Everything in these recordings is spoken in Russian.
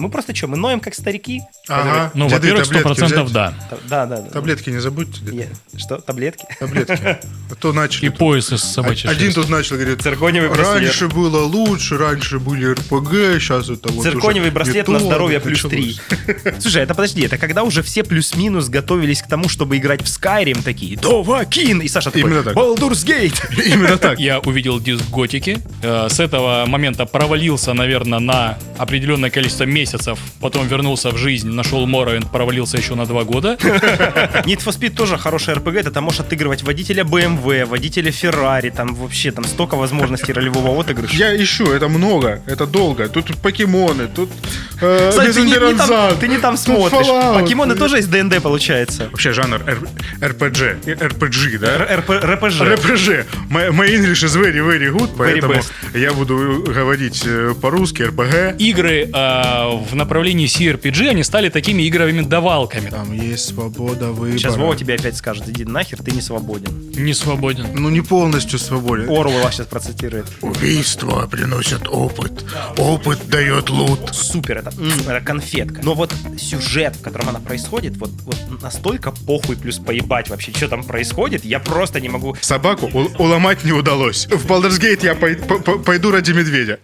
Мы просто что, мы ноем как старики? Ага. Ну, Деды во-первых, сто таблетки процентов взять. да. Да, да, да. Таблетки не забудьте. деды. Я- Что, таблетки? Таблетки. А то начали. И пояс из собачьей Один тут начал, говорит, Циркониевый браслет. раньше было лучше, раньше были РПГ, сейчас это вот Циркониевый уже браслет на здоровье плюс началось. 3. Слушай, это подожди, это когда уже все плюс-минус готовились к тому, чтобы играть в Skyrim, такие, Довакин! И Саша такой, Именно так. Baldur's Gate! Именно так. Я увидел диск Готики. Э, С этого момента провалился, наверное, на определенное количество месяцев. Потом вернулся в жизнь, нашел Morrowind, провалился еще на два года. Need for Speed тоже хороший RPG, ты там можешь отыгрывать водителя BMW, водителя Ferrari, там вообще там столько возможностей ролевого отыгрыша. Я ищу, это много, это долго. Тут покемоны, тут э, Кстати, ты не, не там, Мезондеранзан, ты не там тут смотришь. Fallout. Покемоны тоже из ДНД получается. Вообще жанр р- RPG, э, RPG, да? РПЖ. RPG. My, English is very, very good, поэтому я буду говорить э, по-русски RPG. Игры э, в направлении CRPG, они стали такими игровыми-давалками. Там есть свобода выбора. Сейчас Вова тебе опять скажет, иди нахер, ты не свободен. Не свободен. Ну не полностью свободен. Орвелла сейчас процитирует. Убийства приносят опыт. Опыт дает лут. Супер, это, это конфетка. Но вот сюжет, в котором она происходит, вот, вот настолько похуй плюс поебать вообще, что там происходит, я просто не могу... Собаку у- уломать не удалось. В Baldur's Gate я пой- по- по- пойду ради медведя.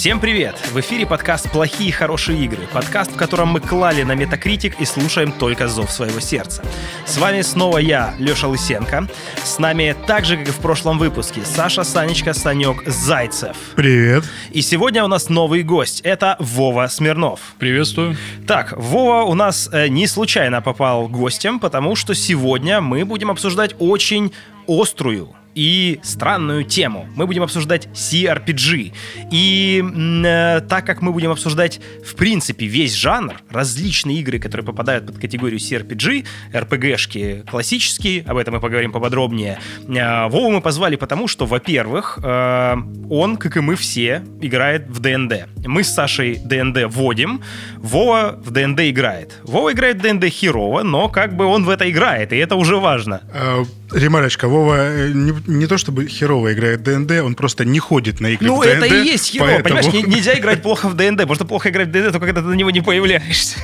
Всем привет! В эфире подкаст «Плохие хорошие игры». Подкаст, в котором мы клали на метакритик и слушаем только зов своего сердца. С вами снова я, Леша Лысенко. С нами так же, как и в прошлом выпуске, Саша, Санечка, Санек, Зайцев. Привет. И сегодня у нас новый гость. Это Вова Смирнов. Приветствую. Так, Вова у нас э, не случайно попал гостем, потому что сегодня мы будем обсуждать очень острую и странную тему. Мы будем обсуждать CRPG. И э, так как мы будем обсуждать, в принципе, весь жанр, различные игры, которые попадают под категорию CRPG, RPG-шки классические, об этом мы поговорим поподробнее, э, Вову мы позвали потому, что, во-первых, э, он, как и мы все, играет в ДНД. Мы с Сашей ДНД вводим, Вова в ДНД играет. Вова играет в ДНД херово, но как бы он в это играет, и это уже важно. Ремарочка, Вова э, не, не то чтобы херово играет в ДНД, он просто не ходит на игры Ну, в ДНД. это и есть херово, поэтому- понимаешь? Не- нельзя играть плохо в ДНД. Можно плохо играть в ДНД, только когда ты на него не появляешься.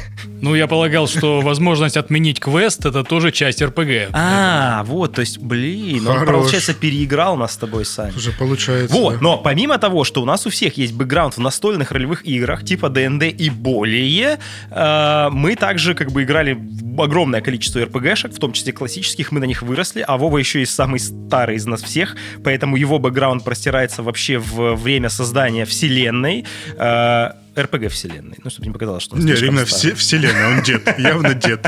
Ну, я полагал, что возможность отменить квест это тоже часть РПГ. А, вот, то есть, блин, он, получается, переиграл нас с тобой, Сань. Уже получается. Вот, но помимо того, что у нас у всех есть бэкграунд в настольных ролевых играх, типа ДНД и более, э, мы также как бы играли в огромное количество РПГшек, в том числе классических, мы на них выросли, а Вова еще и самый старый из нас всех, поэтому его бэкграунд простирается вообще в время создания вселенной, э, РПГ вселенной, ну, чтобы не показалось, что он Не, именно все, вселенная, он дед, явно дед.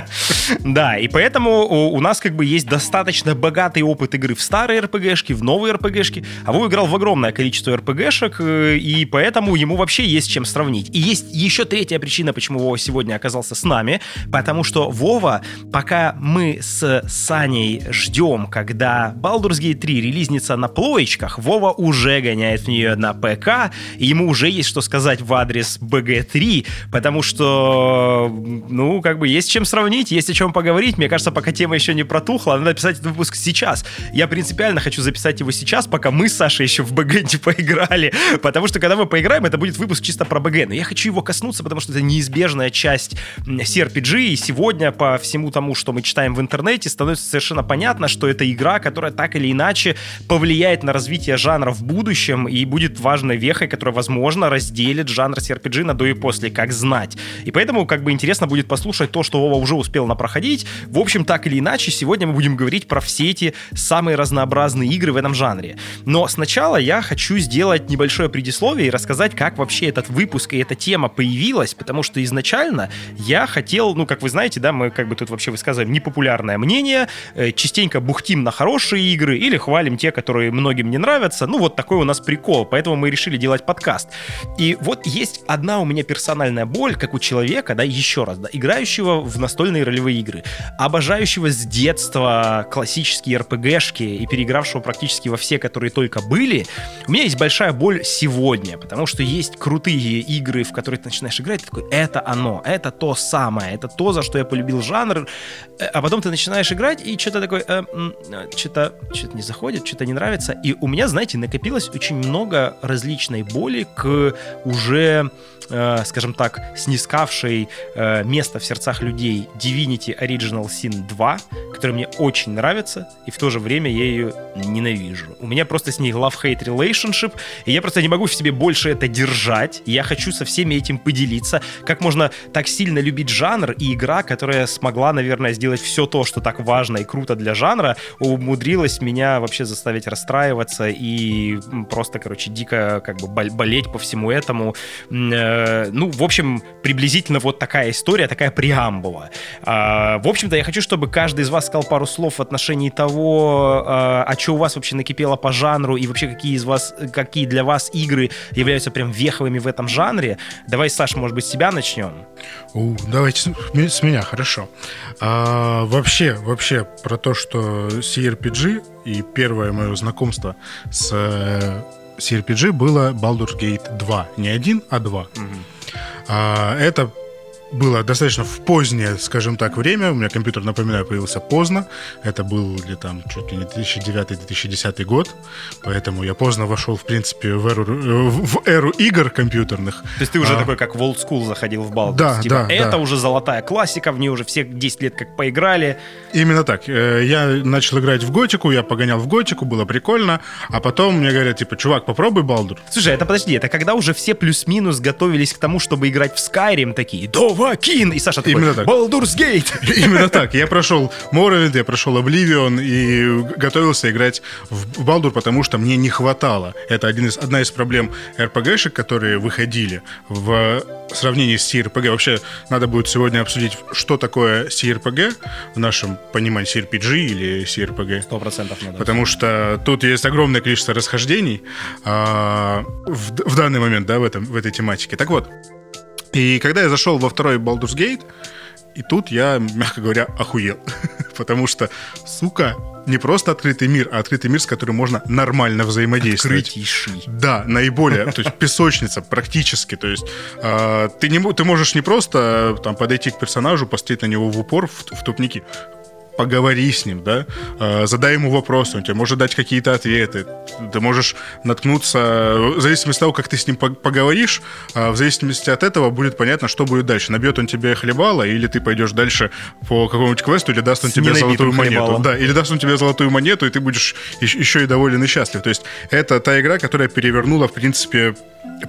Да, и поэтому у, нас как бы есть достаточно богатый опыт игры в старые РПГшки, в новые РПГшки, а Вова играл в огромное количество РПГшек, э, и поэтому ему вообще есть чем сравнить. И есть еще третья причина, почему Вова сегодня оказался с нами, потому что Вова, пока мы с Саней ждем, когда Baldur's Gate 3 релизнится на плоечках, Вова уже гоняет в нее на ПК, и ему уже есть что сказать в адрес BG3, потому что, ну, как бы есть чем сравнить, есть о чем поговорить. Мне кажется, пока тема еще не протухла, надо писать этот выпуск сейчас. Я принципиально хочу записать его сейчас, пока мы с Сашей еще в БГ не поиграли, потому что когда мы поиграем, это будет выпуск чисто про БГ. Но я хочу его коснуться, потому что это неизбежная часть CRPG, и сегодня по всему тому, что мы читаем в интернете, становится совершенно понятно, что это игра, которая так или иначе повлияет на развитие жанра в будущем и будет важной вехой, которая, возможно, разделит жанр CRPG на до и после, как знать. И поэтому, как бы, интересно будет послушать то, что Вова уже успел напроходить. В общем, так или иначе, сегодня мы будем говорить про все эти самые разнообразные игры в этом жанре. Но сначала я хочу сделать небольшое предисловие и рассказать, как вообще этот выпуск и эта тема появилась, потому что изначально я хотел, ну, как вы знаете, да, мы как бы тут вообще высказываем непопулярное мнение, э, частенько бухтим на хорошие игры или хвалим те, которые многим не нравятся. Ну, вот такой у нас прикол, поэтому мы решили делать подкаст. И вот есть у меня персональная боль, как у человека, да, еще раз, да, играющего в настольные ролевые игры, обожающего с детства классические РПГшки и переигравшего практически во все, которые только были, у меня есть большая боль сегодня, потому что есть крутые игры, в которые ты начинаешь играть, ты такой, это оно, это то самое, это то, за что я полюбил жанр, Э, а потом ты начинаешь играть, и что-то такое, э, э, что-то что не заходит, что-то не нравится. И у меня, знаете, накопилось очень много различной боли к уже э, скажем так, снискавшей э, место в сердцах людей Divinity Original Sin 2, которая мне очень нравится, и в то же время я ее ненавижу. У меня просто с ней love-hate relationship, и я просто не могу в себе больше это держать, я хочу со всеми этим поделиться. Как можно так сильно любить жанр и игра, которая смогла, наверное, сделать все то, что так важно и круто для жанра, умудрилась меня вообще заставить расстраиваться и просто, короче, дико как бы болеть по всему этому. Э, Э, ну, в общем, приблизительно вот такая история, такая преамбула. Э, в общем-то, я хочу, чтобы каждый из вас сказал пару слов в отношении того, э, а что у вас вообще накипело по жанру и вообще какие из вас, какие для вас игры являются прям веховыми в этом жанре. Давай, Саша, может быть, с себя начнем? У, давайте с, с меня, хорошо. А, вообще, вообще про то, что CRPG и первое мое знакомство с CRPG было Baldur's Gate 2. Не один, а два. Угу. А, это было достаточно в позднее, скажем так, время. У меня компьютер, напоминаю, появился поздно. Это был где там чуть ли не 2009-2010 год. Поэтому я поздно вошел, в принципе, в эру, в эру игр компьютерных. То есть ты уже а, такой, как в old school заходил в Baldur's. Да, типа, да. Это да. уже золотая классика, в нее уже все 10 лет как поиграли. Именно так. Э, я начал играть в Готику, я погонял в Готику, было прикольно. А потом мне говорят, типа, чувак, попробуй Балдур. Слушай, это подожди, это когда уже все плюс-минус готовились к тому, чтобы играть в Skyrim, такие, да Вакин! И Саша такой, Именно так. Baldur's Gate! Именно так. Я прошел Morrowind, я прошел Oblivion и готовился играть в Балдур, потому что мне не хватало. Это один из, одна из проблем RPG-шек, которые выходили в сравнении с CRPG. Вообще, надо будет сегодня обсудить, что такое CRPG в нашем понимании CRPG или CRPG. Сто процентов надо. Потому что тут есть огромное количество расхождений а, в, в данный момент, да, в, этом, в этой тематике. Так вот, и когда я зашел во второй Baldur's Gate, и тут я, мягко говоря, охуел. Потому что, сука, не просто открытый мир, а открытый мир, с которым можно нормально взаимодействовать. Открытейший. Да, наиболее, то есть песочница практически. То есть э, ты, не, ты можешь не просто там подойти к персонажу, посмотреть на него в упор в, в тупники, поговори с ним, да, а, задай ему вопросы, он тебе может дать какие-то ответы, ты можешь наткнуться, в зависимости от того, как ты с ним поговоришь, а, в зависимости от этого будет понятно, что будет дальше. Набьет он тебе хлебало, или ты пойдешь дальше по какому-нибудь квесту, или даст он с тебе золотую монету. Да, или даст он тебе золотую монету, и ты будешь еще и доволен и счастлив. То есть это та игра, которая перевернула, в принципе,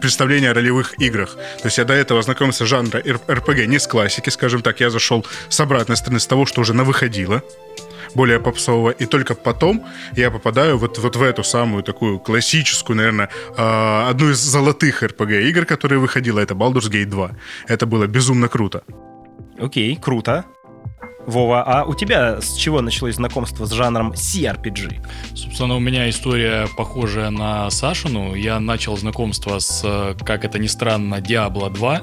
представление о ролевых играх. То есть я до этого знакомился с жанра РПГ не с классики, скажем так, я зашел с обратной стороны, с того, что уже более попсового, и только потом я попадаю вот, вот в эту самую такую классическую, наверное, а, одну из золотых RPG-игр, которая выходила, это Baldur's Gate 2. Это было безумно круто. Окей, круто. Вова, а у тебя с чего началось знакомство с жанром CRPG? Собственно, у меня история похожая на Сашину. Я начал знакомство с, как это ни странно, Diablo 2.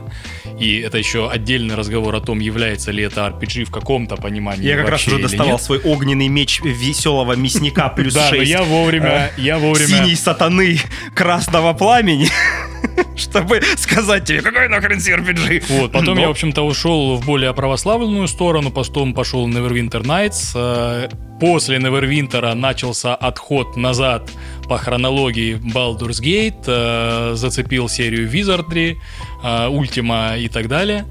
И это еще отдельный разговор о том, является ли это RPG в каком-то понимании. Я как раз уже доставал нет. свой огненный меч веселого мясника плюс 6. Да, я вовремя, э, я вовремя... Синей сатаны красного пламени. Чтобы сказать тебе, какой нахрен CRPG. Вот, потом Но... я, в общем-то, ушел в более православную сторону, потом пошел Neverwinter Nights. Э, после Neverwinter начался отход назад по хронологии Baldur's Gate, э, зацепил серию Wizardry, э, Ultima и так далее.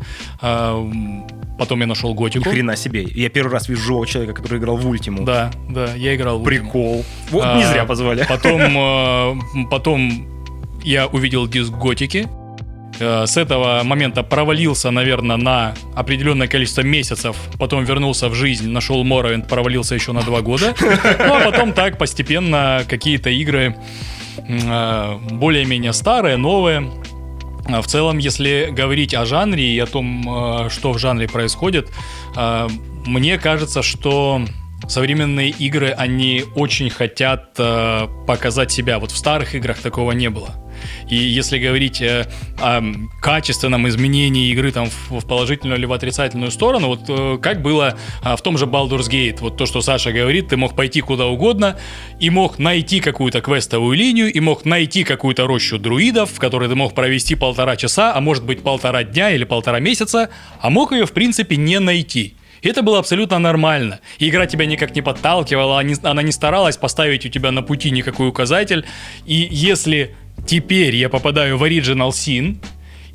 Потом я нашел Готику. Ни хрена себе. Я первый раз вижу живого человека, который играл в Ультиму. Да, да, я играл в Прикол. Вот а, не зря позвали. Потом, потом я увидел диск Готики. Э, с этого момента провалился, наверное, на определенное количество месяцев. Потом вернулся в жизнь, нашел Morrowind, провалился еще на два года. Ну а потом так постепенно какие-то игры э, более-менее старые, новые. А в целом, если говорить о жанре и о том, э, что в жанре происходит, мне кажется, что современные игры, они очень хотят показать себя. Вот в старых играх такого не было. И если говорить э, о качественном изменении игры там в, в положительную или в отрицательную сторону, вот э, как было э, в том же Baldur's Gate, вот то, что Саша говорит, ты мог пойти куда угодно и мог найти какую-то квестовую линию, и мог найти какую-то рощу друидов, в которой ты мог провести полтора часа, а может быть полтора дня или полтора месяца, а мог ее в принципе не найти. Это было абсолютно нормально. Игра тебя никак не подталкивала, она не старалась поставить у тебя на пути никакой указатель. И если теперь я попадаю в Original Sin,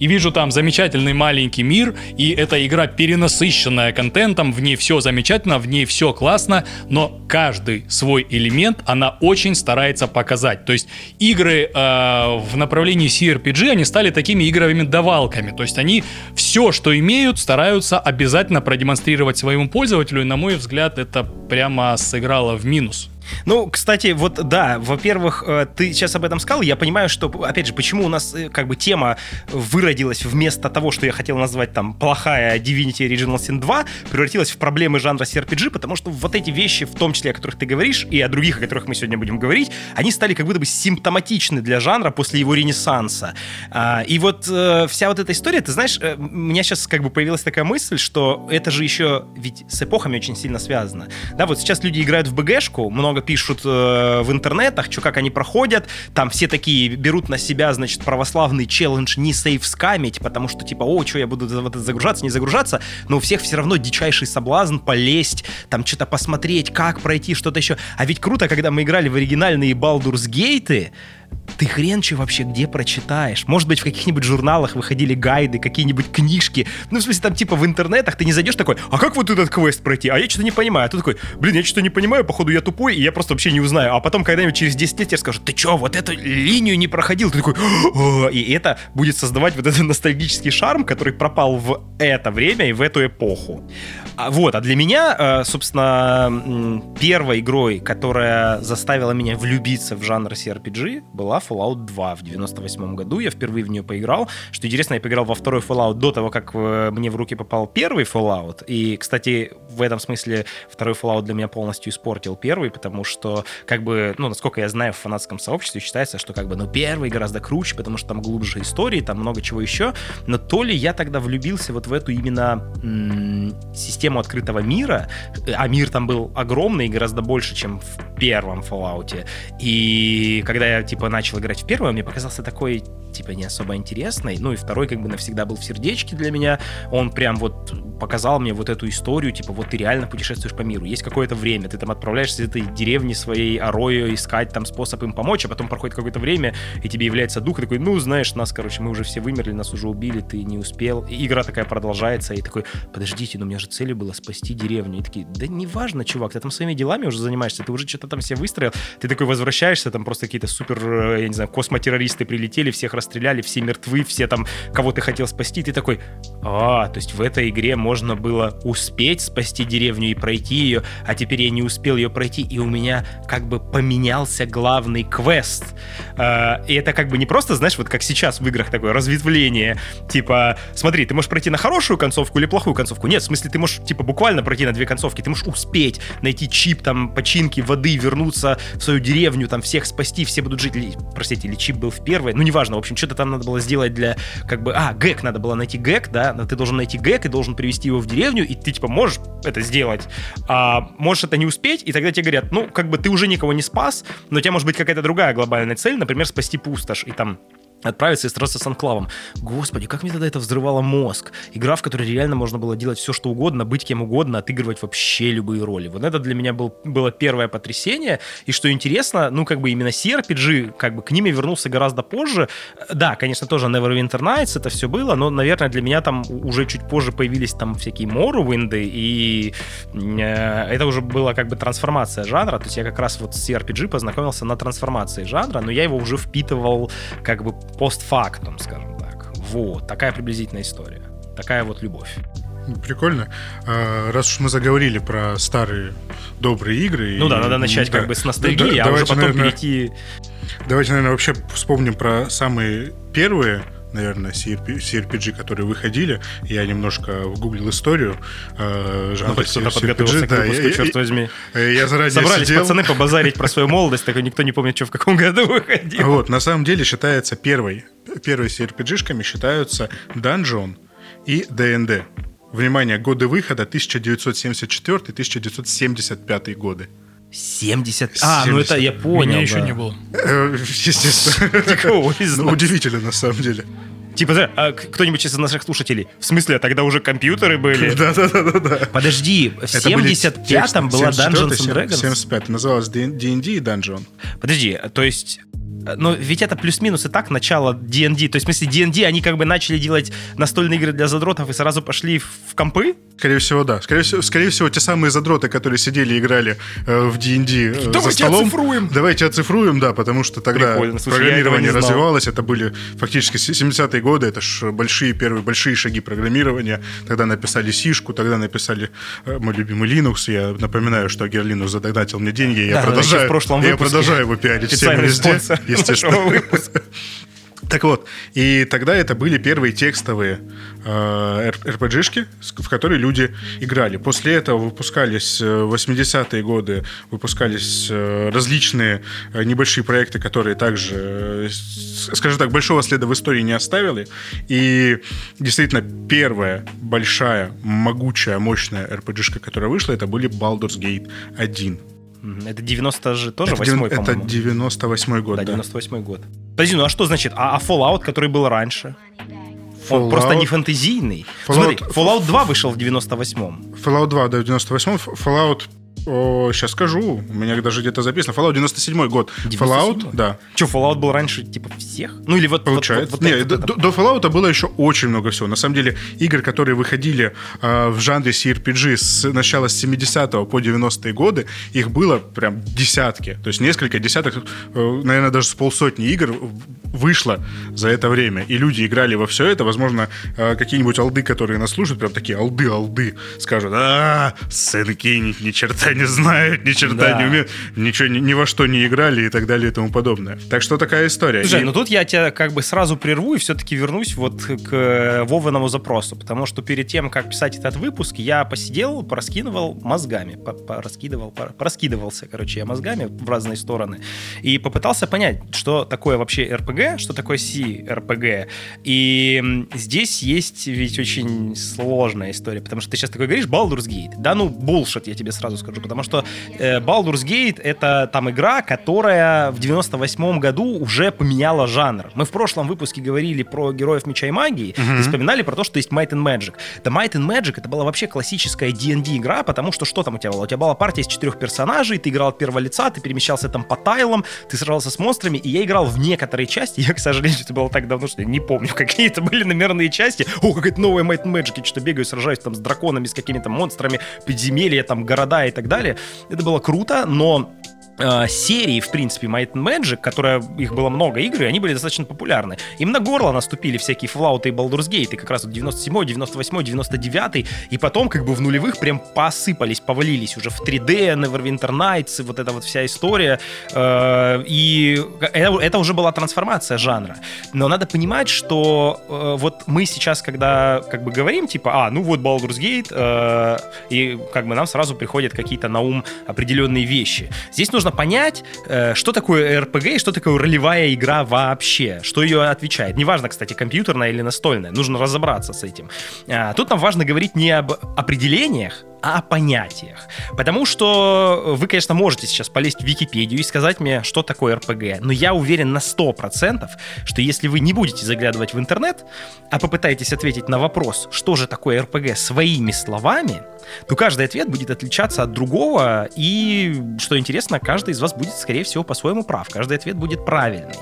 и вижу там замечательный маленький мир, и эта игра перенасыщенная контентом, в ней все замечательно, в ней все классно, но каждый свой элемент она очень старается показать. То есть игры э, в направлении CRPG, они стали такими игровыми-давалками, то есть они все, что имеют, стараются обязательно продемонстрировать своему пользователю, и на мой взгляд, это прямо сыграло в минус. Ну, кстати, вот да, во-первых, э, ты сейчас об этом сказал, я понимаю, что, опять же, почему у нас э, как бы тема выродилась вместо того, что я хотел назвать там плохая Divinity Original Sin 2, превратилась в проблемы жанра CRPG, потому что вот эти вещи, в том числе о которых ты говоришь, и о других, о которых мы сегодня будем говорить, они стали как будто бы симптоматичны для жанра после его ренессанса. А, и вот э, вся вот эта история, ты знаешь, у меня сейчас как бы появилась такая мысль, что это же еще ведь с эпохами очень сильно связано. Да, вот сейчас люди играют в БГшку, много много пишут э, в интернетах, что как они проходят, там все такие берут на себя, значит, православный челлендж не сейф скамить, потому что типа, о, что я буду в это загружаться, не загружаться, но у всех все равно дичайший соблазн полезть, там что-то посмотреть, как пройти, что-то еще. А ведь круто, когда мы играли в оригинальные Baldur's Gate, ты хрен че вообще где прочитаешь. Может быть, в каких-нибудь журналах выходили гайды, какие-нибудь книжки. Ну, в смысле, там типа в интернетах ты не зайдешь такой, а как вот этот квест пройти? А я что-то не понимаю. А ты такой, блин, я что-то не понимаю, походу я тупой, и я просто вообще не узнаю. А потом когда-нибудь через 10 лет тебе скажут, ты что, вот эту линию не проходил? Ты такой, О! и это будет создавать вот этот ностальгический шарм, который пропал в это время и в эту эпоху. А, вот, а для меня, э, собственно, первой игрой, которая заставила меня влюбиться в жанр CRPG, была Fallout 2 в 98 году. Я впервые в нее поиграл. Что интересно, я поиграл во второй Fallout до того, как э, мне в руки попал первый Fallout. И, кстати, в этом смысле второй Fallout для меня полностью испортил первый, потому что, как бы, ну, насколько я знаю, в фанатском сообществе считается, что, как бы, ну, первый гораздо круче, потому что там глубже истории, там много чего еще. Но то ли я тогда влюбился вот в эту именно м- систему открытого мира, а мир там был огромный, гораздо больше, чем в первом Fallout. И когда я, типа, начал играть в первый, мне показался такой, типа, не особо интересный. Ну и второй, как бы, навсегда был в сердечке для меня. Он прям вот показал мне вот эту историю, типа, вот ты реально путешествуешь по миру. Есть какое-то время, ты там отправляешься из этой деревни своей Орою искать там способ им помочь, а потом проходит какое-то время, и тебе является дух, и такой, ну, знаешь, нас, короче, мы уже все вымерли, нас уже убили, ты не успел. И игра такая продолжается, и такой, подождите, но у меня же целью было спасти деревню. И такие, да неважно, чувак, ты там своими делами уже занимаешься, ты уже что-то там все выстроил, ты такой возвращаешься, там просто какие-то супер, э, я не знаю, космотеррористы прилетели, всех расстреляли, все мертвы, все там, кого ты хотел спасти, ты такой, а, то есть в этой игре можно было успеть спасти деревню и пройти ее, а теперь я не успел ее пройти, и у меня как бы поменялся главный квест. А, и это как бы не просто, знаешь, вот как сейчас в играх такое разветвление, типа, смотри, ты можешь пройти на хорошую концовку или плохую концовку. Нет, в смысле, ты можешь, типа, буквально пройти на две концовки, ты можешь успеть найти чип, там, починки, воды, вернуться в свою деревню, там, всех спасти, все будут жить, или, простите, или чип был в первой, ну, неважно, в общем, что-то там надо было сделать для, как бы, а, гэк, надо было найти гэк, да, ты должен найти гэк и должен привести его в деревню, и ты, типа, можешь это сделать, а можешь это не успеть, и тогда тебе говорят, ну, как бы, ты уже никого не спас, но у тебя может быть какая-то другая глобальная цель, например, спасти пустошь, и там отправиться и сразиться с анклавом. Господи, как мне тогда это взрывало мозг. Игра, в которой реально можно было делать все, что угодно, быть кем угодно, отыгрывать вообще любые роли. Вот это для меня был, было первое потрясение. И что интересно, ну, как бы именно CRPG, как бы к ним я вернулся гораздо позже. Да, конечно, тоже Neverwinter Nights это все было, но, наверное, для меня там уже чуть позже появились там всякие Morrowind, и э, это уже была как бы трансформация жанра. То есть я как раз вот с CRPG познакомился на трансформации жанра, но я его уже впитывал как бы постфактум, скажем так. Вот, такая приблизительная история. Такая вот любовь. Прикольно. А, раз уж мы заговорили про старые добрые игры. Ну и, да, надо начать да, как бы с ностальгии, да, а уже потом наверное, перейти... Давайте, наверное, вообще вспомним про самые первые наверное, CRP, CRPG, которые выходили. Я немножко гуглил историю э, жанра Ну, хоть кто-то CRPG, подготовился к да, выпуску, я- черт возьми. Я заранее Собрались сидел. пацаны побазарить про свою молодость, так никто не помнит, что в каком году выходил. Вот, на самом деле считается первой, первой CRPG-шками считаются Dungeon и D&D. Внимание, годы выхода 1974-1975 годы. 70. А, ну это я 70. понял. Меня еще да. не было. Э, Естественно. Не Ну, удивительно, на самом деле. Типа, да, а кто-нибудь из наших слушателей, в смысле, а тогда уже компьютеры были? Да-да-да-да. Подожди, в Это были 75-м была 74-й, Dungeons and Dragons? 75 называлась D&D и Dungeon. Подожди, то есть... э, Но ведь это плюс-минус и так начало D&D. То есть, в смысле, D&D, они как бы начали делать настольные игры для задротов и сразу пошли в компы? Скорее всего, да. Скорее всего, скорее всего, те самые задроты, которые сидели и играли э, в D&D э, за столом. оцифруем. Давайте оцифруем, да, потому что тогда Прикольно. Слушай, программирование развивалось. Это были фактически с- 70-е годы. Это ж большие первые большие шаги программирования. Тогда написали сишку, тогда написали э, мой любимый Linux. Я напоминаю, что Агер Linux задонатил мне деньги. Я Да, продолжаю, в прошлом я продолжаю его пиарить всем везде. спонсор Естественно. нашего выпуска. Так вот, и тогда это были первые текстовые э, RPG-шки, в которые люди играли. После этого выпускались э, в 80-е годы, выпускались э, различные э, небольшие проекты, которые также, э, скажем так, большого следа в истории не оставили. И действительно, первая большая, могучая, мощная RPG-шка, которая вышла, это были Baldur's Gate 1. Это 90 же тоже, это, девян- 8 это по-моему. 98 год, Да, да. 98 год. Подожди, ну а что значит? А, а Fallout, который был раньше? Он Fallout- просто не фэнтезийный. Fallout- Смотри, Fallout 2 вышел в 98-м. Fallout 2, да, в 98 Fallout, сейчас скажу, у меня даже где-то записано, Fallout 97 год. 97-й? Fallout, да, Че, Fallout был раньше, типа, всех? Ну или вот... вот- получается. вот- вот Не, это- до, это- до- до Fallout было еще очень много всего. На самом деле, игр, которые выходили э, в жанре CRPG с начала с 70 по 90-е годы, их было прям десятки. То есть несколько десяток, э, наверное, даже с полсотни игр вышло за это время. И люди играли во все это. Возможно, э, какие-нибудь алды, которые нас слушают, прям такие алды-алды, скажут, а, сынки ни, ни черта не знают, ни черта Да. не умеют, ничего, ни, ни во что не играли и так далее и тому подобное. Так что такая история. Слушай, И- ну тут я тебя как бы сразу прерву и все-таки вернусь вот к э, Вовиному запросу, потому что перед тем, как писать этот выпуск, я посидел, пораскидывал мозгами, по- пораскидывал, пора- пораскидывался, короче, я мозгами в разные стороны, и попытался понять, что такое вообще RPG, что такое C-RPG, и здесь есть ведь очень сложная история, потому что ты сейчас такой говоришь, Baldur's Gate, да ну, bullshit, я тебе сразу скажу, потому что э, Baldur's Gate это там игра, которая в 98 году уже поменяла жанр. Мы в прошлом выпуске говорили про героев меча и магии и вспоминали про то, что есть Might and Magic. The Might and Magic это была вообще классическая D&D игра, потому что что там у тебя было? У тебя была партия из четырех персонажей, ты играл от первого лица, ты перемещался там по тайлам, ты сражался с монстрами, и я играл в некоторые части, я, к сожалению, это было так давно, что я не помню, какие это были номерные части. О, какая-то новая Might and Magic, я что-то бегаю, сражаюсь там с драконами, с какими-то монстрами, подземелья, там города и так далее. Это было круто, но серии, в принципе, Might and Magic, которая, их было много игр, и они были достаточно популярны. Им на горло наступили всякие Fallout и Baldur's Gate, и как раз вот 97 98 99 и потом как бы в нулевых прям посыпались, повалились уже в 3D, Neverwinter Nights, и вот эта вот вся история. Э, и это, это уже была трансформация жанра. Но надо понимать, что э, вот мы сейчас, когда как бы говорим, типа, а, ну вот Baldur's Gate, э, и как бы нам сразу приходят какие-то на ум определенные вещи. Здесь нужно понять, э, что такое RPG и что такое ролевая игра вообще, что ее отвечает. Неважно, кстати, компьютерная или настольная, нужно разобраться с этим. А, Тут нам важно говорить не об определениях, а о понятиях. Потому что вы, конечно, можете сейчас полезть в Википедию и сказать мне, что такое РПГ, но я уверен на 100%, что если вы не будете заглядывать в интернет, а попытаетесь ответить на вопрос, что же такое РПГ своими словами, то каждый ответ будет отличаться от другого, и, что интересно, каждый из вас будет, скорее всего, по-своему прав. Каждый ответ будет правильный.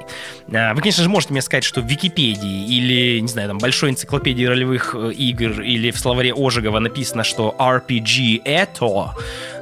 А, Вы, конечно же, можете мне сказать, что в Википедии или, не знаю, там, большой энциклопедии ролевых э, игр или в словаре Ожегова написано, что RPG это,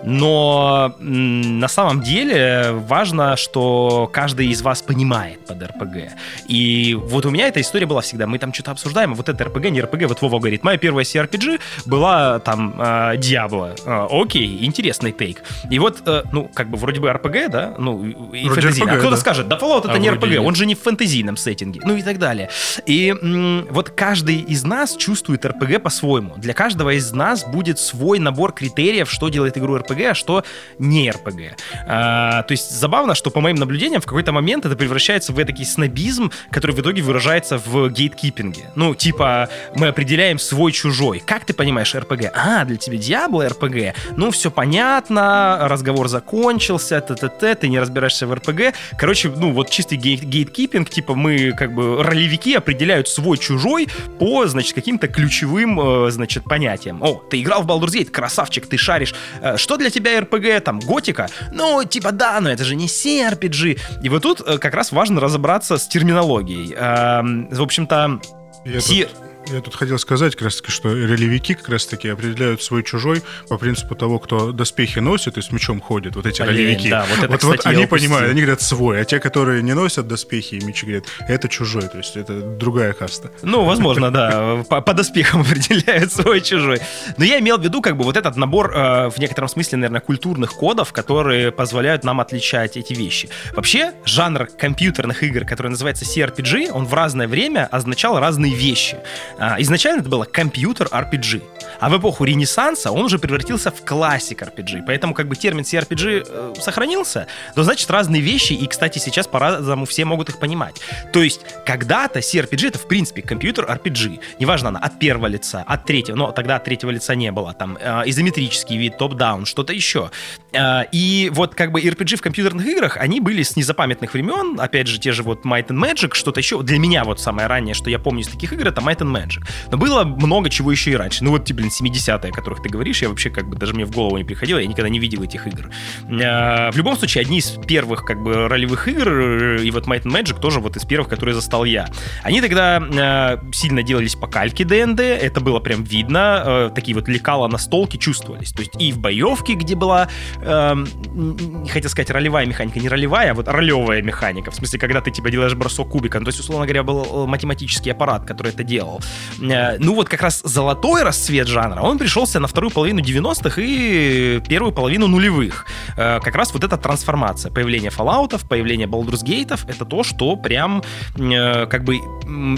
но на самом деле важно, что каждый из вас понимает под РПГ. И вот у меня эта история была всегда. Мы там что-то обсуждаем, а вот это РПГ, не РПГ. Вот Вова говорит, моя первая CRPG была там э, Диабло. Э, окей, интересный тейк. И вот, э, ну, как бы вроде бы РПГ, да? Ну, и Вроде фэнтезийный. А кто-то да. скажет, да Fallout это А не РПГ, он же не в фэнтезийном сеттинге. Ну и так далее. И м, вот каждый из нас чувствует РПГ по-своему. Для каждого из нас будет свой набор критериев, что делает игру РПГ, а что не РПГ. А, то есть забавно, что по моим наблюдениям в какой-то момент это превращается в такой снобизм, который в итоге выражается в гейткипинге. Ну, типа, мы определяем свой-чужой. Как ты понимаешь РПГ? А, для тебя Диабло РПГ? Ну, все понятно, разговор закончился, т-т-т, ты не разбираешься в РПГ. Короче, ну, вот чистый гейт- гейткипинг, типа, мы, как бы, ролевики определяют свой-чужой по, значит, каким-то ключевым, э, значит, понятиям. О, ты играл в Baldur's Gate, красавчик, ты шаришь. Э, Что для тебя РПГ? Там, готика? Ну, типа, да, но это же не CRPG. И вот тут э, как раз важно разобраться с терминологией. Эм, В общем-то, тут, я тут хотел сказать, как раз таки, что ролевики как раз таки определяют свой-чужой по принципу того, кто доспехи носит и с мечом ходит. Вот эти Блин, ролевики. да, вот это, вот, вот кстати, я они упустил. понимают, они говорят свой, а те, которые не носят доспехи и мечи, говорят, это чужой, то есть это другая каста. Ну, возможно, да, по, по доспехам определяют свой-чужой. Но я имел в виду как бы вот этот набор, э, в некотором смысле, наверное, культурных кодов, которые позволяют нам отличать эти вещи. Вообще, жанр компьютерных игр, который называется CRPG, он в разное время означал разные вещи. А, изначально это было компьютер RPG. А в эпоху Ренессанса он уже превратился в классик RPG. Поэтому как бы термин CRPG э, сохранился, то значит разные вещи, и, кстати, сейчас по-разному все могут их понимать. То есть когда-то CRPG это в принципе компьютер RPG. Неважно, она от первого лица, от третьего, но тогда от третьего лица не было. Там э, изометрический вид, топ-даун, что-то еще. Э, и вот как бы RPG в компьютерных играх, они были с незапамятных времен, опять же, те же вот Might and Magic, что-то еще. Для меня вот самое раннее, что я помню из таких игр, это Might and Magic. Но было много чего еще и раньше. Ну вот, типа, блин, 70-е, о которых ты говоришь, я вообще как бы даже мне в голову не приходило, я никогда не видел этих игр. Э, В любом случае, одни из первых как бы ролевых игр, э, и вот Might and Magic тоже вот из первых, которые застал я. Они тогда э, сильно делались по кальке ДНД, это было прям видно, э, такие вот лекала на столке чувствовались. То есть и в боевке, где была, не хотел сказать ролевая механика, не ролевая, а вот ролевая механика. В смысле, когда ты типа делаешь бросок кубика. Ну, то есть, условно говоря, был математический аппарат, который это делал. Э, Ну вот как раз золотой расцвет жанра, он пришелся на вторую половину 90-х и первую половину нулевых. Э, Как раз вот эта трансформация, появление Fallout, появление Baldur's Gate, это то, что прям э, как бы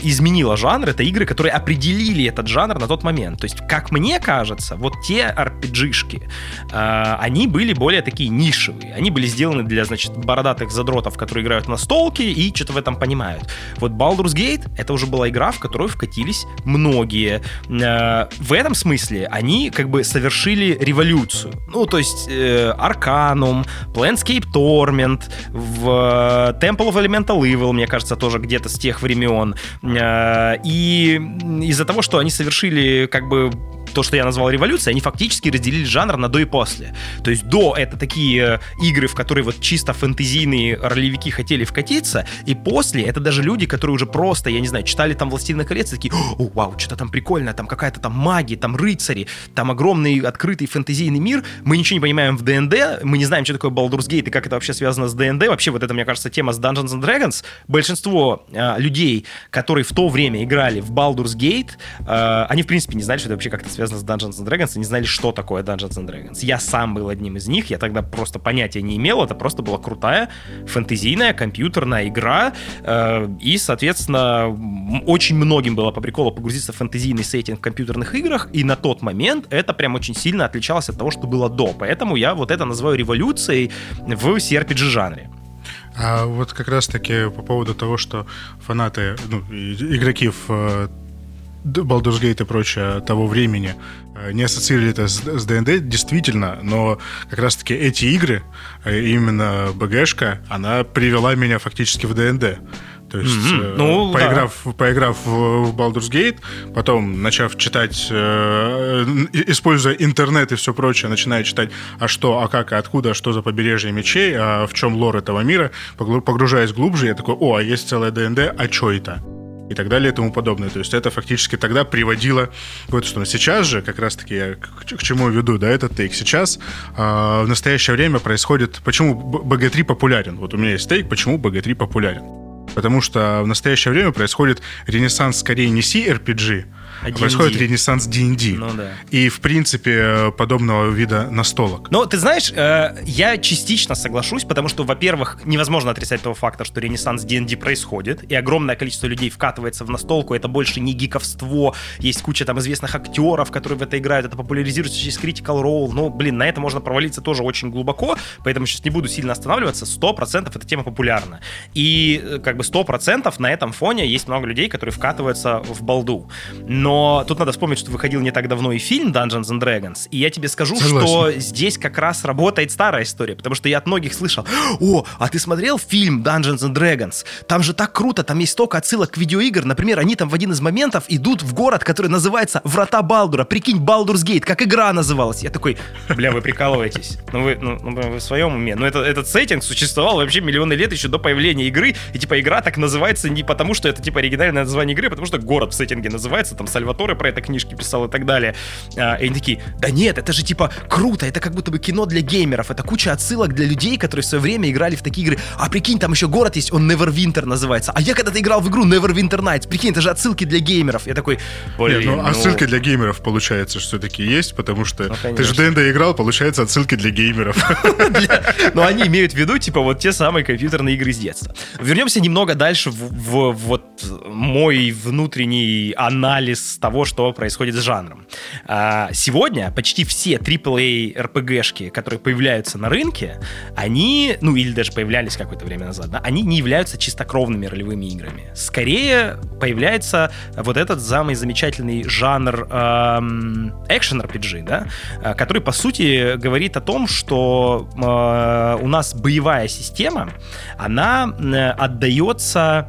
изменило жанр. Это игры, которые определили этот жанр на тот момент. То есть, как мне кажется, вот те RPG-шки, они были более такие нишевые. Они были сделаны для, значит, бородатых задротов, которые играют на столке и что-то в этом понимают. Вот Baldur's Gate — это уже была игра, в которую вкатились многие. Э, В этом смысле они как бы совершили революцию. Ну, то есть э, Arcanum, Planescape Torment, в э, Temple of Elemental Evil, мне кажется, тоже где-то с тех времен. Э, И из-за того, что они совершили как бы то, что я назвал революцией, они фактически разделили жанр на до и после. То есть до это такие э, игры, в которые вот чисто фэнтезийные ролевики хотели вкатиться, и после это даже люди, которые уже просто, я не знаю, читали там «Властелина колец», и такие, о, вау, что-то там прикольно, там какая-то там магия, там рыцари, там огромный открытый фэнтезийный мир, мы ничего не понимаем в ДНД, мы не знаем, что такое Baldur's Gate и как это вообще связано с ДНД, вообще вот это, мне кажется, тема с Dungeons and Dragons, большинство э, людей, которые в то время играли в Baldur's Gate, э, они, в принципе, не знали, что это вообще как-то связано с Dungeons and Dragons, и не знали, что такое Dungeons and Dragons. Я сам был одним из них, я тогда просто понятия не имел, это просто была крутая фэнтезийная компьютерная игра, э, и, соответственно, очень многим было по приколу погрузиться в фэнтезийный сеттинг в компьютерных играх, и на тот момент это прям очень сильно отличалось от того, что было до. Поэтому я вот это называю революцией в CRPG-жанре. А вот как раз-таки по поводу того, что фанаты, ну, игроки в э, Baldur's Gate и прочее того времени э, не ассоциировали это с, с ДНД, действительно, но как раз-таки эти игры, э, именно БГшка, она привела меня фактически в ДНД. То есть, Мгм. э, Ну, да. поиграв, поиграв в, в Baldur's Gate, потом начав читать, э, используя интернет и все прочее, начиная читать, а что, а как, а откуда, что за побережье мечей, а в чем лор этого мира, погружаясь глубже, я такой, о, а есть целая ДНД, а что это? И так далее и тому подобное. То есть это фактически тогда приводило в эту сторону. Сейчас же, как раз-таки я к, к чему веду, да, этот тейк. Сейчас э, в настоящее время происходит... Почему БГ-3 популярен? Вот у меня есть тейк, почему БГ-3 популярен. Потому что в настоящее время происходит ренессанс скорее не CRPG, а происходит ренессанс D&D. Ну, да. И, в принципе, подобного вида настолок. Но ты знаешь, э, я частично соглашусь, потому что, во-первых, невозможно отрицать того факта, что ренессанс D&D происходит, и огромное количество людей вкатывается в настолку, это больше не гиковство, есть куча там известных актеров, которые в это играют, это популяризируется через Critical Role, ну, блин, на это можно провалиться тоже очень глубоко, поэтому сейчас не буду сильно останавливаться, 100% эта тема популярна. И, э, как бы, 100% на этом фоне есть много людей, которые вкатываются в балду. Но но тут надо вспомнить, что выходил не так давно и фильм Dungeons and Dragons, и я тебе скажу, Согласен. что здесь как раз работает старая история, потому что я от многих слышал, о, а ты смотрел фильм Dungeons and Dragons? Там же так круто, там есть столько отсылок к видеоигр, например, они там в один из моментов идут в город, который называется Врата Балдура, прикинь, Балдурс Гейт, как игра называлась. Я такой, бля, вы прикалываетесь, ну вы, ну, ну вы в своем уме, но это, этот сеттинг существовал вообще миллионы лет еще до появления игры, и типа игра так называется не потому, что это типа оригинальное название игры, а потому что город в сеттинге называется, там Сальваторе про это книжки писал и так далее. А, и они такие, да нет, это же типа круто, это как будто бы кино для геймеров, это куча отсылок для людей, которые в свое время играли в такие игры. А прикинь, там еще город есть, он Neverwinter называется. А я когда-то играл в игру Neverwinter Nights, прикинь, это же отсылки для геймеров. Я такой, блин, Нет, ну, ну... отсылки для геймеров, получается, все-таки есть, потому что ну, ты же ДНД играл, получается, отсылки для геймеров. Но они имеют в виду, типа, вот те самые компьютерные игры с детства. Вернемся немного дальше в вот мой внутренний анализ того, что происходит с жанром. А, сегодня почти все AAA RPG-шки, которые появляются на рынке, они, ну или даже появлялись какое-то время назад, да, они не являются чистокровными ролевыми играми. Скорее появляется вот этот самый замечательный жанр эм, экшен-RPG, да, э, который, по сути, говорит о том, что э, у нас боевая система, она э, отдается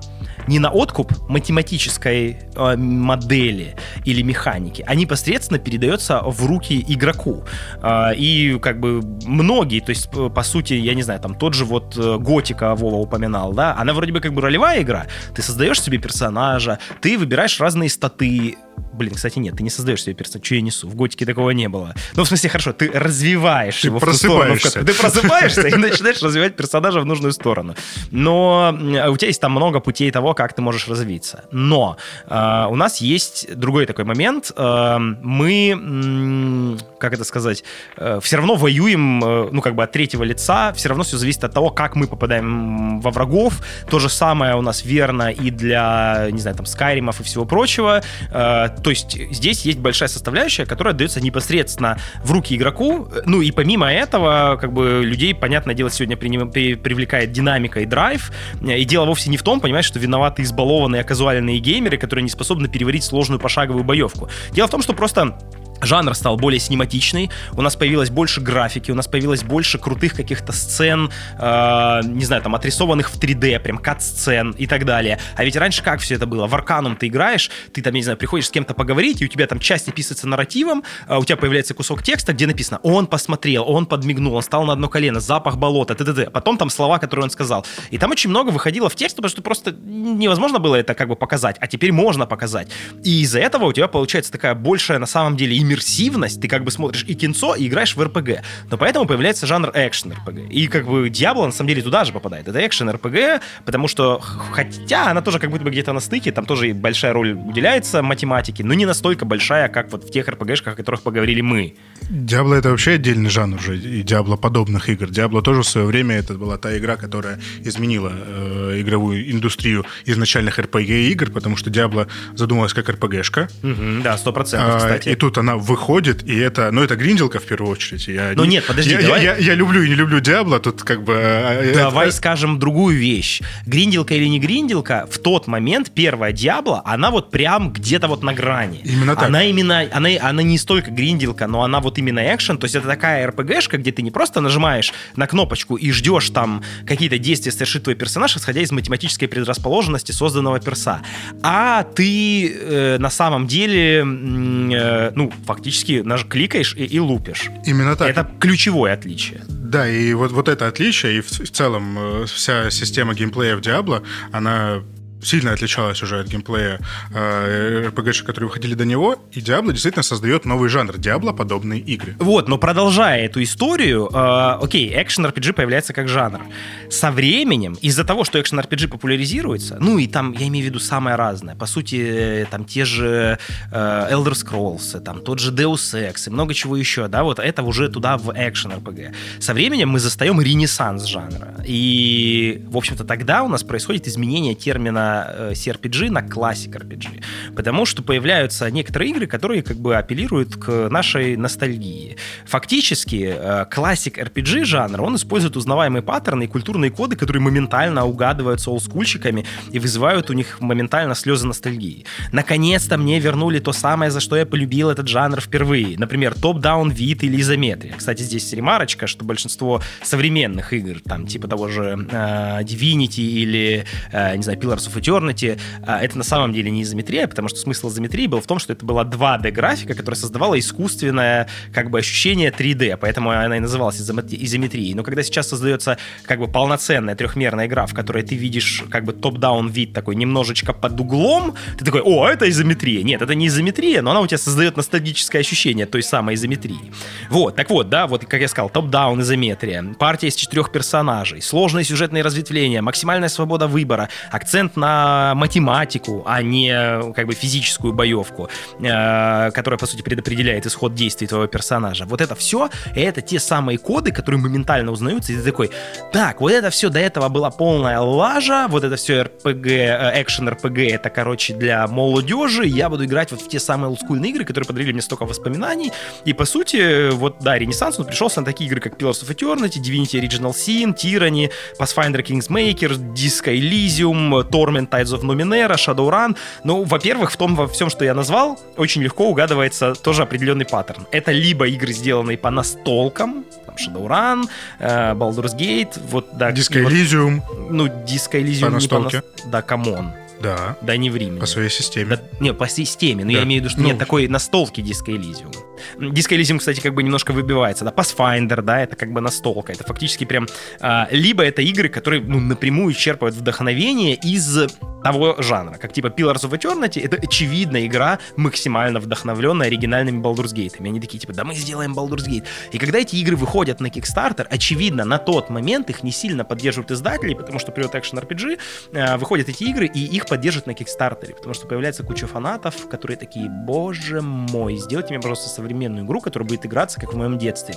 не на откуп математической э, модели или механики, а непосредственно передается в руки игроку. Э, и как бы многие, то есть по сути, я не знаю, там тот же вот э, Готика Вова упоминал, да, она вроде бы как бы ролевая игра, ты создаешь себе персонажа, ты выбираешь разные статы, Блин, кстати, нет, ты не создаешь себе персонажа. Что я несу? В готике такого не было. Ну, в смысле, хорошо, ты развиваешь ты его просыпаешься. в сторону. Ты просыпаешься и начинаешь развивать персонажа в нужную сторону. Но у тебя есть там много путей того, как ты можешь развиться. Но э, у нас есть другой такой момент. Э, мы, как это сказать, э, все равно воюем, э, ну, как бы от третьего лица. Все равно все зависит от того, как мы попадаем во врагов. То же самое у нас верно и для, не знаю, там, Скайримов и всего прочего. Э, то есть здесь есть большая составляющая, которая отдается непосредственно в руки игроку. Ну и помимо этого, как бы людей, понятное дело, сегодня привлекает динамика и драйв. И дело вовсе не в том, понимаешь, что виноваты избалованные казуальные геймеры, которые не способны переварить сложную пошаговую боевку. Дело в том, что просто жанр стал более синематичный, у нас появилось больше графики, у нас появилось больше крутых каких-то сцен, э, не знаю, там, отрисованных в 3D, прям кат-сцен и так далее. А ведь раньше как все это было? В Арканум ты играешь, ты там, не знаю, приходишь с кем-то поговорить, и у тебя там часть описывается нарративом, э, у тебя появляется кусок текста, где написано «он посмотрел», «он подмигнул», «он стал на одно колено», «запах болота», т.д. Потом там слова, которые он сказал. И там очень много выходило в текст, потому что просто невозможно было это как бы показать, а теперь можно показать. И из-за этого у тебя получается такая большая на самом деле иммерсивность, ты как бы смотришь и кинцо, и играешь в РПГ. Но поэтому появляется жанр экшен РПГ. И как бы Диабло на самом деле туда же попадает. Это экшен РПГ, потому что хотя она тоже как будто бы где-то на стыке, там тоже большая роль уделяется математике, но не настолько большая, как вот в тех РПГшках, о которых поговорили мы. Диабло это вообще отдельный жанр уже, и Диабло подобных игр. Диабло тоже в свое время это была та игра, которая изменила э, игровую индустрию изначальных RPG игр, потому что Диабло задумалась как РПГшка. Угу, да, сто процентов, а. И тут она выходит, и это, ну, это гринделка в первую очередь. Я, ну, нет, подожди, я, давай. Я, я, я люблю и не люблю Диабло, тут как бы... Э, давай это... скажем другую вещь. Гринделка или не гринделка, в тот момент первая Диабло, она вот прям где-то вот на грани. Именно так. Она именно, она, она не столько гринделка, но она вот именно экшен, то есть это такая РПГшка, где ты не просто нажимаешь на кнопочку и ждешь там какие-то действия совершит твой персонаж, исходя из математической предрасположенности созданного перса, а ты э, на самом деле, э, ну, фактически наж кликаешь и, и лупишь. Именно так. Это ключевое отличие. Да, и вот, вот это отличие, и в, в целом э, вся система геймплея в Diablo, она сильно отличалась уже от геймплея э, которые выходили до него, и Diablo действительно создает новый жанр Diablo-подобные игры. Вот, но продолжая эту историю, э, окей, экшен RPG появляется как жанр. Со временем, из-за того, что экшен RPG популяризируется, ну и там, я имею в виду самое разное, по сути, э, там те же э, Elder Scrolls, там тот же Deus Ex и много чего еще, да, вот это уже туда в экшен RPG. Со временем мы застаем ренессанс жанра. И, в общем-то, тогда у нас происходит изменение термина э, CRPG на Classic RPG. Потому что появляются некоторые игры, которые как бы апеллируют к нашей ностальгии. Фактически, э, Classic RPG жанр, он использует узнаваемые паттерны и культурные коды, которые моментально угадываются олдскульщиками и вызывают у них моментально слезы ностальгии. Наконец-то мне вернули то самое, за что я полюбил этот жанр впервые. Например, топ-даун вид или изометрия. Кстати, здесь ремарочка, что большинство современных игр, там, типа того же э, Divinity или, э, не знаю, Pillars of Eternity, э, это на самом деле не изометрия, потому что смысл изометрии был в том, что это была 2D-графика, которая создавала искусственное, как бы, ощущение 3D, поэтому она и называлась изометрией. Но когда сейчас создается, как бы, полноценная трехмерная игра, в которой ты видишь, как бы, топ-даун вид такой немножечко под углом, ты такой, о, это изометрия. Нет, это не изометрия, но она у тебя создает ностальгическое ощущение той самой изометрии. Вот, так вот, да, вот, как я сказал, топ-даун изометрия, партия из четырех персонажей, сложные сюжетные разветвления, максимальная свобода выбора, акцент на математику, а не как бы физическую боевку, э, которая, по сути, предопределяет исход действий твоего персонажа. Вот это все, это те самые коды, которые моментально узнаются, и ты такой, так, вот это все до этого была полная лажа, вот это все RPG, экшен RPG, это, короче, для молодежи, я буду играть вот в те самые олдскульные игры, которые подарили мне столько воспоминаний, и, по сути, вот, да, Ренессанс, он пришелся на такие игры, как Pillars of Eternity, Divinity Original Sin, Tyranny, Pathfinder Kingsmaker, Disco Elysium, Torment Tides of Numenera, Shadowrun. Ну, во-первых, в том во всем, что я назвал, очень легко угадывается тоже определенный паттерн. Это либо игры, сделанные по настолкам, там, Shadowrun, э, Baldur's Gate, вот, да. Disco Elysium. Ну, Disco Elysium По не по настолке. нас- Да, come on. Да, Да не ври мне. по своей системе. Да, не, по системе, но Да. я имею в виду, что Ну. нет такой настолки Disco Elysium. Disco Elysium, кстати, как бы немножко выбивается, да, Pathfinder, да, это как бы настолка, это фактически прям, а, либо это игры, которые, ну, напрямую черпают вдохновение из того жанра, как типа Pillars of Eternity, это очевидно игра максимально вдохновленная оригинальными Baldur's Gate. Они такие, типа, да мы сделаем Baldur's Gate. И когда эти игры выходят на Kickstarter, очевидно, на тот момент их не сильно поддерживают издатели, потому что привет Action RPG, выходят эти игры, и их поддерживают на Kickstarter, потому что появляется куча фанатов, которые такие, боже мой, сделайте мне, пожалуйста, современную игру, которая будет играться, как в моем детстве.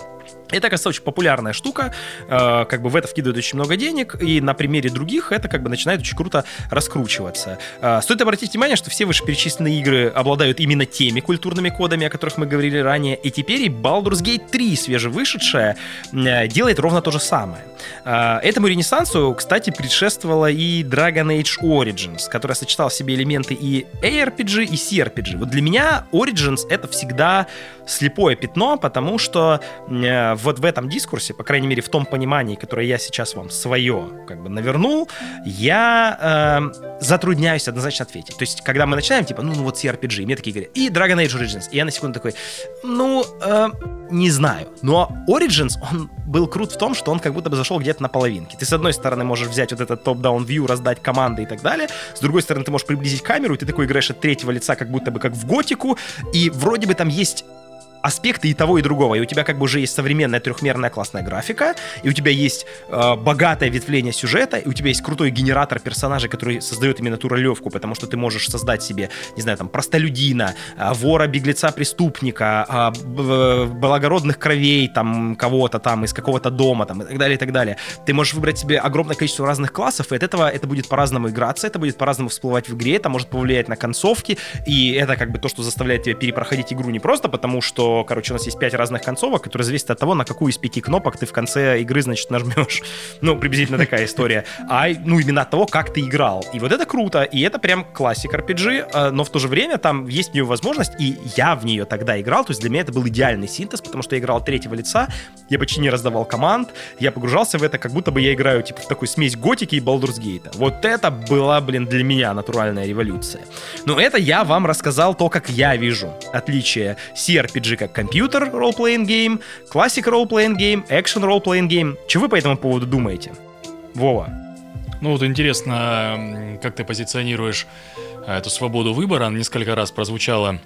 Это, кажется, очень популярная штука, э, как бы в это вкидывают очень много денег, и на примере других это как бы начинает очень круто раскручиваться. Э, стоит обратить внимание, что все вышеперечисленные игры обладают именно теми культурными кодами, о которых мы говорили ранее, и теперь и Baldur's Gate 3, свежевышедшая, э, делает ровно то же самое. Э, этому ренессансу, кстати, предшествовала и Dragon Age Origins, которая сочетала в себе элементы и ARPG, и CRPG. Вот для меня Origins это всегда слепое пятно, потому что э, вот в этом дискурсе, по крайней мере в том понимании, которое я сейчас вам свое как бы навернул, я э, затрудняюсь однозначно ответить. То есть, когда мы начинаем, типа, ну, ну вот CRPG, мне такие говорят, и Dragon Age Origins, и я на секунду такой, ну, э, не знаю. Но Origins, он был крут в том, что он как будто бы зашел где-то на половинке. Ты, с одной стороны, можешь взять вот этот топ-даун вью, раздать команды и так далее. С другой стороны, ты можешь приблизить камеру, и ты такой играешь от третьего лица, как будто бы как в готику. И вроде бы там есть аспекты и того, и другого. И у тебя как бы уже есть современная трехмерная классная графика, и у тебя есть э, богатое ветвление сюжета, и у тебя есть крутой генератор персонажей, который создает именно ту ролевку, потому что ты можешь создать себе, не знаю, там, простолюдина, э, вора, беглеца, преступника, э, б- благородных кровей, там, кого-то там, из какого-то дома, там, и так далее, и так далее. Ты можешь выбрать себе огромное количество разных классов, и от этого это будет по-разному играться, это будет по-разному всплывать в игре, это может повлиять на концовки, и это как бы то, что заставляет тебя перепроходить игру не просто потому, что, короче, у нас есть пять разных концовок, которые зависят от того, на какую из пяти кнопок ты в конце игры, значит, нажмешь. Ну, приблизительно такая история. А, ну, именно от того, как ты играл. И вот это круто, и это прям классик RPG, э, но в то же время там есть в нее возможность, и я в нее тогда играл, то есть для меня это был идеальный синтез, потому что я играл от третьего лица, я почти не раздавал команд, я погружался в это, как будто бы я играю, типа, в такую смесь готики и Baldur's Gate. Вот это была, блин, для меня натуральная революция. Но это я вам рассказал то, как я вижу отличие CRPG как компьютер role-playing game, classic role-playing game, action role-playing game. Что вы по этому поводу думаете? Вова. Ну вот интересно, как ты позиционируешь э, эту свободу выбора. Несколько раз прозвучало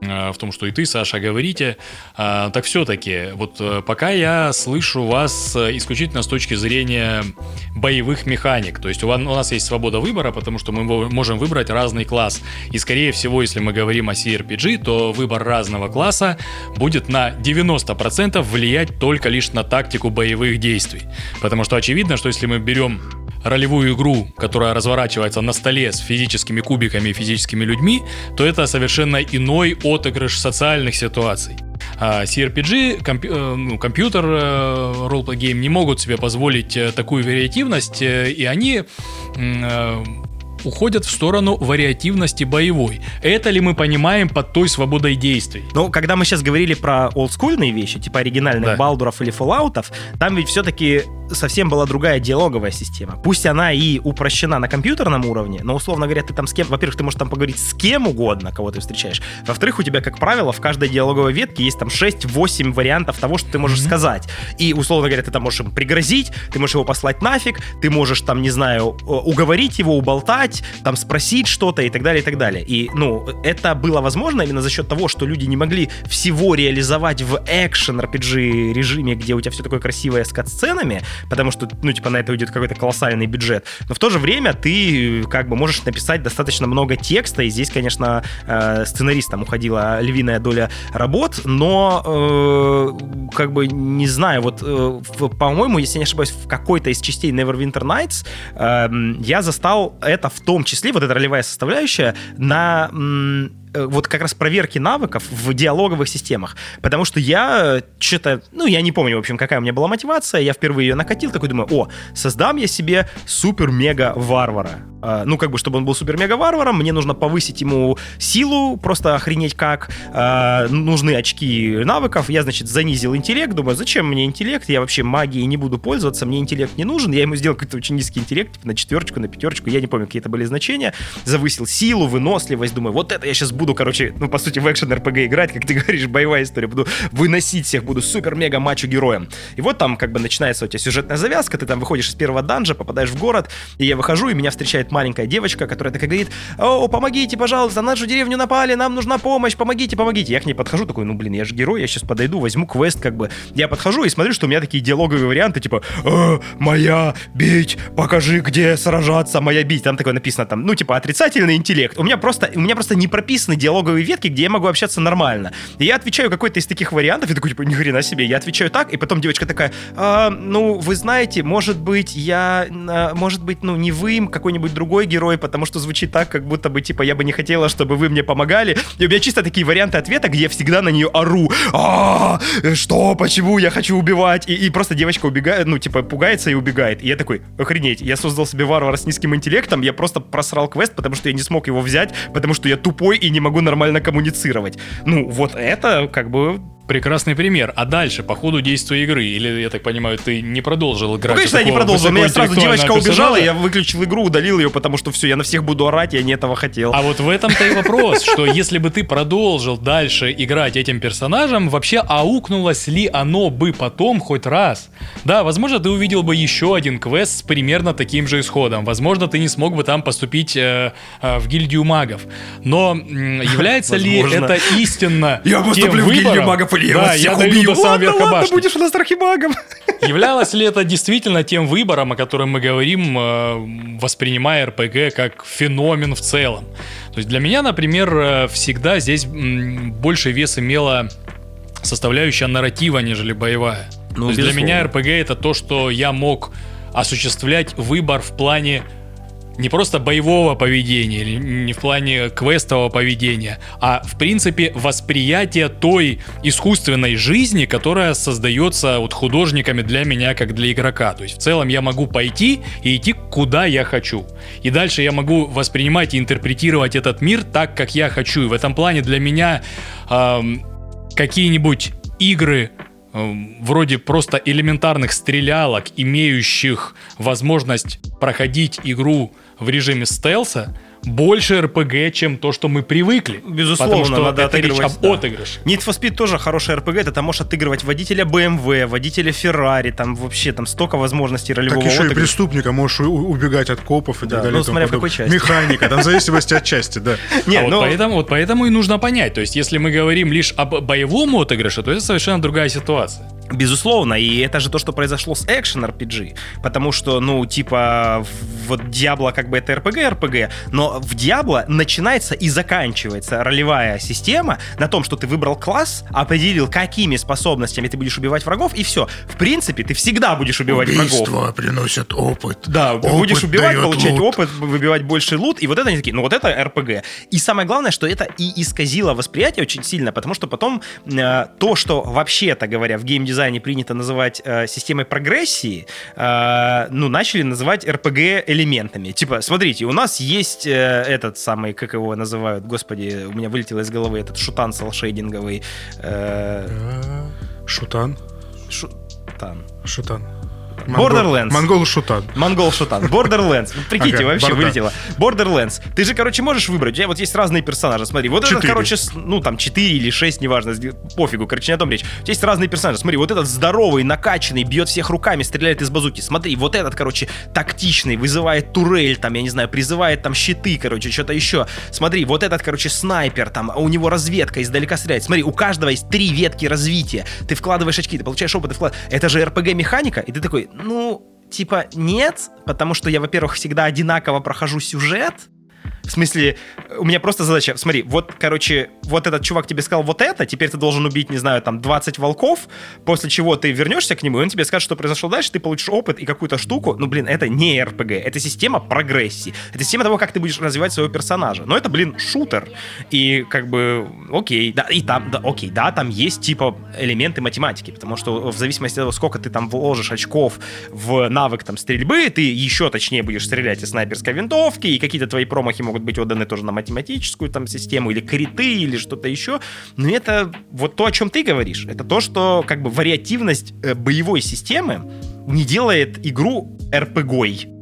в том, что и ты, Саша, говорите. А, Так все-таки, вот э, пока я слышу вас э, исключительно с точки зрения боевых механик. То есть у нас есть свобода выбора, потому что мы мо- можем выбрать разный класс. И скорее всего, если мы говорим о CRPG, то выбор разного класса будет на 90% влиять только лишь на тактику боевых действий. Потому что очевидно, что если мы берем ролевую игру, которая разворачивается на столе с физическими кубиками и физическими людьми, то это совершенно иной отыгрыш социальных ситуаций. А CRPG, компью- э, ну, компьютер э, game не могут себе позволить э, такую вариативность, и они уходят в сторону вариативности боевой. Это ли мы понимаем под той свободой действий? Но когда мы сейчас говорили про олдскульные вещи, типа оригинальных Да. Балдуров или Фоллаутов, там ведь все-таки совсем была другая диалоговая система. Пусть она и упрощена на компьютерном уровне, но, условно говоря, ты там с кем... Во-первых, ты можешь там поговорить с кем угодно, кого ты встречаешь. Во-вторых, у тебя, как правило, в каждой диалоговой ветке есть там 6-8 вариантов того, что ты можешь сказать. И, условно говоря, ты там можешь им пригрозить, ты можешь его послать нафиг, ты можешь там, не знаю, уговорить его, уболтать, там спросить что-то и так далее, и так далее. И, ну, это было возможно именно за счет того, что люди не могли всего реализовать в экшен RPG режиме, где у тебя все такое красивое с кат-сценами, потому что, ну, типа, на это уйдет какой-то колоссальный бюджет. Но в то же время ты, э, как бы, можешь написать достаточно много текста, и здесь, конечно, э, сценаристам уходила львиная доля работ, но, э, как бы, не знаю, вот, э, по-моему, если не ошибаюсь, в какой-то из частей Neverwinter Nights эм, я застал это в том числе, вот эта ролевая составляющая, на вот как раз проверки навыков в диалоговых системах. Потому что я что-то, ну, я не помню, в общем, какая у меня была мотивация. Я впервые ее накатил, такой думаю, о, создам я себе супер-мега-варвара. А, ну, как бы, чтобы он был супер-мега-варваром, мне нужно повысить ему силу, просто охренеть как. А, нужны очки навыков. Я, значит, занизил интеллект. Думаю, зачем мне интеллект? Я вообще магией не буду пользоваться, мне интеллект не нужен. Я ему сделал какой-то очень низкий интеллект, типа на четверочку, на пятерочку. Я не помню, какие это были значения. Завысил силу, выносливость. Думаю, вот это я сейчас буду, короче, ну, по сути, в экшен РПГ играть, как ты говоришь, боевая история. Буду выносить всех, буду супер-мега-мачо героем. И вот там как бы начинается у тебя сюжетная завязка, ты там выходишь из первого данжа, попадаешь в город, и я выхожу, и меня встречает маленькая девочка, которая такая говорит, о, помогите, пожалуйста, на нашу деревню напали, нам нужна помощь, помогите, помогите. Я к ней подхожу, такой, ну, блин, я же герой, я сейчас подойду, возьму квест, как бы. Я подхожу и смотрю, что у меня такие диалоговые варианты, типа, «Э, моя, бить, покажи, где сражаться, моя бить. Там такое написано, там, ну, типа, отрицательный интеллект. У меня просто, у меня просто не прописаны диалоговые ветки, где я могу общаться нормально. И я отвечаю какой-то из таких вариантов, и такой, типа, ни хрена себе. Я отвечаю так, и потом девочка такая, «А, ну, вы знаете, может быть, я, а, может быть, ну, не вы, какой-нибудь другой герой, потому что звучит так, как будто бы, типа, я бы не хотела, чтобы вы мне помогали. И у меня чисто такие варианты ответа, где я всегда на нее ору. «А, что, почему, я хочу убивать. И, и просто девочка убегает, ну, типа, пугается и убегает. И я такой, охренеть, я создал себе варвара с низким интеллектом, я просто просрал квест, потому что я не смог его взять, потому что я тупой и не могу нормально коммуницировать. Ну, вот это, как бы, Прекрасный пример. А дальше, по ходу действия игры, или, я так понимаю, ты не продолжил играть? Ну, конечно, я не продолжил. У меня сразу девочка убежала, я выключил игру, удалил ее, потому что все, я на всех буду орать, я не этого хотел. А вот в этом-то и вопрос, что если бы ты продолжил дальше играть этим персонажем, вообще аукнулось ли оно бы потом хоть раз? Да, возможно, ты увидел бы еще один квест с примерно таким же исходом. Возможно, ты не смог бы там поступить э, э, в гильдию магов. Но является ли это истинно Я поступлю в гильдию магов, или я Да, всех дойду убью. до самого Ладно, верха ладно, башни. будешь у нас архимагом. Являлось ли это действительно тем выбором, о котором мы говорим, э, воспринимая РПГ как феномен в целом? То есть для меня, например, э, всегда здесь больше вес имела составляющая нарратива, нежели боевая. Ну, То есть для меня РПГ это то, что я мог осуществлять выбор в плане не просто боевого поведения, не в плане квестового поведения, а в принципе восприятие той искусственной жизни, которая создается вот художниками для меня как для игрока. То есть в целом я могу пойти и идти куда я хочу. И дальше я могу воспринимать и интерпретировать этот мир так, как я хочу. И в этом плане для меня ам, какие-нибудь игры эм, вроде просто элементарных стрелялок, имеющих возможность проходить игру в режиме стелса, больше РПГ, чем то, что мы привыкли. Безусловно, Потому что надо это речь отыгрывать, об да. отыгрыше. Need for Speed тоже хороший RPG, ты там можешь отыгрывать водителя BMW, водителя Ferrari, там вообще там столько возможностей ролевого Так еще и отыгрыша. преступника, можешь убегать от копов и Да, так далее. ну, и смотря в какой части. Механика, там в зависимости от части, да. Не, а вот, ну, поэтому, вот поэтому и нужно понять. То есть, если мы говорим лишь об боевом отыгрыше, то это совершенно другая ситуация. Безусловно, и это же то, что произошло с экшен RPG, потому что, ну, типа, вот Diablo как бы это RPG, RPG, но в Diablo начинается и заканчивается ролевая система на том, что ты выбрал класс, определил, какими способностями ты будешь убивать врагов, и все. В принципе, ты всегда будешь убивать врагов. приносят опыт. Да, Опыт будешь убивать, получать лут. опыт, выбивать больше лут, и вот это они такие, ну вот это РПГ. И самое главное, что это и исказило восприятие очень сильно, потому что потом э, то, что вообще-то говоря в геймдизайне принято называть э, системой прогрессии, э, ну, начали называть РПГ элементами. Типа, смотрите, у нас есть э, этот самый, как его называют, господи, у меня вылетело из головы этот шутан селшейдинговый. э, А, Шутан. шутан. Шутан. Borderlands. Монгол Шутан. Монгол Шутан. Borderlands. Ну, Прикиньте, Ага, вообще Борда. вылетело. Borderlands. Ты же, короче, можешь выбрать. У тебя вот есть разные персонажи. Смотри, вот этот, Четыре. короче, с- ну там 4 или 6, неважно, пофигу, короче, не о том речь. У тебя есть разные персонажи. Смотри, вот этот здоровый, накачанный, бьет всех руками, стреляет из базуки. Смотри, вот этот, короче, тактичный, вызывает турель, там, я не знаю, призывает там щиты, короче, что-то еще. Смотри, вот этот, короче, снайпер, там, у него разведка, издалека стреляет. Смотри, у каждого есть три ветки развития. Ты вкладываешь очки, ты получаешь опыт, ты вклад... Это же RPG-механика, и ты такой, ну, типа, нет, потому что я, во-первых, всегда одинаково прохожу сюжет. В смысле, у меня просто задача, смотри, вот, короче, вот этот чувак тебе сказал вот это, теперь ты должен убить, не знаю, там, 20 волков, после чего ты вернешься к нему, и он тебе скажет, что произошло дальше, ты получишь опыт и какую-то штуку. Ну, блин, это не РПГ, это система прогрессии. Это система того, как ты будешь развивать своего персонажа. Но это, блин, шутер. И, как бы, окей, да, и там, да, окей, да, там есть, типа, элементы математики, потому что в зависимости от того, сколько ты там вложишь очков в навык там стрельбы, ты еще точнее будешь стрелять из снайперской винтовки, и какие-то твои промахи могут быть отданы тоже на математическую там систему, или криты, или что-то еще. Но это вот то, о чем ты говоришь. Это то, что как бы вариативность э, боевой системы не делает игру РПГой.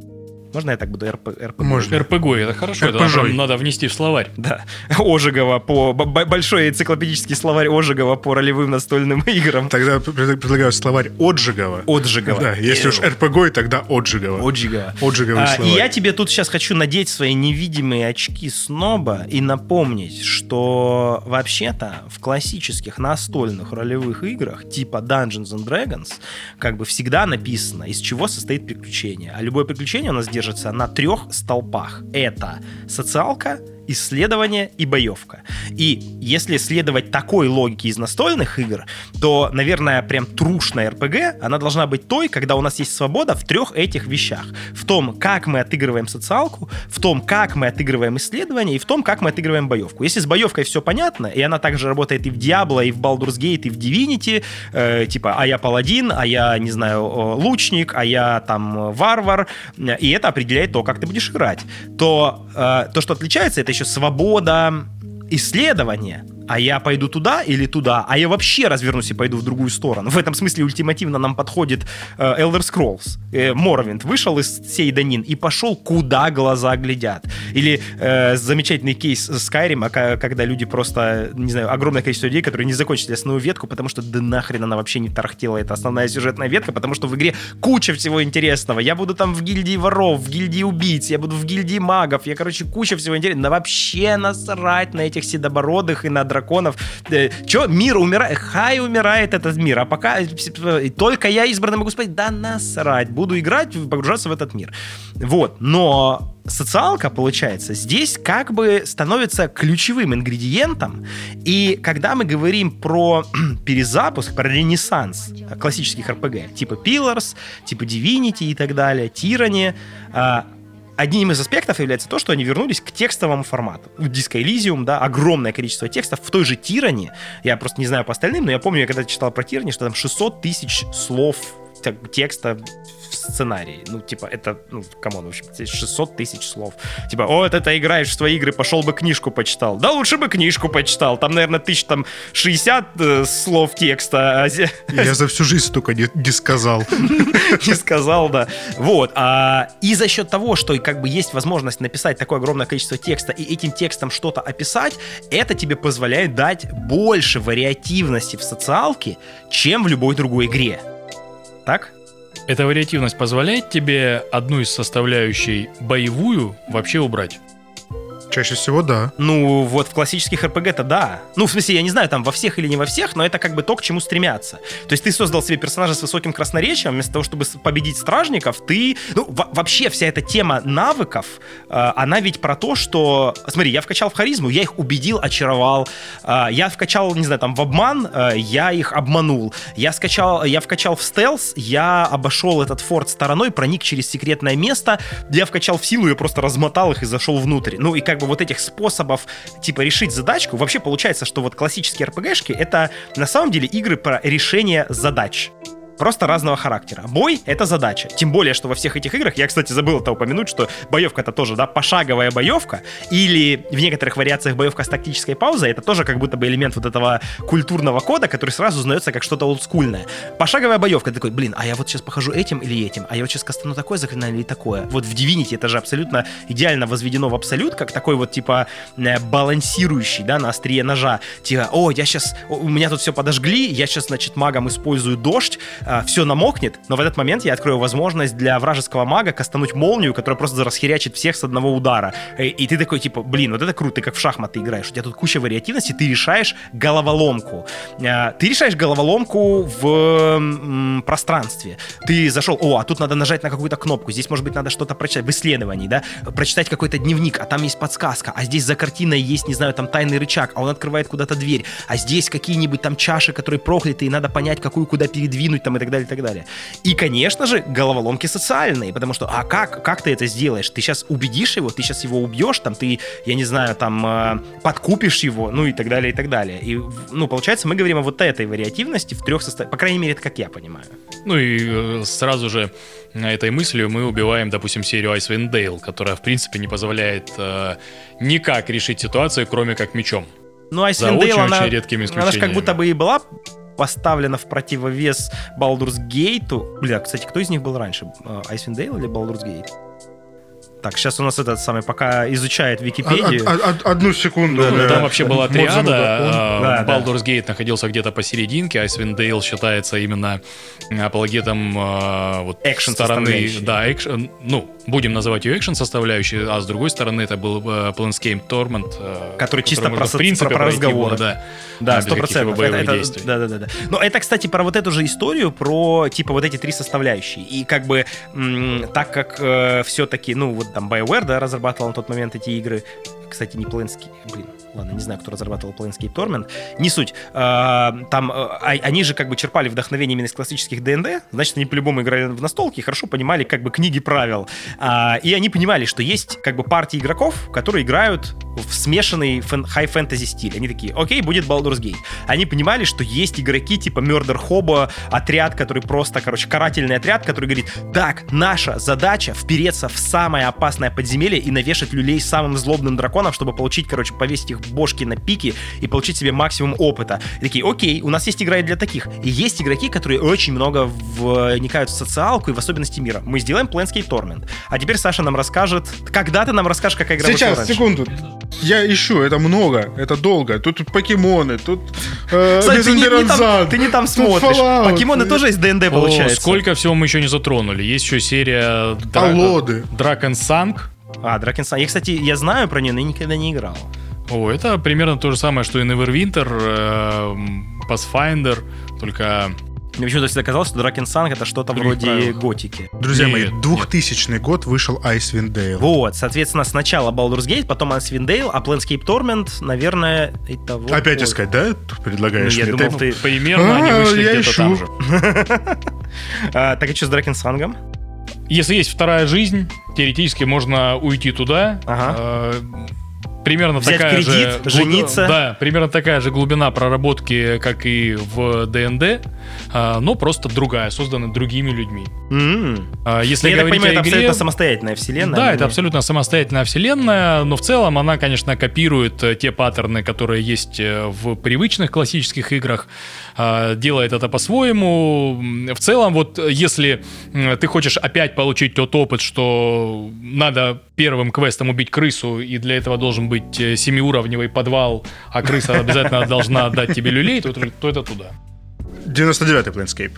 Можно я так буду РП, РПГ? Можно. РПГ, это хорошо, это РПЖой. нам надо внести в словарь. Да. Ожегова по... большой энциклопедический словарь Ожегова по ролевым настольным играм. Тогда пред- предлагаю словарь Отжигова. Отжигова. Да, если уж РПГ, тогда Отжигова. Отжигова. Отжиговый А, и я тебе тут сейчас хочу надеть свои невидимые очки сноба и напомнить, что вообще-то в классических настольных ролевых играх типа Dungeons and Dragons как бы всегда написано, из чего состоит приключение. А любое приключение у нас держится на трех столпах. Это социалка, исследование и боевка. И если следовать такой логике из настольных игр, то, наверное, прям трушная РПГ, она должна быть той, когда у нас есть свобода в трех этих вещах. В том, как мы отыгрываем социалку, в том, как мы отыгрываем исследование, и в том, как мы отыгрываем боевку. Если с боевкой все понятно, и она также работает и в Diablo, и в Baldur's Gate, и в Divinity, э, типа, а я паладин, а я, не знаю, лучник, а я там варвар, э, и это определяет то, как ты будешь играть, то э, то, что отличается, это еще свобода исследования. А я пойду туда или туда, а я вообще развернусь и пойду в другую сторону. В этом смысле ультимативно нам подходит э, Elder Scrolls. Э, Моровинд вышел из Сейданин и пошел, куда глаза глядят. Или э, замечательный кейс Skyrim, ка- когда люди просто, не знаю, огромное количество людей, которые не закончили основную ветку, потому что да нахрен она вообще не тарахтела, это основная сюжетная ветка, потому что в игре куча всего интересного. Я буду там в гильдии воров, в гильдии убийц, я буду в гильдии магов, я, короче, куча всего интересного. Да вообще насрать на этих седобородых и на драконов. Э, Че, мир умирает? Хай умирает этот мир, а пока э, только я избранный могу спать. Да насрать, буду играть, погружаться в этот мир. Вот, но социалка, получается, здесь как бы становится ключевым ингредиентом. И когда мы говорим про перезапуск, про ренессанс классических RPG, типа Pillars, типа Divinity и так далее, Tyranny, а, Одним из аспектов является то, что они вернулись к текстовому формату. В Disco Elysium, да, огромное количество текстов. В той же Tyranny, я просто не знаю по остальным, но я помню, я когда читал про Tyranny, что там 600 тысяч слов текста в сценарии. Ну, типа, это, ну, come on, в общем, здесь 600 тысяч слов. Типа, о, вот это играешь в свои игры, пошел бы книжку почитал. Да лучше бы книжку почитал. Там, наверное, тысяч там 60 э, слов текста. а Я за всю жизнь только не, не сказал. не сказал, да. Вот. А, и за счет того, что как бы есть возможность написать такое огромное количество текста и этим текстом что-то описать, это тебе позволяет дать больше вариативности в социалке, чем в любой другой игре. Так? Эта вариативность позволяет тебе одну из составляющей боевую вообще убрать. Чаще всего да. Ну, вот в классических РПГ-то да. Ну, в смысле, я не знаю, там во всех или не во всех, но это как бы то, к чему стремятся. То есть ты создал себе персонажа с высоким красноречием, вместо того, чтобы победить стражников, ты... Ну, во- вообще вся эта тема навыков, э, она ведь про то, что... Смотри, я вкачал в харизму, я их убедил, очаровал. Э, я вкачал, не знаю, там, в обман, э, я их обманул. Я, скачал, я вкачал в стелс, я обошел этот форт стороной, проник через секретное место, я вкачал в силу, я просто размотал их и зашел внутрь. Ну и как бы вот этих способов, типа, решить задачку, вообще получается, что вот классические РПГшки — это на самом деле игры про решение задач. Просто разного характера. Бой — это задача. Тем более, что во всех этих играх, я, кстати, забыл это упомянуть, что боевка это тоже, да, пошаговая боевка, или в некоторых вариациях боевка с тактической паузой, это тоже как будто бы элемент вот этого культурного кода, который сразу узнается как что-то олдскульное. Пошаговая боевка, такой, блин, а я вот сейчас похожу этим или этим, а я вот сейчас кастану такое заклинание или такое. Вот в Divinity это же абсолютно идеально возведено в абсолют, как такой вот типа э, балансирующий, да, на острие ножа. Типа, о, я сейчас, у меня тут все подожгли, я сейчас, значит, магом использую дождь, все намокнет, но в этот момент я открою возможность для вражеского мага кастануть молнию, которая просто расхерячит всех с одного удара. И, и ты такой, типа, блин, вот это круто, ты как в шахматы играешь, у тебя тут куча вариативности, ты решаешь головоломку. А, Ты решаешь головоломку в пространстве. Ты зашел, о, а тут надо нажать на какую-то кнопку, здесь, может быть, надо что-то прочитать в исследовании, да, прочитать какой-то дневник, а там есть подсказка, а здесь за картиной есть, не знаю, там тайный рычаг, а он открывает куда-то дверь, а здесь какие-нибудь там чаши, которые прокляты, и надо понять, какую куда передвинуть, там, и так далее, и так далее. И, конечно же, головоломки социальные, потому что, а как, как ты это сделаешь? Ты сейчас убедишь его, ты сейчас его убьешь, там, ты, я не знаю, там, э, подкупишь его, ну, и так далее, и так далее. И, ну, получается, мы говорим о вот этой вариативности в трех состояниях, по крайней мере, это как я понимаю. Ну и э, сразу же этой мыслью мы убиваем, допустим, серию Icewind Dale, которая, в принципе, не позволяет э, никак решить ситуацию, кроме как мечом. Ну, Icewind Dale, она, редкими она же как исключениями. будто бы и была поставлена в противовес Baldur's Gate. Бля, кстати, кто из них был раньше? Э, Icewind Dale или Baldur's Gate? Так, сейчас у нас этот самый, пока изучает Википедию. А- а- а- Одну секунду. Да, да, Там вообще была триада. Да. Baldur's Gate находился где-то посерединке, Icewind Dale считается именно апологетом э, вот Экшен стороны, да, экшен, ну, будем называть ее экшен составляющей, а с другой стороны это был э, Planescape Torment, э, Который чисто про в принципе про пройти разговоры. было, да, Да, сто процентов. Да, да, да, да. Но это, кстати, про вот эту же историю, про типа вот эти три составляющие. И как бы м, так как все-таки, ну вот там BioWare, да, разрабатывал на тот момент эти игры. Кстати, не Planescape, блин, ладно, не знаю, кто разрабатывал Planescape Torment. Не суть. А, Там э, а- они же как бы черпали вдохновение именно из классических ДНД, значит, они по-любому играли в настолки хорошо понимали как бы книги правил. А, И они понимали, что есть как бы партии игроков, которые играют в смешанный фэн- хай-фэнтези стиль. Они такие, окей, будет Baldur's Gate. Они понимали, что есть игроки типа Murder Hobo, отряд, который просто, короче, карательный отряд, который говорит, так, наша задача впереться в самое опасное подземелье и навешать люлей самым злобным драконам, чтобы получить, короче, повесить их бошки на пики и получить себе максимум опыта. И такие, окей, у нас есть игра и для таких. И есть игроки, которые очень много вникают в социалку и в особенности мира. Мы сделаем Planescape Torment. А теперь Саша нам расскажет, когда ты нам расскажешь, какая игра Сейчас, секунду. Я ищу, это много, это долго. Тут, тут покемоны, тут э, Кстати, ты не, не там, ты не там смотришь. Fallout, Покемоны тоже из ДНД О, получается. сколько всего мы еще не затронули. Есть еще серия Дра- Алоды. Dragon Sang. А, Дракенсан. Я, кстати, я знаю про нее, но я никогда не играл. О, это примерно то же самое, что и Neverwinter, э, Pathfinder, только Мне почему-то всегда казалось, что Дракенсан это что-то Других вроде правил. готики. Друзья мои, Нет, 2000 год вышел Icewind Dale. Вот, соответственно, сначала Baldur's Gate, потом Icewind Dale, а Planescape Torment, наверное, это вот... Опять Ой. искать, да? Ты Ну, предлагаешь я мне? думал, Ты- ты... примерно они А, вышли я где-то ищу. там же. А, так и что с Дракенсангом? Если есть вторая жизнь, теоретически можно уйти туда. Ага. Примерно Взять такая кредит, же жениться. Да, примерно такая же глубина проработки, как и в ДНД. А, но просто другая, создана другими людьми. А, Если Я так понимаю, это о игре... абсолютно самостоятельная вселенная. Да, она это не- абсолютно самостоятельная вселенная, но в целом она, конечно, копирует э, те паттерны, которые есть э, в привычных классических играх, а, делает это по-своему. В целом, вот э, если ты хочешь опять получить тот опыт, что надо первым квестом убить крысу, и для этого должен быть семиуровневый подвал, а крыса обязательно должна отдать тебе люлей, то это туда. 99-й Planescape.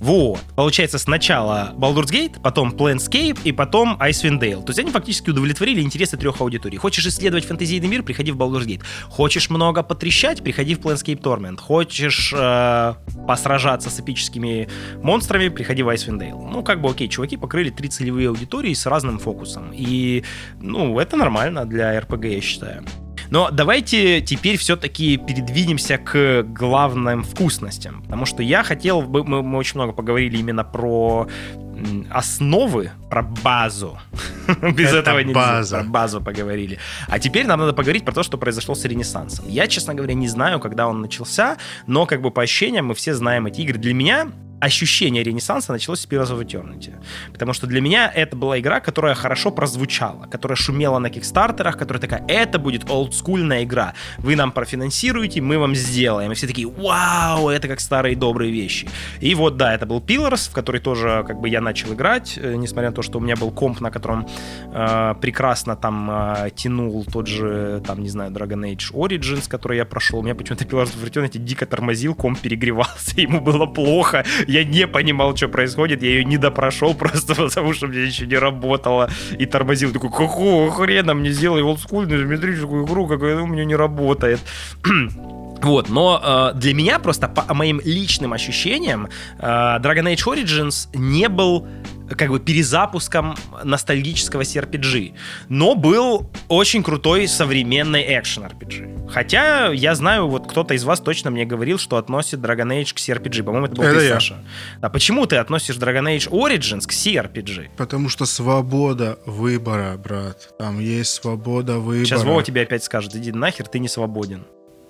Вот. Получается, сначала Baldur's Gate, потом Planescape и потом Icewind Dale. То есть они фактически удовлетворили интересы трех аудиторий. Хочешь исследовать фэнтезийный мир, приходи в Baldur's Gate. Хочешь много потрещать, приходи в Planescape Torment. Хочешь э, посражаться с эпическими монстрами, приходи в Icewind Dale. Ну, как бы окей, чуваки покрыли три целевые аудитории с разным фокусом. И, ну, это нормально для RPG, я считаю. Но давайте теперь все-таки передвинемся к главным вкусностям. Потому что я хотел бы... Мы, мы очень много поговорили именно про основы, про базу. Без Это этого нельзя. база. Про базу поговорили. А теперь нам надо поговорить про то, что произошло с Ренессансом. Я, честно говоря, не знаю, когда он начался, но как бы по ощущениям мы все знаем эти игры. Для меня ощущение Ренессанса началось с Pillars of Eternity. Потому что для меня это была игра, которая хорошо прозвучала, которая шумела на кикстартерах, которая такая, это будет олдскульная игра. Вы нам профинансируете, мы вам сделаем. И все такие, вау, это как старые добрые вещи. И вот, да, это был Pillars, в который тоже как бы я начал играть, э, несмотря на то, что у меня был комп, на котором э, прекрасно там э, тянул тот же, там, не знаю, Dragon Age Origins, который я прошел. У меня почему-то Pillars of Eternity дико тормозил, комп перегревался, ему было плохо. Я не понимал, что происходит, я ее не допрошел просто потому, что мне еще не работало. И тормозил. Такой, какого хрена мне сделай олдскульную изометрическую игру, какая у меня не работает. Вот, но э, для меня просто по моим личным ощущениям э, Dragon Age Origins не был как бы перезапуском ностальгического CRPG, но был очень крутой современный экшен RPG. Хотя я знаю, вот кто-то из вас точно мне говорил, что относит Dragon Age к CRPG. По-моему, это был Это ты, я. Саша. А почему ты относишь Dragon Age Origins к CRPG? Потому что свобода выбора, брат. Там есть свобода выбора. Сейчас Вова тебе опять скажет, иди нахер, ты не свободен.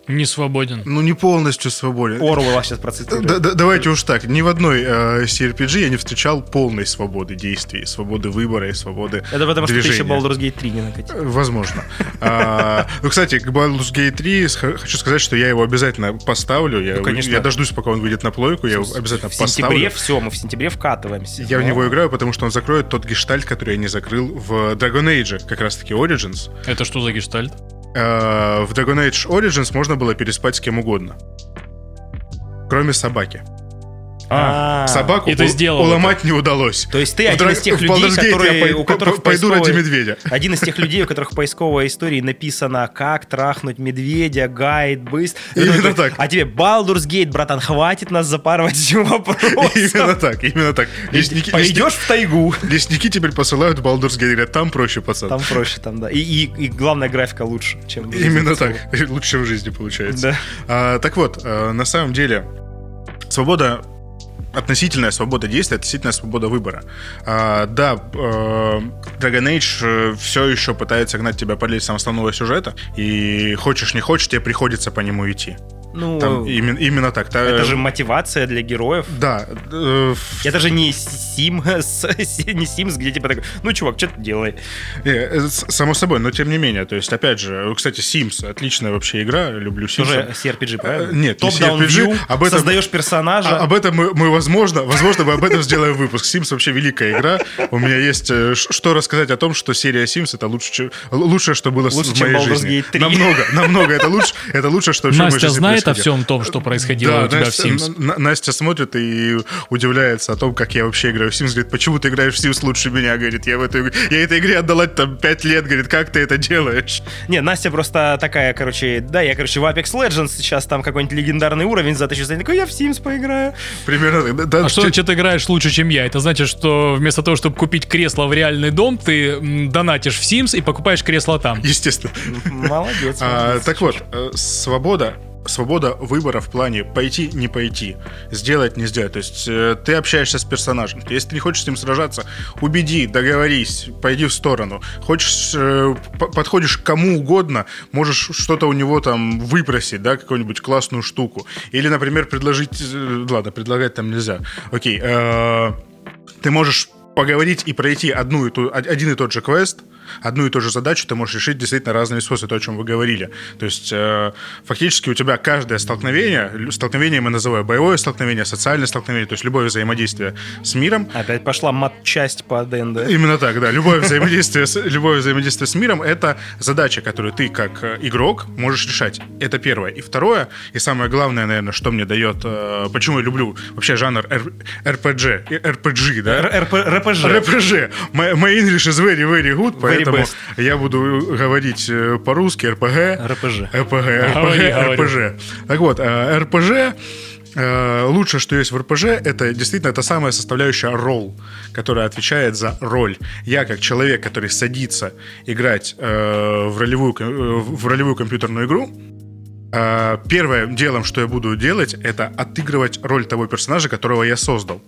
Не свободен. Ну, не полностью свободен. Оруэлла сейчас процитирую. Да- да- давайте уж так. Ни в одной э, CRPG я не встречал полной свободы действий, свободы выбора и свободы Это потому, что ты еще движения. Baldur's Gate 3 не накатил. Возможно. А, Ну, кстати, к Baldur's Gate 3 х- хочу сказать, что я его обязательно поставлю. Я, Ну, я дождусь, пока он выйдет на плойку, я его обязательно В сентябре поставлю. все, мы в сентябре вкатываемся. Я в него играю, потому что он закроет тот гештальт, который я не закрыл в Dragon Age, как раз-таки Origins. Это что за гештальт? Э, В Dragon Age Origins можно было переспать с кем угодно. Кроме собаки. А, Собаку и ты сделал уломать не удалось. То есть ты один из тех людей, которые, у которых по- пойду ради медведя. Один из тех людей, у которых в поисковой истории написано «Как трахнуть медведя», гайд, быстро. Именно так. А тебе Baldur's Gate, братан, хватит нас запарывать этим вопросом. Именно так, именно так. Пойдешь в тайгу. лесники- теперь посылают Baldur's Gate, говорят, там проще, пацан. Там проще, там, да. И, главная графика лучше, чем... Именно так. Лучше, в жизни получается. Да. А, так вот, э, на самом деле, свобода относительная свобода действия, относительная свобода выбора. А, да, э, Dragon Age все еще пытается гнать тебя по лестницам основного сюжета, и хочешь не хочешь, тебе приходится по нему идти. Ну, Там именно, именно так. Та- это же мотивация для героев. Да. э, Это же не Сим, не Sims, где типа такой, ну, чувак, что ты делай? э, э, Само собой, но тем не менее. То есть, опять же, кстати, Sims отличная вообще игра, люблю Sims. Тоже CRPG, правильно? Э, нет, не Топ-даун CRPG, вью, об этом- создаешь персонажа. А- об этом мы, мы, возможно, возможно, мы об этом сделаем выпуск. Sims вообще великая игра. У меня есть э, что рассказать о том, что серия Sims это лучше, лучшее, что было с- Лучше, в моей жизни. Gate 3. Намного, намного. Это лучше, это лучше, что вообще в моей Настя жизни знает о происходило. всем том, что происходило у тебя Настя, в Sims? Настя смотрит и удивляется о том, как я вообще играю в Sims. Говорит, почему ты играешь в Sims лучше меня? Говорит, я в эту я этой игре отдала там 5 лет. Говорит, как ты это делаешь? Не, Настя просто такая, короче, да, я, короче, в Apex Legends сейчас там какой-нибудь легендарный уровень затащу, она такой, я в Sims поиграю. Примерно так. Да, да, А что че- значит ты играешь лучше, чем я? Это значит, что вместо того, чтобы купить кресло в реальный дом, ты донатишь в Sims и покупаешь кресло там. Естественно. Молодец. А, молодец. так вот, э, свобода свобода выбора в плане пойти, не пойти, сделать, не сделать. То есть э, ты общаешься с персонажем. Если ты не хочешь с ним сражаться, убеди, договорись, пойди в сторону. Хочешь, э, подходишь к кому угодно, можешь что-то у него там выпросить, да, какую-нибудь классную штуку. Или, например, предложить... Э, ладно, предлагать там нельзя. Окей. Э, ты можешь поговорить и пройти одну и ту, один и тот же квест – одну и ту же задачу ты можешь решить действительно разными способами, то, о чем вы говорили. То есть э, фактически у тебя каждое столкновение, столкновение мы называем боевое столкновение, социальное столкновение, то есть любое взаимодействие с миром. Опять пошла мат-часть по ДНД. Именно так, да. Любое взаимодействие, с, любое взаимодействие с миром — это задача, которую ты как э, игрок можешь решать. Это первое. И второе, и самое главное, наверное, что мне дает, э, почему я люблю вообще жанр RPG, RPG, да? RPG. RPG. My English is very, very good, поэтому best. я буду говорить э, по-русски РПГ. РПЖ. РПГ, РПГ, РПЖ. Так вот, э, РПЖ э, лучшее, что есть в РПЖ, это действительно это самая составляющая ролл, которая отвечает за роль. Я как человек, который садится играть в ролевую, в ролевую компьютерную игру, первым делом, что я буду делать, это отыгрывать роль того персонажа, которого я создал.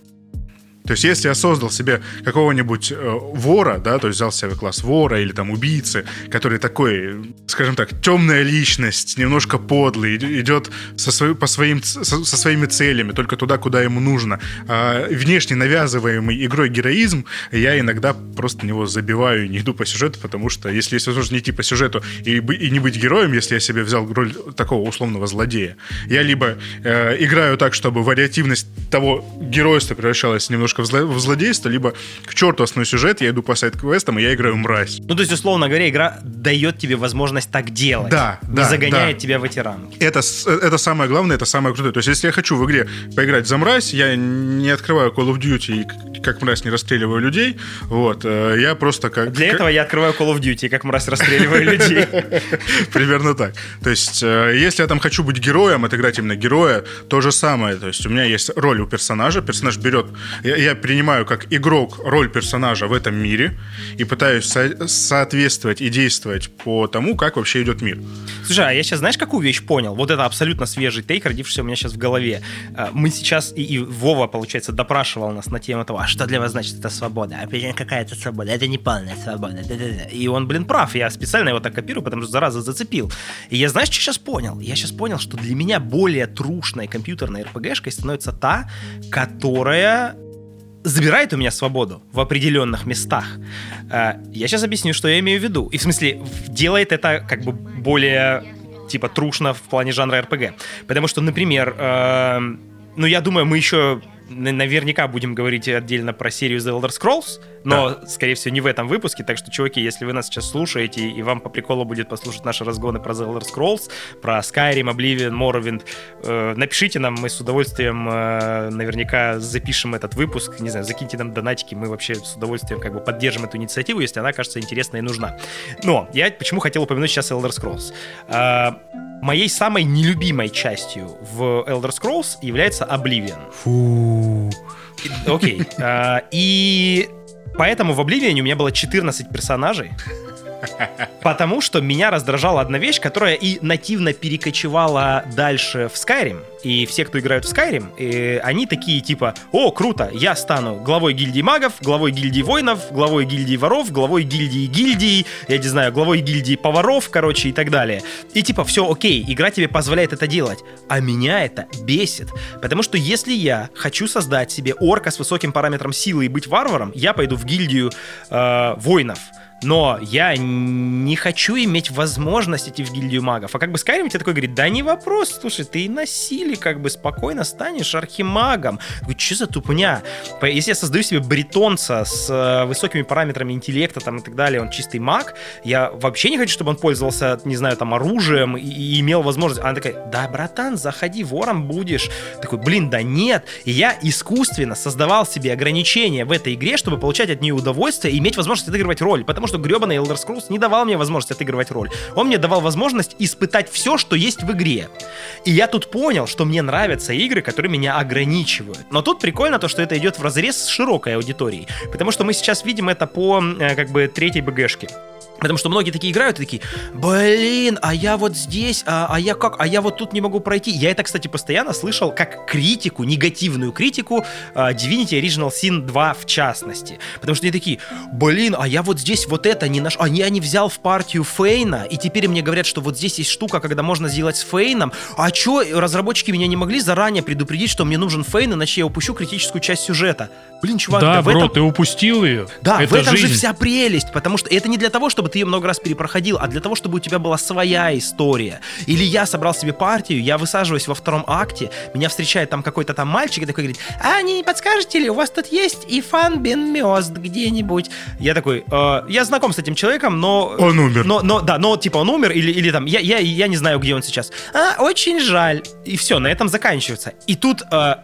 То есть, если я создал себе какого-нибудь э, вора, да, то есть взял себе класс вора или там убийцы, который такой, скажем так, темная личность, немножко подлый, идет со, свой, по своим, со, со своими целями, только туда, куда ему нужно. А внешне навязываемый игрой героизм, я иногда просто него забиваю и не иду по сюжету, потому что если есть возможность не идти по сюжету и, и не быть героем, если я себе взял роль такого условного злодея, я либо э, играю так, чтобы вариативность того геройства превращалась немножко в, зло, в злодейство, либо к черту основной сюжет, я иду по сайт-квестам, и я играю мразь. Ну, то есть, условно говоря, игра дает тебе возможность так делать. Да, не да. загоняет да. тебя в эти рамки. Это, это самое главное, это самое крутое. То есть, если я хочу в игре поиграть за мразь, я не открываю Call of Duty и как мразь не расстреливаю людей. Вот. Э, я просто как... Для этого я открываю Call of Duty и как мразь расстреливаю людей. Примерно так. То есть, э, если я там хочу быть героем, отыграть именно героя, то же самое. То есть, у меня есть роль у персонажа. Персонаж берет... Я, я принимаю как игрок роль персонажа в этом мире и пытаюсь со- соответствовать и действовать по тому, как вообще идет мир. Слушай, а я сейчас знаешь, какую вещь понял? Вот это абсолютно свежий тейк, родившийся у меня сейчас в голове. А, мы сейчас, и, и Вова, получается, допрашивал нас на тему того, а что для вас значит это свобода? А какая это свобода? Это не полная свобода. И он, блин, прав. Я специально его так копирую, потому что зараза зацепил. И я, знаешь, что сейчас понял? Я сейчас понял, что для меня более трушной компьютерной РПГшкой становится та, которая забирает у меня свободу в определенных местах. Э, я сейчас объясню, что я имею в виду. И в смысле, делает это как бы более типа трушно в плане жанра РПГ. Потому что, например, э, ну я думаю, мы еще наверняка будем говорить отдельно про серию The Elder Scrolls, но, да. скорее всего, не в этом выпуске. Так что, чуваки, если вы нас сейчас слушаете, и вам по приколу будет послушать наши разгоны про The Elder Scrolls, про Skyrim, Oblivion, Morrowind, э, напишите нам, мы с удовольствием э, наверняка запишем этот выпуск. Не знаю, закиньте нам донатики, мы вообще с удовольствием как бы поддержим эту инициативу, если она кажется интересной и нужна. Но я почему хотел упомянуть сейчас Elder Scrolls? Э, моей самой нелюбимой частью в Elder Scrolls является Oblivion. Фу. Окей. А, и поэтому в Oblivion у меня было 14 персонажей. Потому что меня раздражала одна вещь, которая и нативно перекочевала дальше в Skyrim. И все, кто играют в Skyrim, и они такие типа, о, круто, я стану главой гильдии магов, главой гильдии воинов, главой гильдии воров, главой гильдии гильдии, я не знаю, главой гильдии поваров, короче, и так далее. И типа, все окей, игра тебе позволяет это делать. А меня это бесит. Потому что если я хочу создать себе орка с высоким параметром силы и быть варваром, я пойду в гильдию э, воинов но я не хочу иметь возможность идти в гильдию магов. А как бы Skyrim тебе такой говорит, да не вопрос, слушай, ты и на силе как бы спокойно станешь архимагом. Говорю, что за тупня? Если я создаю себе бретонца с э, высокими параметрами интеллекта там и так далее, он чистый маг, я вообще не хочу, чтобы он пользовался, не знаю, там оружием и, и имел возможность. Она такая, да, братан, заходи, вором будешь. Такой, блин, да нет. И я искусственно создавал себе ограничения в этой игре, чтобы получать от нее удовольствие и иметь возможность отыгрывать роль. Потому что гребаный Elder Scrolls не давал мне возможность отыгрывать роль. Он мне давал возможность испытать все, что есть в игре. И я тут понял, что мне нравятся игры, которые меня ограничивают. Но тут прикольно то, что это идет в разрез с широкой аудиторией. Потому что мы сейчас видим это по э, как бы третьей БГшке. Потому что многие такие играют и такие, блин, а я вот здесь, а, а я как, а я вот тут не могу пройти. Я это, кстати, постоянно слышал как критику, негативную критику а, Divinity Original Sin 2 в частности. Потому что они такие, блин, а я вот здесь вот это не нашел, а я не взял в партию Фейна, и теперь мне говорят, что вот здесь есть штука, когда можно сделать с Фейном. А чё, разработчики меня не могли заранее предупредить, что мне нужен Фейн, иначе я упущу критическую часть сюжета. Блин, чувак, да, да в бро, этом... ты упустил ее. Да, Это в этом жизнь. же вся прелесть, потому что это не для того, чтобы ты ее много раз перепроходил, а для того, чтобы у тебя была своя история. Или я собрал себе партию, я высаживаюсь во втором акте, меня встречает там какой-то там мальчик и такой говорит, а не подскажете ли, у вас тут есть Ифан Бен Мёст где-нибудь? Я такой, «Э, я знаком с этим человеком, но... Он умер. Но, но, да, но типа он умер или, или там, я, я, я не знаю, где он сейчас. А, очень жаль. И все, на этом заканчивается. И тут э,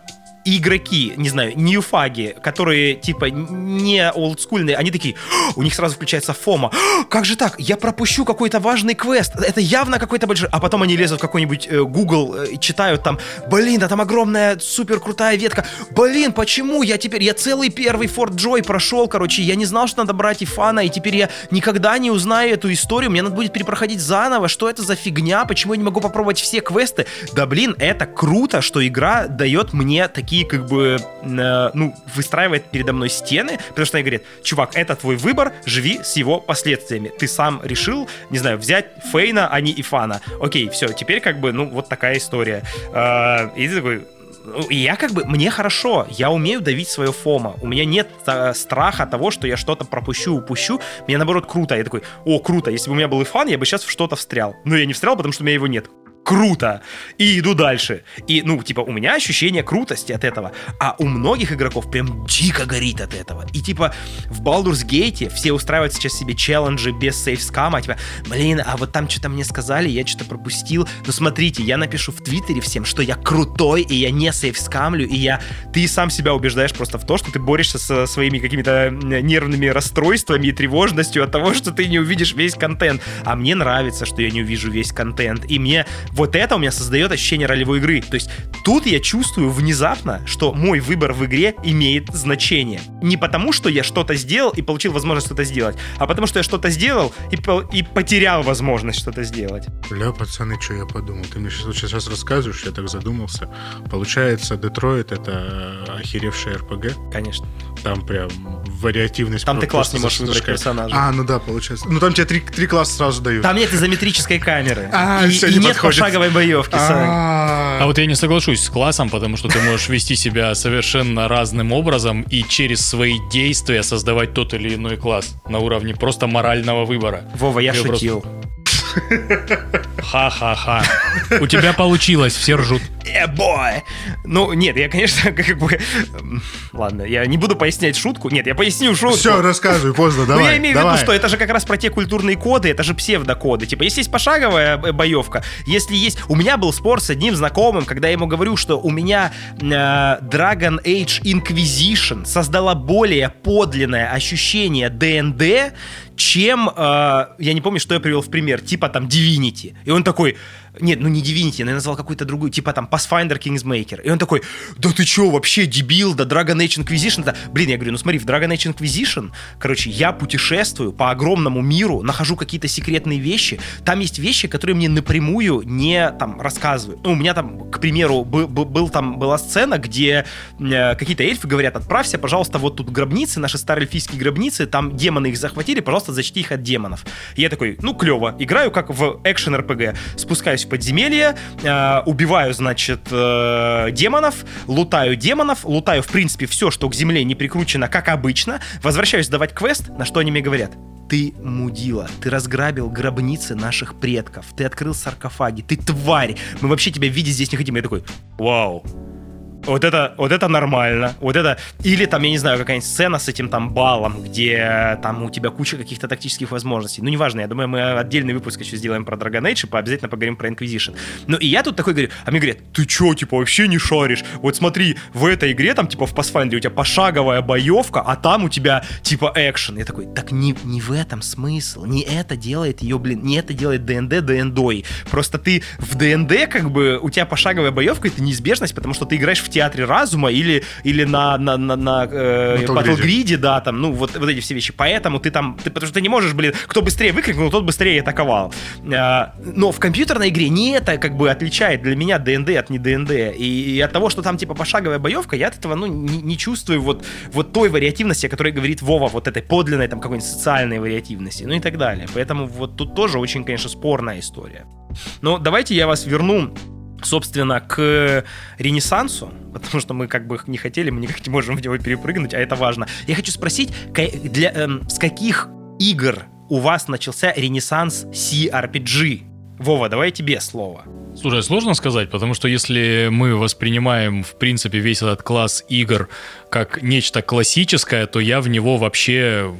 игроки, не знаю, ньюфаги, которые типа не олдскульные, они такие, у них сразу включается фома. «О, Как же так? Я пропущу какой-то важный квест. Это явно какой-то большой... А потом они лезут в какой-нибудь э, Google э, и читают там, блин, да там огромная супер крутая ветка. Блин, почему я теперь... Я целый первый Форт Джой прошел, короче, я не знал, что надо брать Ифана, и теперь я никогда не узнаю эту историю, мне надо будет перепроходить заново, что это за фигня, почему я не могу попробовать все квесты. Да блин, это круто, что игра дает мне такие как бы, э, ну, выстраивает передо мной стены, потому что они говорят, чувак, это твой выбор, живи с его последствиями. Ты сам решил, не знаю, взять Фейна, а не Ифана. Окей, все, теперь как бы, ну, вот такая история. Э, и ты такой, ну, и я как бы, мне хорошо, я умею давить свое фома, у меня нет э, страха того, что я что-то пропущу, упущу, мне наоборот круто, я такой, о, круто, если бы у меня был Ифан, я бы сейчас в что-то встрял, но я не встрял, потому что у меня его нет. Круто! И иду дальше. И, ну, типа, у меня ощущение крутости от этого. А у многих игроков прям дико горит от этого. И, типа, в Baldur's Gate все устраивают сейчас себе челленджи без сейфскама. Типа, блин, а вот там что-то мне сказали, я что-то пропустил. Ну, смотрите, я напишу в Твиттере всем, что я крутой, и я не сейфскамлю, и я... Ты сам себя убеждаешь просто в то, что ты борешься со своими какими-то нервными расстройствами и тревожностью от того, что ты не увидишь весь контент. А мне нравится, что я не увижу весь контент. И мне вот это у меня создает ощущение ролевой игры. То есть тут я чувствую внезапно, что мой выбор в игре имеет значение. Не потому, что я что-то сделал и получил возможность что-то сделать, а потому, что я что-то сделал и, по- и потерял возможность что-то сделать. Бля, пацаны, что я подумал? Ты мне сейчас, сейчас рассказываешь, я так задумался. Получается, Детройт — это охеревшая РПГ. Конечно. Там прям вариативность... Там ты класс не можешь выбрать персонажа. А, ну да, получается. Ну там тебе три, три класса сразу дают. Там нет изометрической камеры. А, и всё, и не нет подходит. Пошаговой боевки. А, А вот я не соглашусь с классом, потому что ты можешь вести себя совершенно разным образом и через свои действия создавать тот или иной класс на уровне просто морального выбора. Вова, я шутил. Ха-ха-ха. У тебя получилось, все ржут. Э, бой! Ну, нет, я, конечно, как бы... Ладно, я не буду пояснять шутку. Нет, я поясню шутку. Все, рассказывай, поздно, давай. ну, я имею в виду, что это же как раз про те культурные коды, это же псевдокоды. Типа, если есть пошаговая э, боевка, если есть... У меня был спор с одним знакомым, когда я ему говорю, что у меня э, Dragon Age Inquisition создала более подлинное ощущение ДНД, чем... э, я не помню, что я привел в пример. Типа там Divinity. И он такой... Нет, ну не Divinity, я назвал какую-то другую, типа там Pathfinder Kingsmaker. И он такой, да ты чё, вообще дебил, да Dragon Age Inquisition, да... Блин, я говорю, ну смотри, в Dragon Age Inquisition, короче, я путешествую по огромному миру, нахожу какие-то секретные вещи. Там есть вещи, которые мне напрямую не там рассказывают. Ну, у меня там, к примеру, бы- бы- был там, была сцена, где э, какие-то эльфы говорят, отправься, пожалуйста, вот тут гробницы, наши старые эльфийские гробницы, там демоны их захватили, пожалуйста, защити их от демонов. И я такой, ну, клево, играю как в экшен РПГ, спускаюсь в подземелье, э, убиваю, значит, э, демонов, лутаю демонов, лутаю, в принципе, все, что к земле не прикручено, как обычно, возвращаюсь сдавать квест, на что они мне говорят, ты мудила, ты разграбил гробницы наших предков, ты открыл саркофаги, ты тварь, мы вообще тебя видеть здесь не хотим. Я такой, вау, вот это, вот это нормально. Вот это... Или там, я не знаю, какая-нибудь сцена с этим там балом, где там у тебя куча каких-то тактических возможностей. Ну, неважно, я думаю, мы отдельный выпуск еще сделаем про Dragon Age, и обязательно поговорим про Inquisition. Ну, и я тут такой говорю, а мне говорят, ты чё, типа, вообще не шаришь? Вот смотри, в этой игре, там, типа, в Pathfinder у тебя пошаговая боевка, а там у тебя, типа, экшен. Я такой, так не, не в этом смысл. Не это делает ее, блин, не это делает ДНД ДНДой. Просто ты в ДНД, как бы, у тебя пошаговая боевка, это неизбежность, потому что ты играешь в театре разума или, или на, на, на, на э, Battlegrid. Да, там, ну, вот, вот эти все вещи. Поэтому ты там, ты, потому что ты не можешь, блин, кто быстрее выкрикнул, тот быстрее атаковал. А, но в компьютерной игре не это как бы отличает для меня ДНД от не ДНД. И, и от того, что там типа пошаговая боевка, я от этого, ну, не, не чувствую вот, вот той вариативности, о которой говорит Вова, вот этой подлинной там какой-нибудь социальной вариативности, ну и так далее. Поэтому вот тут тоже очень, конечно, спорная история. Но давайте я вас верну собственно, к Ренессансу, потому что мы как бы не хотели, мы никак не можем в него перепрыгнуть, а это важно. Я хочу спросить, для, эм, с каких игр у вас начался Ренессанс CRPG? Вова, давай тебе слово. Слушай, сложно сказать, потому что если мы воспринимаем, в принципе, весь этот класс игр как нечто классическое, то я в него вообще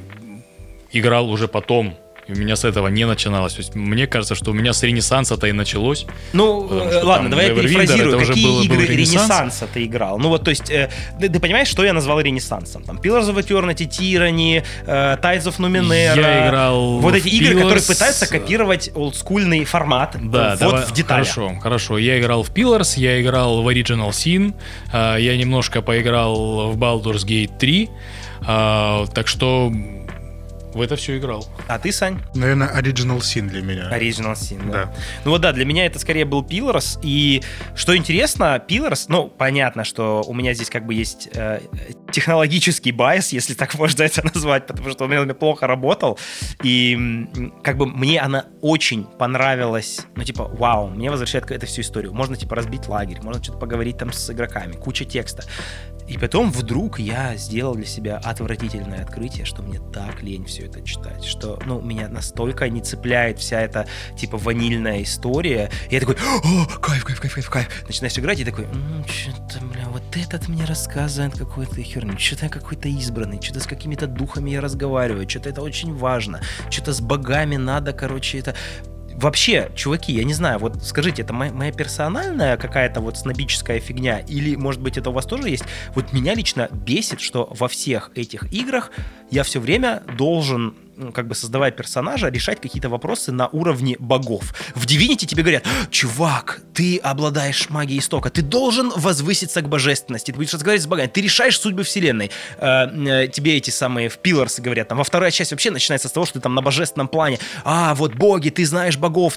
играл уже потом. И у меня с этого не начиналось. То есть мне кажется, что у меня с Ренессанса-то и началось. Ну, э, что ладно, там давай я перефразирую. Какие был- был игры Ренессанс? Ренессанса ты играл? Ну вот, то есть, э, ты, ты понимаешь, что я назвал Ренессансом? Там Pillars of Eternity, Tyranny, э, Tides of Numenera. Я играл Вот эти игры, которые Pillars. пытаются копировать олдскульный формат. Да, вот давай, в деталях. Хорошо, хорошо. Я играл в Pillars, я играл в Original Sin, а, я немножко поиграл в Baldur's Gate 3, а, так что в это все играл. А ты, Сань? Наверное, Original Sin для меня. Original Sin, да. Да. Ну вот да, для меня это скорее был Pillars. И что интересно, Pillars, ну, понятно, что у меня здесь как бы есть э, технологический байс, если так можно это назвать, потому что он у меня плохо работал. И как бы мне она очень понравилась. Ну, типа, вау, мне возвращает эту всю историю. Можно, типа, разбить лагерь, можно что-то поговорить там с игроками, куча текста. И потом вдруг я сделал для себя отвратительное открытие, что мне так лень все это читать, что, ну, меня настолько не цепляет вся эта, типа, ванильная история. И я такой, о, кайф, кайф, кайф, кайф, кайф. Начинаешь играть и такой, что-то, бля, вот этот мне рассказывает какую-то херню, что-то я какой-то избранный, что-то с какими-то духами я разговариваю, что-то это очень важно, что-то с богами надо, короче, это... Вообще, чуваки, я не знаю, вот скажите, это моя, моя персональная какая-то вот снобическая фигня, или, может быть, это у вас тоже есть? Вот меня лично бесит, что во всех этих играх я все время должен ну, как бы создавая персонажа, решать какие-то вопросы на уровне богов. В Divinity тебе говорят, чувак, ты обладаешь магией истока, ты должен возвыситься к божественности, ты будешь разговаривать с богами, ты решаешь судьбы вселенной. Э, э, тебе эти самые в Pillars говорят, там во вторая часть вообще начинается с того, что ты там на божественном плане, а, вот боги, ты знаешь богов.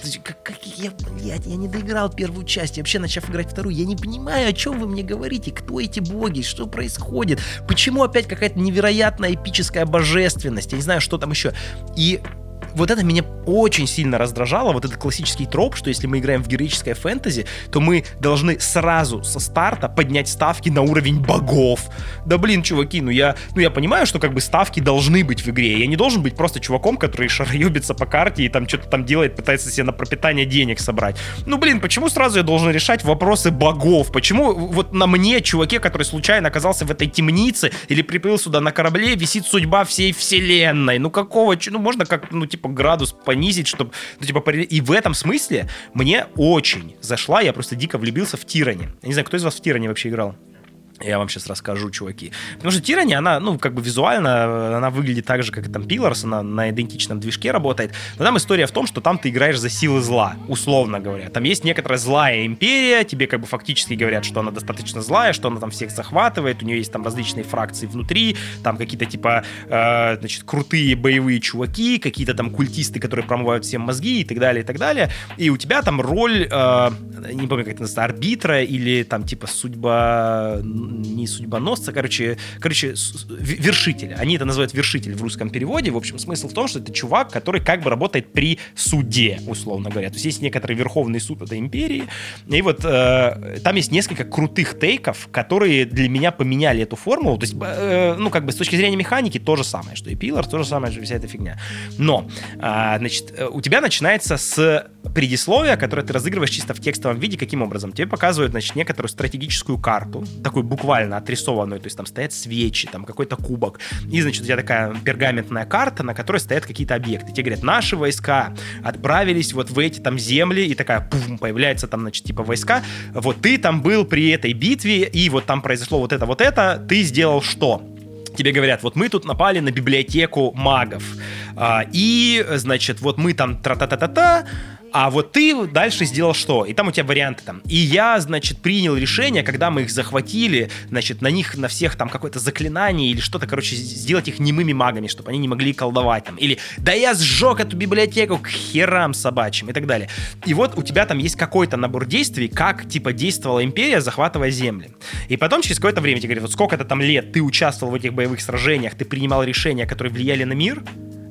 Я, блядь, я не доиграл первую часть, и вообще начав играть вторую, я не понимаю, о чем вы мне говорите, кто эти боги, что происходит, почему опять какая-то невероятная эпическая божественность, я не знаю, что там еще. И вот это меня очень сильно раздражало, вот этот классический троп, что если мы играем в героическое фэнтези, то мы должны сразу со старта поднять ставки на уровень богов. Да блин, чуваки, ну я, ну я понимаю, что как бы ставки должны быть в игре. Я не должен быть просто чуваком, который шароебится по карте и там что-то там делает, пытается себе на пропитание денег собрать. Ну блин, почему сразу я должен решать вопросы богов? Почему вот на мне, чуваке, который случайно оказался в этой темнице или приплыл сюда на корабле, висит судьба всей вселенной? Ну какого, ну можно как, ну типа градус понизить, чтобы, ну типа, и в этом смысле мне очень зашла, я просто дико влюбился в Тиране. Я не знаю, кто из вас в Тиране вообще играл? Я вам сейчас расскажу, чуваки. Потому что Тирани, она, ну, как бы визуально, э, она выглядит так же, как там Pillars, она на идентичном движке работает. Но там история в том, что там ты играешь за силы зла, условно говоря. Там есть некоторая злая империя, тебе как бы фактически говорят, что она достаточно злая, что она там всех захватывает, у нее есть там различные фракции внутри, там какие-то типа, э, значит, крутые боевые чуваки, какие-то там культисты, которые промывают всем мозги и так далее, и так далее. И у тебя там роль, э, не помню, как это называется, арбитра или там типа судьба, не судьбоносца, короче, короче, вершителя. Они это называют вершитель в русском переводе. В общем, смысл в том, что это чувак, который как бы работает при суде, условно говоря. То есть есть некоторый верховный суд этой империи. И вот э, там есть несколько крутых тейков, которые для меня поменяли эту формулу. То есть, э, ну, как бы с точки зрения механики то же самое, что и Pillars, то же самое, что вся эта фигня. Но, а, значит, э, у тебя начинается с предисловия, которое ты разыгрываешь чисто в текстовом виде. Каким образом? Тебе показывают, значит, некоторую стратегическую карту, такую буквально отрисованную, то есть там стоят свечи, там какой-то кубок, и, значит, у тебя такая пергаментная карта, на которой стоят какие-то объекты. Тебе говорят, наши войска отправились вот в эти там земли, и такая, пум, появляется там, значит, типа войска, вот ты там был при этой битве, и вот там произошло вот это, вот это, ты сделал что? тебе говорят, вот мы тут напали на библиотеку магов, а, и, значит, вот мы там тра-та-та-та-та, а вот ты дальше сделал что? И там у тебя варианты там. И я, значит, принял решение, когда мы их захватили, значит, на них, на всех там какое-то заклинание или что-то, короче, сделать их немыми магами, чтобы они не могли колдовать там. Или да я сжег эту библиотеку к херам собачьим и так далее. И вот у тебя там есть какой-то набор действий, как, типа, действовала империя, захватывая земли. И потом через какое-то время тебе говорят, вот сколько-то там лет ты участвовал в этих боевых сражениях, ты принимал решения, которые влияли на мир,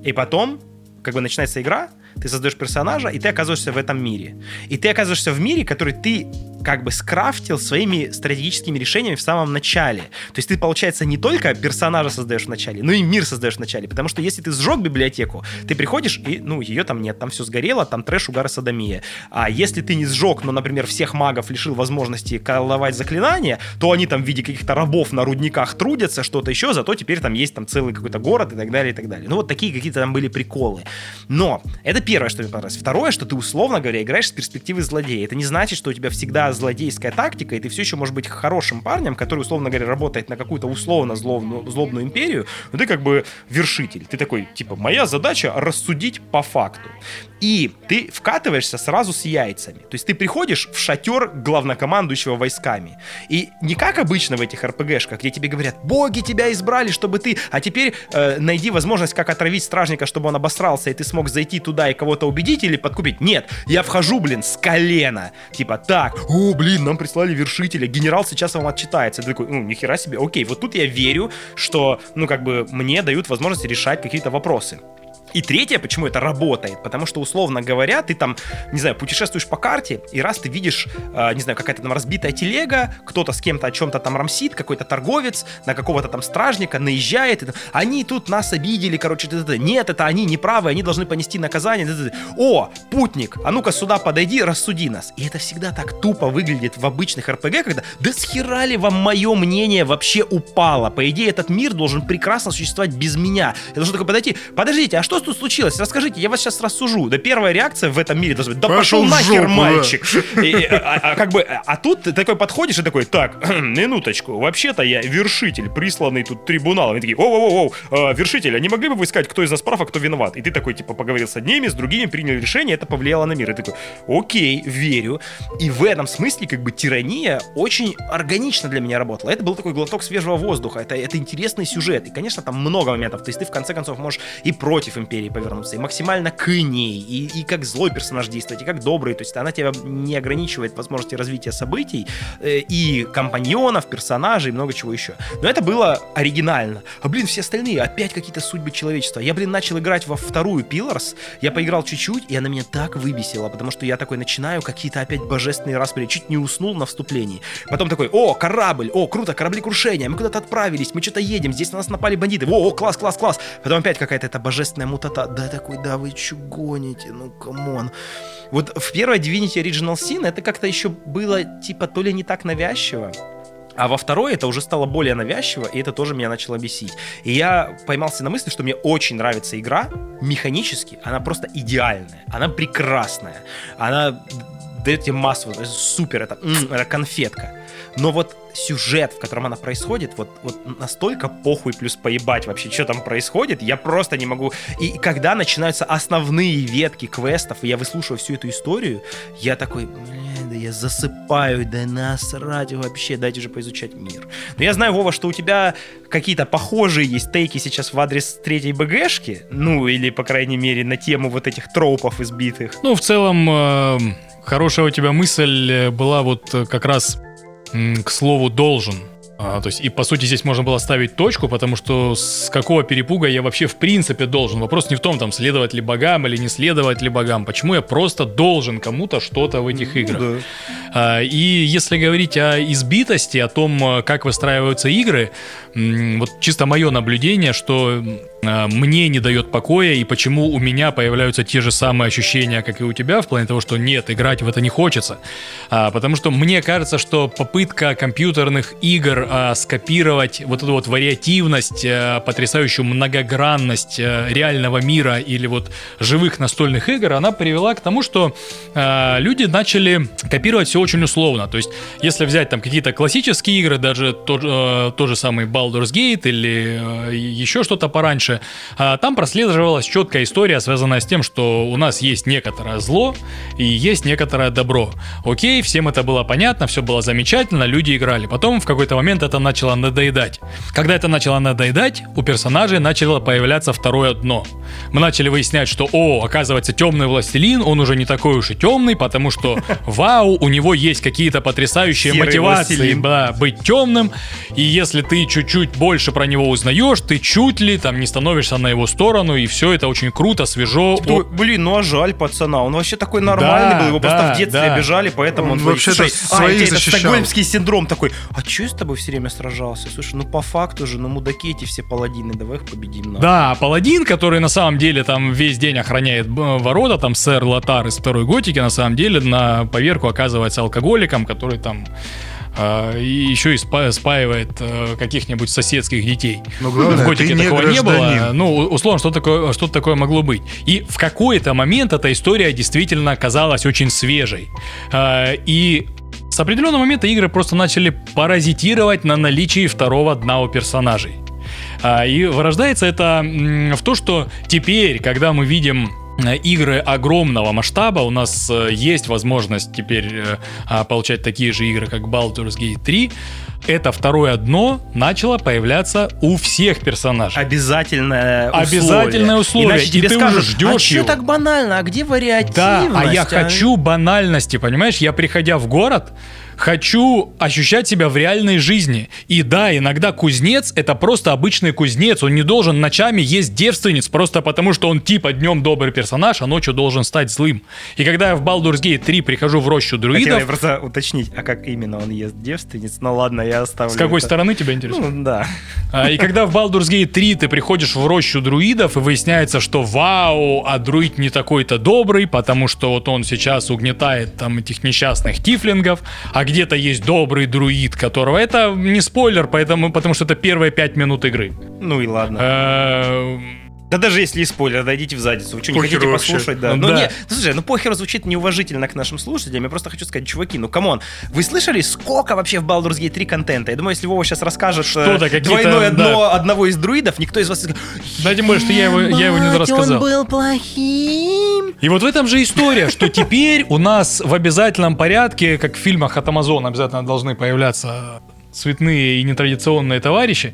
и потом, как бы начинается игра, ты создаешь персонажа, и ты оказываешься в этом мире. И ты оказываешься в мире, который ты как бы скрафтил своими стратегическими решениями в самом начале. То есть ты, получается, не только персонажа создаешь в начале, но и мир создаешь в начале. Потому что если ты сжег библиотеку, ты приходишь, и, ну, ее там нет, там все сгорело, там трэш, угар и садомия. А если ты не сжег, но, например, всех магов лишил возможности колдовать заклинания, то они там в виде каких-то рабов на рудниках трудятся, что-то еще, зато теперь там есть там целый какой-то город и так далее, и так далее. Ну, вот такие какие-то там были приколы. Но это первое, что мне понравилось. Второе, что ты, условно говоря, играешь с перспективы злодея. Это не значит, что у тебя всегда злодейская тактика, и ты все еще можешь быть хорошим парнем, который, условно говоря, работает на какую-то условно злобную, злобную империю, но ты как бы вершитель. Ты такой, типа, моя задача рассудить по факту. И ты вкатываешься сразу с яйцами. То есть ты приходишь в шатер главнокомандующего войсками. И не как обычно в этих РПГшках, где тебе говорят, боги тебя избрали, чтобы ты... А теперь э, найди возможность, как отравить стражника, чтобы он обосрался, и ты смог зайти туда и кого-то убедить или подкупить. Нет, я вхожу, блин, с колена. Типа, так, о, блин, нам прислали вершителя, генерал сейчас вам отчитается. Ты такой, ну, нихера себе, окей, вот тут я верю, что, ну, как бы, мне дают возможность решать какие-то вопросы. И третье, почему это работает, потому что, условно говоря, ты там, не знаю, путешествуешь по карте, и раз ты видишь, э, не знаю, какая-то там разбитая телега, кто-то с кем-то о чем-то там рамсит, какой-то торговец на какого-то там стражника наезжает, и, они тут нас обидели, короче, т -т -т. нет, это они неправы, они должны понести наказание. Т -т -т. О, путник, а ну-ка сюда подойди, рассуди нас. И это всегда так тупо выглядит в обычных РПГ, когда, да схера ли вам мое мнение вообще упало? По идее, этот мир должен прекрасно существовать без меня. Я должен такой подойти, подождите, а что тут случилось? Расскажите, я вас сейчас рассужу. Да первая реакция в этом мире должна быть, да пошел, Пошел нахер, жопу, мальчик. И, а, а как бы, а тут ты такой подходишь и такой, так, минуточку, вообще-то я вершитель, присланный тут трибуналом. И такие, оу-оу-оу, а, вершитель, а не могли бы вы сказать, кто из нас прав, а кто виноват? И ты такой, типа, поговорил с одними, с другими, принял решение, это повлияло на мир. И такой, окей, верю. И в этом смысле, как бы, тирания очень органично для меня работала. Это был такой глоток свежего воздуха, это, это интересный сюжет. И, конечно, там много моментов. То есть ты, в конце концов, можешь и против империи повернуться, и максимально к ней, и, и как злой персонаж действовать, и как добрый. То есть она тебя не ограничивает возможности развития событий, э, и компаньонов, персонажей, и много чего еще. Но это было оригинально. А, блин, все остальные, опять какие-то судьбы человечества. Я, блин, начал играть во вторую Pillars, я поиграл чуть-чуть, и она меня так выбесила, потому что я такой начинаю какие-то опять божественные распри, чуть не уснул на вступлении. Потом такой, о, корабль, о, круто, корабли крушения, мы куда-то отправились, мы что-то едем, здесь на нас напали бандиты, о, о, класс, класс, класс. Потом опять какая-то эта божественная мутота, да, такой, да, вы чё гоните, ну, come on. Вот в первой Divinity Original Sin это как-то еще было, типа, то ли не так навязчиво, а во второй это уже стало более навязчиво, и это тоже меня начало бесить. И я поймался на мысли, что мне очень нравится игра, механически, она просто идеальная, она прекрасная, она дает тебе массу, супер, это, это конфетка. Но вот сюжет, в котором она происходит, вот, вот настолько похуй плюс поебать вообще, что там происходит, я просто не могу. И когда начинаются основные ветки квестов, и я выслушиваю всю эту историю, я такой, блин, да я засыпаю, да насрать вообще, дайте уже поизучать мир. Но я знаю, Вова, что у тебя какие-то похожие есть тейки сейчас в адрес третьей БГшки, ну, или, по крайней мере, на тему вот этих тропов избитых. Ну, в целом, э, хорошая у тебя мысль э, была вот э, как раз к слову «должен». А, то есть, и по сути здесь можно было ставить точку, потому что с какого перепуга я вообще в принципе должен. Вопрос не в том, там, следовать ли богам или не следовать ли богам. Почему я просто должен кому-то что-то в этих играх. да. А, И если говорить о избитости, о том, э, как выстраиваются игры, вот чисто мое наблюдение, что э, мне не дает покоя и почему у меня появляются те же самые ощущения, как и у тебя, в плане того, что нет, играть в это не хочется. А, потому что мне кажется, что попытка компьютерных игр а, скопировать вот эту вот вариативность, а, потрясающую многогранность а, реального мира или вот живых настольных игр, она привела к тому, что а, люди начали копировать все очень условно. То есть, если взять там какие-то классические игры, даже тот, э, тот же самый Baldur's Gate или э, еще что-то пораньше, а, там прослеживалась четкая история, связанная с тем, что у нас есть некоторое зло и есть некоторое добро. Окей, всем это было понятно, все было замечательно, люди играли. Потом в какой-то момент это начало надоедать. Когда это начало надоедать, у персонажей начало появляться второе дно. Мы начали выяснять, что, о, оказывается, темный властелин, он уже не такой уж и темный, потому что, вау, у него есть какие-то потрясающие Серый мотивации властелин. да, быть темным, и если ты чуть-чуть больше про него узнаешь, ты чуть ли там не становишься на его сторону, и все это очень круто, свежо. Такой, Блин, ну а жаль пацана, он вообще такой нормальный Да, был, его да, просто в детстве да. обижали, поэтому он, Он вообще-то Слушай, а, своих это, защищал. стокгольмский синдром такой, а че я с тобой все время сражался? Слушай, ну по факту же, ну мудаки эти все паладины, давай их победим. нахуй». Да, паладин, который на самом деле там весь день охраняет б- ворота, там сэр Лотар из второй готики, на самом деле на поверку оказывается алкоголиком, который там э, и еще и спа- спаивает э, каких-нибудь соседских детей. Но главное, в готике ты не такого не было. гражданин. Ну, условно, что такое, что такое могло быть. И в какой-то момент эта история действительно казалась очень свежей. Э, и с определенного момента игры просто начали паразитировать на наличии второго дна у персонажей. А, И вырождается это в то, что теперь, когда мы видим игры огромного масштаба, у нас э, есть возможность теперь э, а, получать такие же игры, как Baldur's Gate 3, это второе дно начало появляться у всех персонажей. Обязательное условие. Обязательное условие. Иначе И тебе ты скажут, уже ждешь а что его». так банально, а где вариативность? Да, а я а?» хочу банальности, понимаешь? Я, приходя в город, хочу ощущать себя в реальной жизни. И да, иногда кузнец — это просто обычный кузнец. Он не должен ночами есть девственниц, просто потому что он типа днем добрый персонаж, а ночью должен стать злым. И когда я в Baldur's Gate 3 прихожу в рощу Хотел друидов... я просто уточнить, а как именно он ест девственниц? Ну ладно, я оставлю. С какой это. стороны тебя интересует? Ну да. А, И когда в Baldur's Gate 3 ты приходишь в рощу друидов, и выясняется, что вау, а друид не такой-то добрый, потому что вот он сейчас угнетает там этих несчастных тифлингов, а где-то есть добрый друид, которого... Это не спойлер, поэтому, потому что это первые пять минут игры. Ну и ладно. Да даже если и спойлер, да идите в задницу. Вы что, не хотите вообще. послушать? Да. Ну Ну, да. не, слушай, ну похер звучит неуважительно к нашим слушателям. Я просто хочу сказать, чуваки, ну come on, вы слышали, сколько вообще в Baldur's Gate 3 контента? Я думаю, если Вова сейчас расскажет Что-то, двойное да. дно одного из друидов, никто из вас Да, тем более, что я его, я его не «Ебать, рассказал. он был плохим. И вот в этом же история, что теперь у нас в обязательном порядке, как в фильмах от Amazon обязательно должны появляться цветные и нетрадиционные товарищи.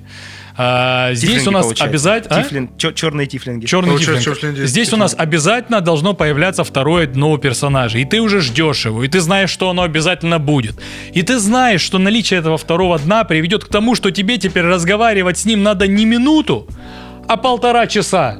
А, здесь Тифлинги, у нас обязательно... Тифлин- чё- черные тифлинги. Тифлинг. тифлинги. Здесь у нас обязательно должно появляться второе дно у персонажа. И ты уже ждешь его, и ты знаешь, что оно обязательно будет. И ты знаешь, что наличие этого второго дна приведет к тому, что тебе теперь разговаривать с ним надо не минуту, а полтора часа.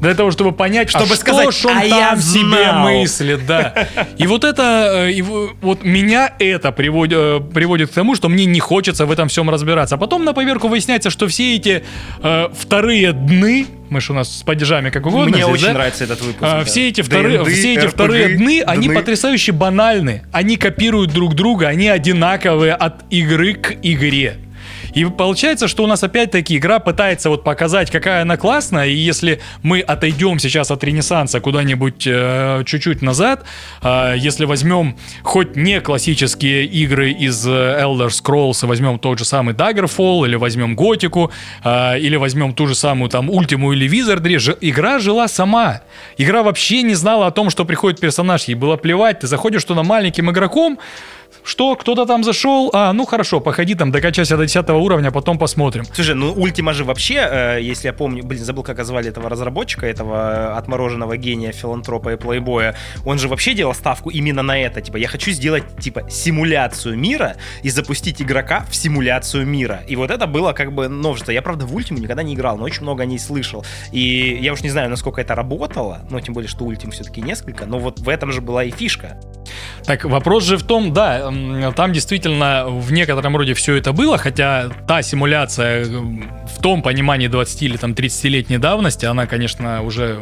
Для того, чтобы понять, Чтобы а сказать, что он «А я там себе знал». мыслит, да. И вот это, э, и вот меня это приводит, э, приводит к тому, что мне не хочется в этом всем разбираться. А потом на поверку выясняется, что все эти э, вторые дны, мы же у нас с падежами как угодно Мне здесь, очень да? нравится этот выпуск. А, да. все эти, вторые, ДНД, все эти RPG, вторые дны, они дны. потрясающе банальны. Они копируют друг друга, они одинаковые от игры к игре. И получается, что у нас опять-таки игра пытается вот показать, какая она классная, и если мы отойдем сейчас от Ренессанса куда-нибудь э, чуть-чуть назад, э, если возьмем хоть не классические игры из э, Elder Scrolls, возьмем тот же самый Daggerfall, или возьмем Готику, э, или возьмем ту же самую там Ультиму или Wizardry, ж- игра жила сама. Игра вообще не знала о том, что приходит персонаж, ей было плевать, ты заходишь туда маленьким игроком, что, кто-то там зашел, а, ну хорошо, походи там, докачайся до 10 уровня, потом посмотрим. Слушай, ну Ультима же вообще, э, если я помню, блин, забыл, как звали этого разработчика, этого э, отмороженного гения, филантропа и плейбоя, он же вообще делал ставку именно на это, типа, я хочу сделать, типа, симуляцию мира и запустить игрока в симуляцию мира. И вот это было как бы новшество. Я, правда, в Ультиму никогда не играл, но очень много о ней слышал. И я уж не знаю, насколько это работало, но тем более, что Ультим все-таки несколько, но вот в этом же была и фишка. Так вопрос же в том, да, там действительно в некотором роде все это было, хотя та симуляция в том понимании 20 или там 30-летней давности, она, конечно, уже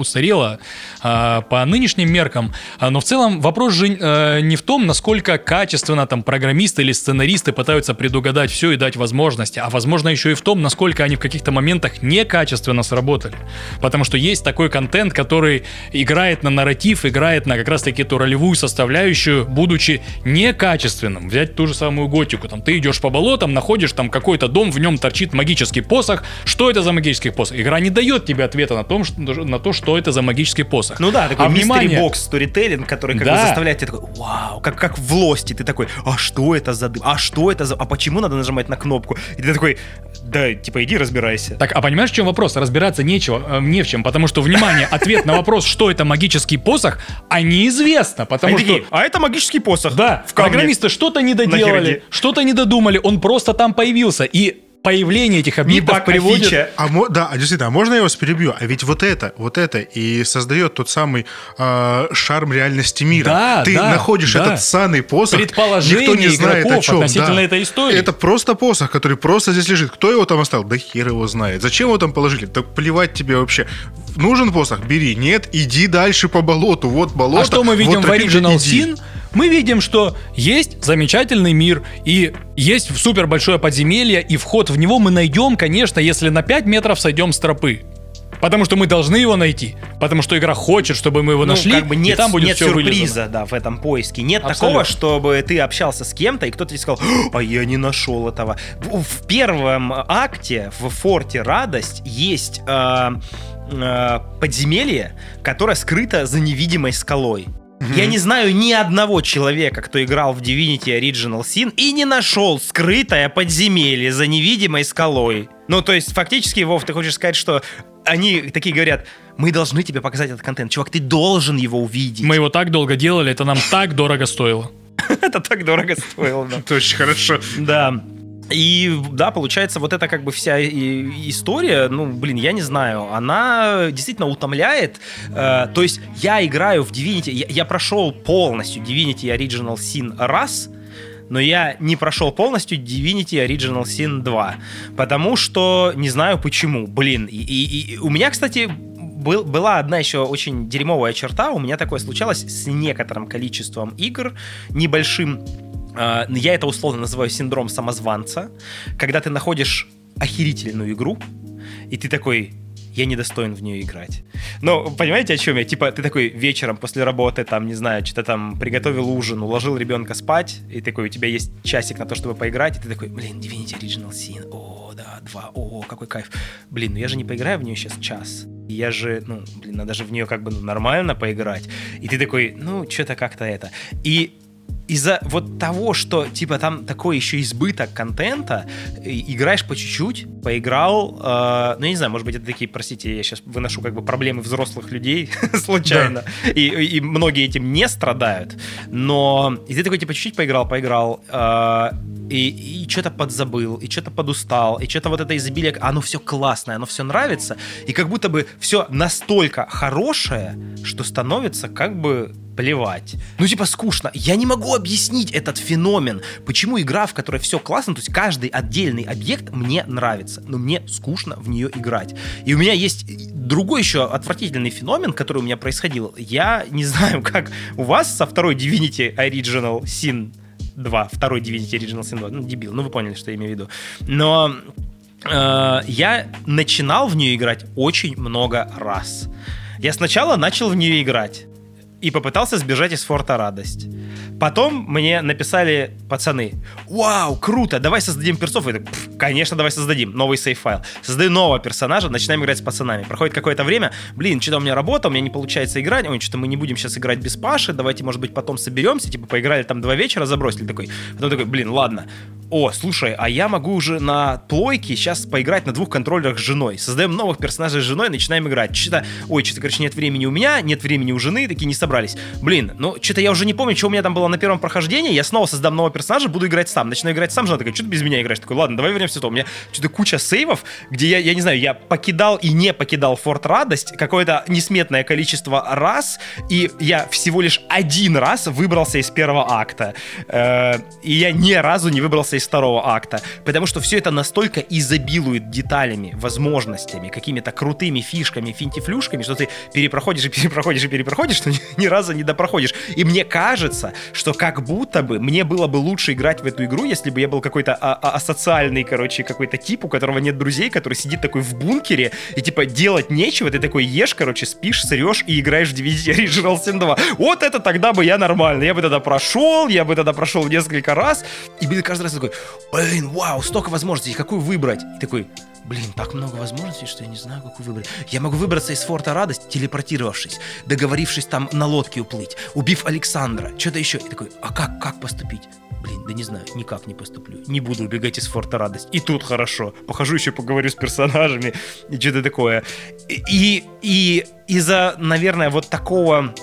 устарела а, по нынешним меркам, А, но в целом вопрос же э, не в том, насколько качественно там программисты или сценаристы пытаются предугадать все и дать возможности, а возможно еще и в том, насколько они в каких-то моментах некачественно сработали. Потому что есть такой контент, который играет на нарратив, играет на как раз-таки эту ролевую составляющую, будучи некачественным. Взять ту же самую готику. Там ты идешь по болотам, находишь там какой-то дом, в нем торчит магический посох. Что это за магический посох? Игра не дает тебе ответа на, том, что, на то, что это за магический посох. Ну да, такой А мистери бокс сторителлинг, который как Да. бы заставляет тебя такой, вау, как, как в лости, ты такой, а что это за дым, а что это за, а почему надо нажимать на кнопку? И ты такой, да, типа, иди разбирайся. Так, а понимаешь, в чем вопрос? Разбираться нечего, э, не в чем, потому что, внимание, ответ на вопрос, что это магический посох, а неизвестно, потому что... а это магический посох. Да, в камне». программисты что-то не доделали, что-то не додумали, он просто там появился, и появление этих объектов а приводит... фича. А да, а действительно, а можно я вас перебью? А ведь вот это, вот это и создает тот самый э, шарм реальности мира. Да, Ты да, находишь да. этот ссаный посох, Предположение никто не знает о чем. относительно да. этой истории. Это просто посох, который просто здесь лежит. Кто его там оставил? Да хер его знает. Зачем его там положили? Да плевать тебе вообще. Нужен посох? Бери. Нет, иди дальше по болоту. Вот болото. А что мы видим вот в Original иди. Sin? Мы видим, что есть замечательный мир, и есть супер большое подземелье, и вход в него мы найдем, конечно, если на 5 метров сойдем с тропы. Потому что мы должны его найти. Потому что игра хочет, чтобы мы его Ну, нашли, как бы нет, и там будет нет все сюрприза, да, в этом поиске. Нет Абсолютно. такого, чтобы ты общался с кем-то, и кто-то тебе сказал, а я не нашел этого. В, в первом акте, в форте Радость, есть э, э, подземелье, которое скрыто за невидимой скалой. Я не знаю ни одного человека, кто играл в Divinity Original Sin и не нашел скрытое подземелье за невидимой скалой. Ну, то есть, фактически, Вов, ты хочешь сказать, что они такие говорят, мы должны тебе показать этот контент. Чувак, ты должен его увидеть. Мы его так долго делали, это нам так дорого стоило. Это так дорого стоило. Это очень хорошо. Да. И да, получается, вот эта как бы вся история, ну, блин, я не знаю, она действительно утомляет. Э, то есть я играю в Divinity, я, я прошел полностью Divinity Original Sin раз, но я не прошел полностью Divinity Original Sin 2, потому что не знаю почему, блин. И, и- и у меня, кстати, был- была одна еще очень дерьмовая черта. У меня такое случалось с некоторым количеством игр, небольшим. А, Я это условно называю синдром самозванца, когда ты находишь охерительную игру, и ты такой, я недостоин в нее играть. Но понимаете, о чем я? Типа, ты такой вечером после работы, там, не знаю, что-то там приготовил ужин, уложил ребенка спать, и такой, у тебя есть часик на то, чтобы поиграть, и ты такой, блин, Divinity Original Sin, о, да, два, о, какой кайф. Блин, ну я же не поиграю в нее сейчас час. Я же, ну, блин, надо же в нее как бы ну, нормально поиграть. И ты такой, ну, что-то как-то это. И из-за вот того, что типа там такой еще избыток контента, играешь по чуть-чуть, поиграл, э, ну я не знаю, может быть это такие, простите, я сейчас выношу как бы проблемы взрослых людей случайно, и, и многие этим не страдают, но и ты такой типа чуть-чуть поиграл, поиграл, э, и, и что-то подзабыл, и что-то подустал, и что-то вот это изобилие, оно все классное, оно все нравится, и как будто бы все настолько хорошее, что становится как бы плевать. Ну, типа, скучно. Я не могу объяснить этот феномен. Почему игра, в которой все классно, то есть каждый отдельный объект мне нравится, но мне скучно в нее играть. И у меня есть другой еще отвратительный феномен, который у меня происходил. Я не знаю, как у вас со второй Divinity Original Sin 2, второй Divinity Original Sin 2, ну, дебил, ну, вы поняли, что я имею в виду. Но э, я начинал в нее играть очень много раз. Я сначала начал в нее играть и попытался сбежать из форта Радость. Потом мне написали пацаны, вау, круто, давай создадим персов. Я «Пф, конечно, давай создадим новый сейф-файл. Создаю нового персонажа, начинаем играть с пацанами. Проходит какое-то время, блин, что-то у меня работа, у меня не получается играть, ой, что-то мы не будем сейчас играть без Паши, давайте, может быть, потом соберемся, типа, поиграли там два вечера, забросили такой. Потом такой, блин, ладно, о, слушай, а я могу уже на плойке сейчас поиграть на двух контроллерах с женой. Создаем новых персонажей с женой, начинаем играть. Что-то, ой, что-то, короче, нет времени у меня, нет времени у жены, такие не собрались. Блин, ну, что-то я уже не помню, что у меня там было на первом прохождении. Я снова создам нового персонажа, буду играть сам. Начинаю играть сам, жена такая, что ты без меня играешь? Такой, ладно, давай вернемся цветов. У меня что-то куча сейвов, где я, я не знаю, я покидал и не покидал Форт Радость какое-то несметное количество раз, и я всего лишь один раз выбрался из первого акта. Э, и я ни разу не выбрался из второго акта. Потому что все это настолько изобилует деталями, возможностями, какими-то крутыми фишками, финтифлюшками, что ты перепроходишь и перепроходишь и перепроходишь, что ни, разу не допроходишь. И мне кажется, что как будто бы мне было бы лучше играть в эту игру, если бы я был какой-то а- а- асоциальный, короче, какой-то тип, у которого нет друзей, который сидит такой в бункере, и типа делать нечего, ты такой ешь, короче, спишь, срешь и играешь в Divinity Original Sin 2. Вот это тогда бы я нормально. Я бы тогда прошел, я бы тогда прошел несколько раз, и каждый раз такой, блин, вау, столько возможностей, какую выбрать? И такой, Блин, так много возможностей, что я не знаю, какую выбрать. Я могу выбраться из форта Радость, телепортировавшись, договорившись там на лодке уплыть, убив Александра, что-то еще. И такой, а как, как поступить? Блин, да не знаю, никак не поступлю. Не буду убегать из форта Радость. И тут хорошо. Похожу еще, поговорю с персонажами и что-то такое. И, и из-за, наверное, вот такого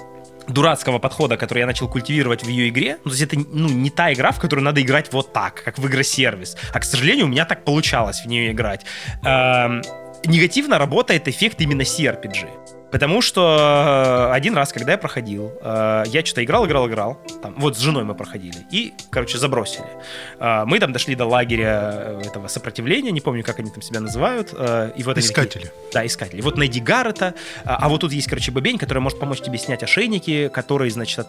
дурацкого подхода, который я начал культивировать в ее игре. Ну, то есть это ну, не та игра, в которую надо играть вот так, как в игросервис. А, к сожалению, у меня так получалось в нее играть. Эм, негативно работает эффект именно CRPG. Потому что э, один раз, когда я проходил, э, я что-то играл, играл, играл. Там, вот с женой мы проходили. И, короче, забросили. Э, мы там дошли до лагеря этого сопротивления, не помню, как они там себя называют. И вот искатели. Такие, да, искатели. Вот найди Гаррета. А вот тут есть, короче, бобень, который может помочь тебе снять ошейники, которые, значит,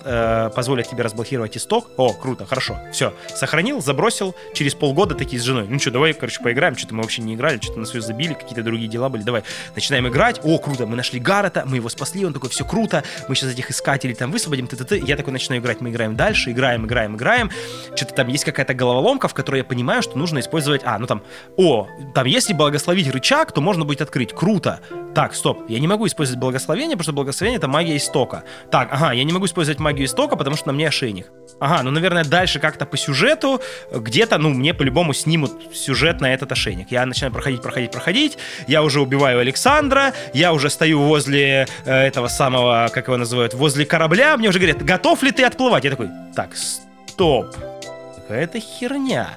позволят тебе разблокировать исток. О, круто, хорошо. Все, сохранил, забросил. Через полгода такие с женой. Ну что, давай, короче, поиграем. Что-то мы вообще не играли, что-то на свою забили, какие-то другие дела были. Давай, начинаем играть. О, круто, мы нашли Гаррета Гаррета, мы его спасли, он такой, все круто, мы сейчас этих искателей там высвободим, т -т -т. я такой начинаю играть, мы играем дальше, играем, играем, играем, что-то там есть какая-то головоломка, в которой я понимаю, что нужно использовать, а, ну там, о, там если благословить рычаг, то можно будет открыть, круто, так, стоп, я не могу использовать благословение, потому что благословение это магия истока, так, ага, я не могу использовать магию истока, потому что на мне ошейник, ага, ну, наверное, дальше как-то по сюжету, где-то, ну, мне по-любому снимут сюжет на этот ошейник, я начинаю проходить, проходить, проходить, я уже убиваю Александра, я уже стою возле э, этого самого, как его называют, возле корабля, мне уже говорят, готов ли ты отплывать? Я такой, так, стоп, какая-то херня.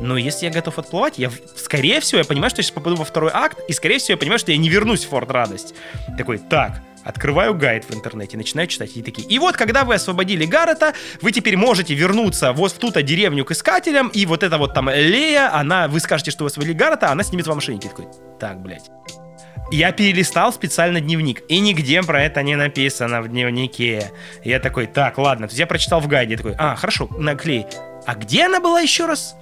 Но если я готов отплывать, я, скорее всего, я понимаю, что я сейчас попаду во второй акт, и, скорее всего, я понимаю, что я не вернусь в Форт Радость. Такой, так, открываю гайд в интернете, начинаю читать, и такие, и вот, когда вы освободили Гаррета, вы теперь можете вернуться вот в ту-то деревню к искателям, и вот эта вот там Лея, она, вы скажете, что вы освободили Гаррета, она снимет вам ошейники. Такой, так, блядь. Я перелистал специально дневник, и нигде про это не написано в дневнике. Я такой, так, ладно. То есть я прочитал в гайде, такой, а, хорошо, наклей. А где она была еще раз?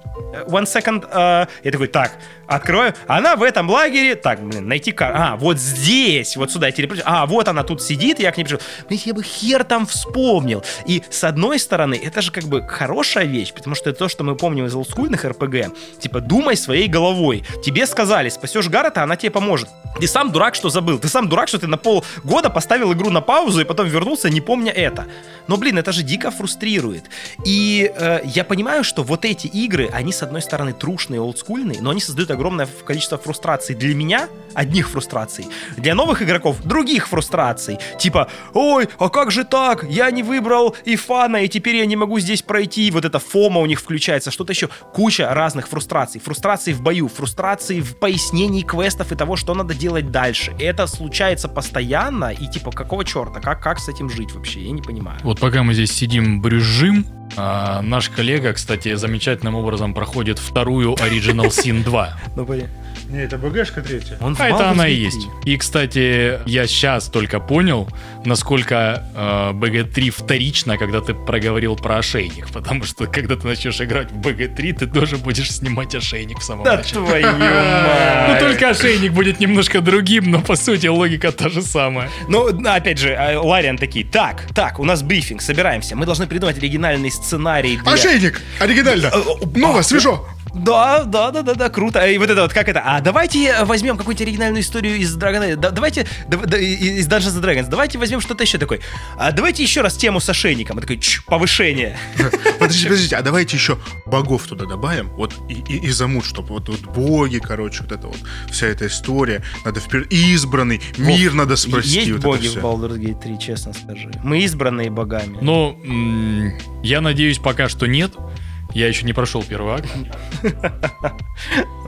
One second. Uh, я такой, так, открою. Она в этом лагере. Так, блин, найти кар. А, вот здесь. Вот сюда я телепортирую. А, вот она тут сидит, я к ней пришел. Блин, я бы хер там вспомнил. И с одной стороны, это же как бы хорошая вещь, потому что это то, что мы помним из олдскульных РПГ. Типа, думай своей головой. Тебе сказали, спасешь Гаррета, она тебе поможет. Ты сам дурак, что забыл. Ты сам дурак, что ты на полгода поставил игру на паузу и потом вернулся, не помня это. Но, блин, это же дико фрустрирует. И э, я понимаю, что вот эти игры, они, с одной стороны, трушные, олдскульные, но они создают огромное количество фрустраций для меня, одних фрустраций, для новых игроков других фрустраций. Типа, ой, а как же так? Я не выбрал Ифана, и теперь я не могу здесь пройти. Вот эта фома у них включается, что-то еще. Куча разных фрустраций. Фрустрации в бою, фрустрации в пояснении квестов и того, что надо делать дальше. Это случается постоянно, и типа, какого черта? Как, как с этим жить вообще? Я не понимаю. Вот пока мы здесь сидим, брюзжим, а, наш коллега, кстати, замечательным образом проходит вторую Original Sin 2. Ну, понятно. Не, это БГшка третья. Он а это она и есть. И, кстати, я сейчас только понял, насколько э, БГ-3 вторично, когда ты проговорил про ошейник. Потому что, когда ты начнешь играть в БГ-3, ты тоже будешь снимать ошейник в самом да начале. твою мать! Ну, только ошейник будет немножко другим, но, по сути, логика та же самая. Ну, опять же, а, Лариан такие, так, так, у нас брифинг, собираемся. Мы должны придумать оригинальный сценарий для... Ошейник! Оригинально! Э, э, Ново, свежо! Да, да, да, да, да, круто. И вот это вот, как это? А давайте возьмем какую-нибудь оригинальную историю из Dragon да, Давайте, да, да, из Dungeons and Dragons. Давайте возьмем что-то еще такое. А давайте еще раз тему с ошейником. такой, чш, повышение. Подождите, подождите, а давайте еще богов туда добавим. Вот и, и, и замут, чтобы вот, вот боги, короче, вот это вот, вся эта история. Надо вперед. Избранный, мир надо спасти. Есть вот боги в Baldur's Gate 3, честно скажи. Мы избранные богами. Ну, я надеюсь, пока что нет. Я еще не прошел первый акт.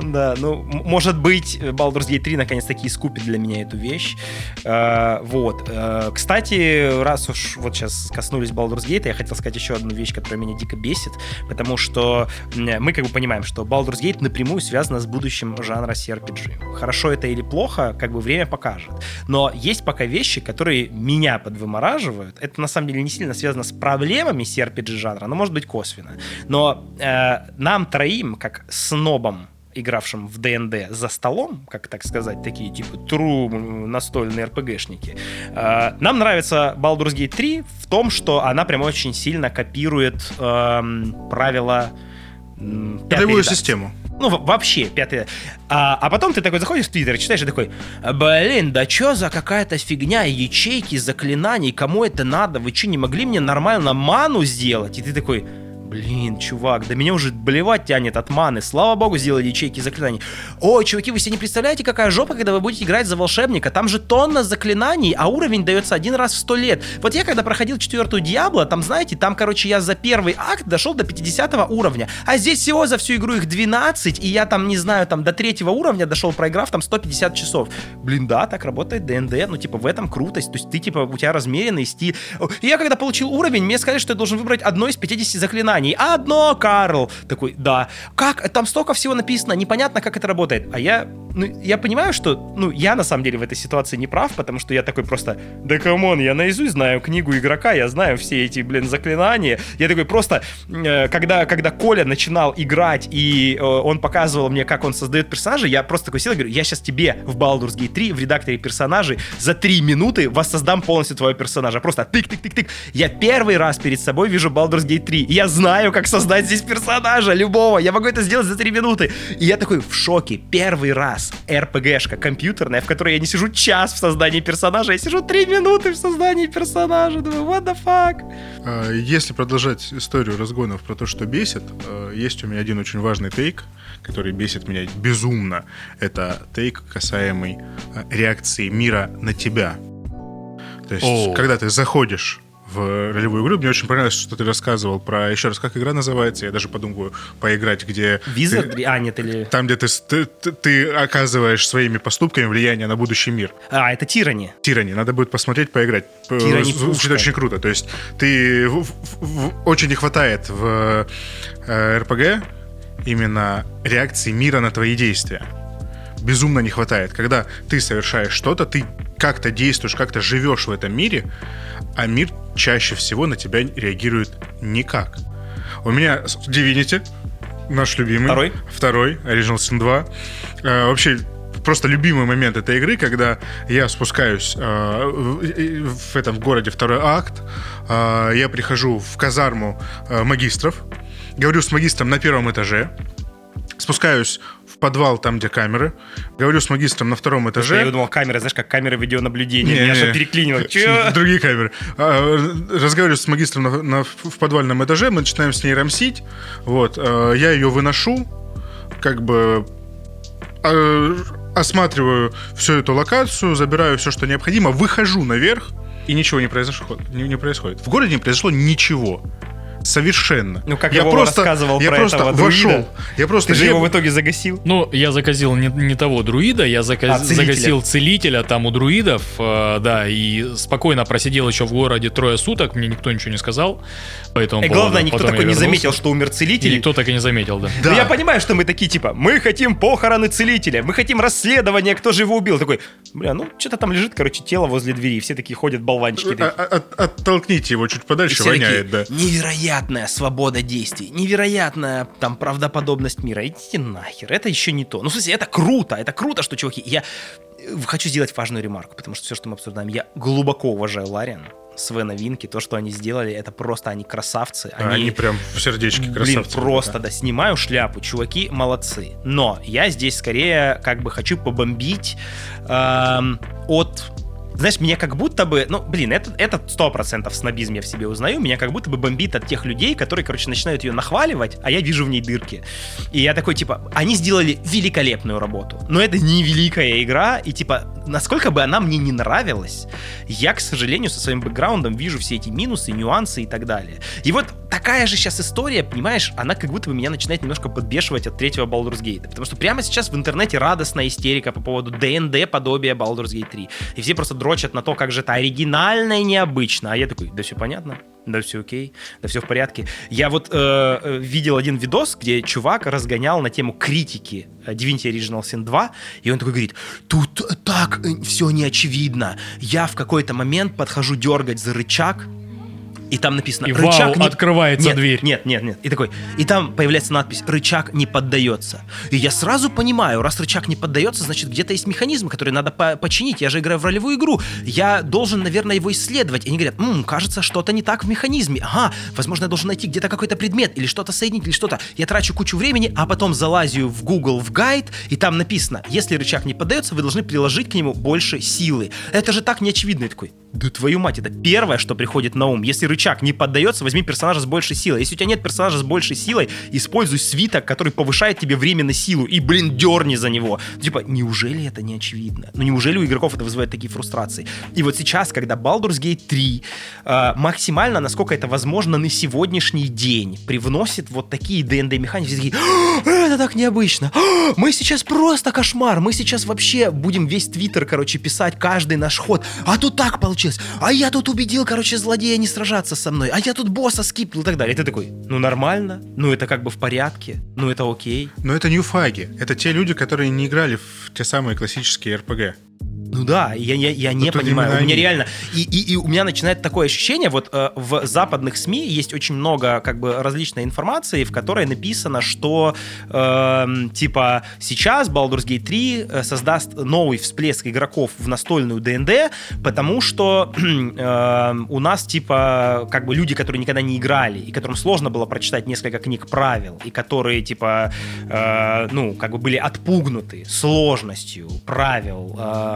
Да, ну, может быть, Baldur's Gate 3 наконец-таки искупит для меня эту вещь. Э, Вот. Э, Кстати, раз уж вот сейчас коснулись Baldur's Gate, я хотел сказать еще одну вещь, которая меня дико бесит, потому что мы как бы понимаем, что Baldur's Gate напрямую связана с будущим жанра CRPG. Хорошо это или плохо, как бы время покажет. Но есть пока вещи, которые меня подвымораживают. Это на самом деле не сильно связано с проблемами CRPG жанра, но может быть косвенно. Но э, нам троим, как снобам, игравшим в ДНД за столом, как так сказать, такие типа тру настольные РПГшники. э, Нам нравится Baldur's Gate 3 в том, что она прям очень сильно копирует эм, правила редакции. систему. Ну, во- вообще, пятый. А, а потом ты такой заходишь в Твиттер, читаешь и такой, блин, да чё за какая-то фигня, ячейки, заклинаний, кому это надо? Вы что, не могли мне нормально ману сделать? И ты такой, блин, чувак, да меня уже блевать тянет от маны. Слава богу, сделали ячейки заклинаний. Ой, чуваки, вы себе не представляете, какая жопа, когда вы будете играть за волшебника. Там же тонна заклинаний, а уровень дается один раз в сто лет. Вот я когда проходил четвертую Диабло, там, знаете, там, короче, я за первый акт дошел до 50 уровня. А здесь всего за всю игру их 12, и я там, не знаю, там до третьего уровня дошел, проиграв там 150 часов. Блин, да, так работает ДНД, ну, типа, в этом крутость. То есть ты, типа, у тебя размеренный стиль. И я когда получил уровень, мне сказали, что я должен выбрать одно из 50 заклинаний. Одно, Карл! Такой, да. Как? Там столько всего написано, непонятно, как это работает. А я, ну, я понимаю, что, ну, я на самом деле в этой ситуации не прав, потому что я такой просто, да come on, я наизусть знаю книгу игрока, я знаю все эти, блин, заклинания. Я такой просто, э, когда, когда Коля начинал играть, и э, он показывал мне, как он создает персонажей, я просто такой сел и говорю, я сейчас тебе в Baldur's Gate 3 в редакторе персонажей за 3 минуты воссоздам полностью твоего персонажа. Просто тык-тык-тык-тык. Я первый раз перед собой вижу Baldur's Gate 3, и я знаю, как создать здесь персонажа любого. Я могу это сделать за 3 минуты. И я такой в шоке. Первый раз РПГшка компьютерная, в которой я не сижу час в создании персонажа, я сижу 3 минуты в создании персонажа. Думаю, what the fuck? А, Если продолжать историю разгонов про то, что бесит, э, есть у меня один очень важный тейк, который бесит меня безумно. Это тейк, касаемый э, реакции мира на тебя. То есть, О. когда ты заходишь в ролевую игру, мне очень понравилось, что ты рассказывал про... Еще раз, как игра называется? Я даже подумаю, поиграть, где... Виза? ты- А, нет, или... Там, где ты, ты, ты- оказываешь своими поступками влияние на будущий мир. А, это Тирани. Тирани. Надо будет посмотреть, поиграть. П- Тирани Звучит очень круто. То есть ты в- в- в- очень не хватает в э, РПГ именно реакции мира на твои действия. Безумно не хватает. Когда ты совершаешь что-то, ты как-то действуешь, как-то живешь в этом мире, а мир чаще всего на тебя реагирует никак. У меня Divinity, наш любимый. Второй? Второй, Original Sin 2. Э, вообще, просто любимый момент этой игры, когда я спускаюсь э, в, в этом городе второй акт, э, я прихожу в казарму э, магистров, говорю с магистром на первом этаже, спускаюсь в подвал, там, где камеры, говорю с магистром на втором этаже. Я думал, камера, знаешь, как камера видеонаблюдения. Не, Меня не. же переклинило. Чё? Другие камеры. А, Разговариваю с магистром на- на- в подвальном этаже, мы начинаем с ней рамсить. Вот. а, Я ее выношу, как бы а, осматриваю всю эту локацию, забираю все, что необходимо, выхожу наверх, и ничего не произошло. Не, не происходит. В городе не произошло ничего. Совершенно. Ну, как я Вова рассказывал я про просто этого вошел. друида. Я просто Ты же его в итоге загасил. Ну, я заказил не, не того друида, я заказ- А, целителя. загасил целителя там у друидов, э, да, и спокойно просидел еще в городе трое суток, мне никто ничего не сказал. Поэтому И главное, никто такой не заметил, что умер И целитель. никто так и не заметил, да. Да. Ну, я понимаю, что мы такие, типа, мы хотим похороны целителя, мы хотим расследования, кто же его убил. Такой, бля, ну, что-то там лежит, короче, тело возле двери, и все такие ходят, болванчики. А- а- от- Оттолкните его чуть подальше, воняет, да. такие, невероятная свобода действий, невероятная там правдоподобность мира. Идите нахер, это еще не то. Ну, в смысле, это круто, это круто, что, чуваки, я э, хочу сделать важную ремарку, потому что все, что мы обсуждаем, я глубоко уважаю Лариан, Свена Винки, то, что они сделали, это просто они красавцы. А Они, прям в сердечке Блин, красавцы. просто, да, снимаю шляпу, чуваки молодцы. Но я здесь скорее как бы хочу побомбить эм, от... Знаешь, меня как будто бы, ну, блин, это, это 100% снобизм я в себе узнаю, меня как будто бы бомбит от тех людей, которые, короче, начинают ее нахваливать, а я вижу в ней дырки. И я такой, типа, они сделали великолепную работу, но это не великая игра, и, типа, насколько бы она мне не нравилась, я, к сожалению, со своим бэкграундом вижу все эти минусы, нюансы и так далее. И вот такая же сейчас история, понимаешь, она как будто бы меня начинает немножко подбешивать от третьего Baldur's Gate. Потому что прямо сейчас в интернете радостная истерика по поводу ДНД подобия Baldur's Gate 3. И все просто дрочат на то, как же это оригинально и необычно. А я такой, да все понятно да все окей, да все в порядке. Я вот э, э, видел один видос, где чувак разгонял на тему критики э, Divinity Original Sin 2, и он такой говорит, тут так э, все неочевидно. Я в какой-то момент подхожу дергать за рычаг, и там написано И рычаг вау, не... открывается нет, дверь. Нет, нет, нет. И такой, и там появляется надпись «Рычаг не поддается». И я сразу понимаю, раз рычаг не поддается, значит где-то есть механизм, который надо по- починить. Я же играю в ролевую игру. Я должен, наверное, его исследовать. И они говорят, «М, кажется, что-то не так в механизме. Ага, возможно, я должен найти где-то какой-то предмет или что-то соединить, или что-то. Я трачу кучу времени, а потом залазю в Google, в гайд, и там написано, если рычаг не поддается, вы должны приложить к нему больше силы. Это же так неочевидно. Я такой, да твою мать, это первое, что приходит на ум. Если рычаг не поддается, возьми персонажа с большей силой. Если у тебя нет персонажа с большей силой, используй свиток, который повышает тебе временно силу, и, блин, дерни за него. Типа, неужели это не очевидно? Ну, неужели у игроков это вызывает такие фрустрации? И вот сейчас, когда Baldur's Gate 3 э, максимально, насколько это возможно, на сегодняшний день привносит вот такие ДНД-механики, все такие, «А, это так необычно, А, мы сейчас просто кошмар, мы сейчас вообще будем весь твиттер, короче, писать каждый наш ход, а тут так получилось, а я тут убедил, короче, злодея не сражаться со мной, а я тут босса скипнул и так далее. И ты такой, ну нормально, ну это как бы в порядке, ну это окей. Но это ньюфаги. Это те люди, которые не играли в те самые классические РПГ. Ну да, я, я, я не тут понимаю. У меня они. реально. И, и, и у меня начинает такое ощущение, вот э, в западных СМИ есть очень много как бы различной информации, в которой написано, что эм, типа сейчас Baldur's Gate 3 э, создаст новый всплеск игроков в настольную ДНД, потому что эм, у нас типа как бы люди, которые никогда не играли, и которым сложно было прочитать несколько книг правил, и которые типа э, ну как бы были отпугнуты сложностью правил э,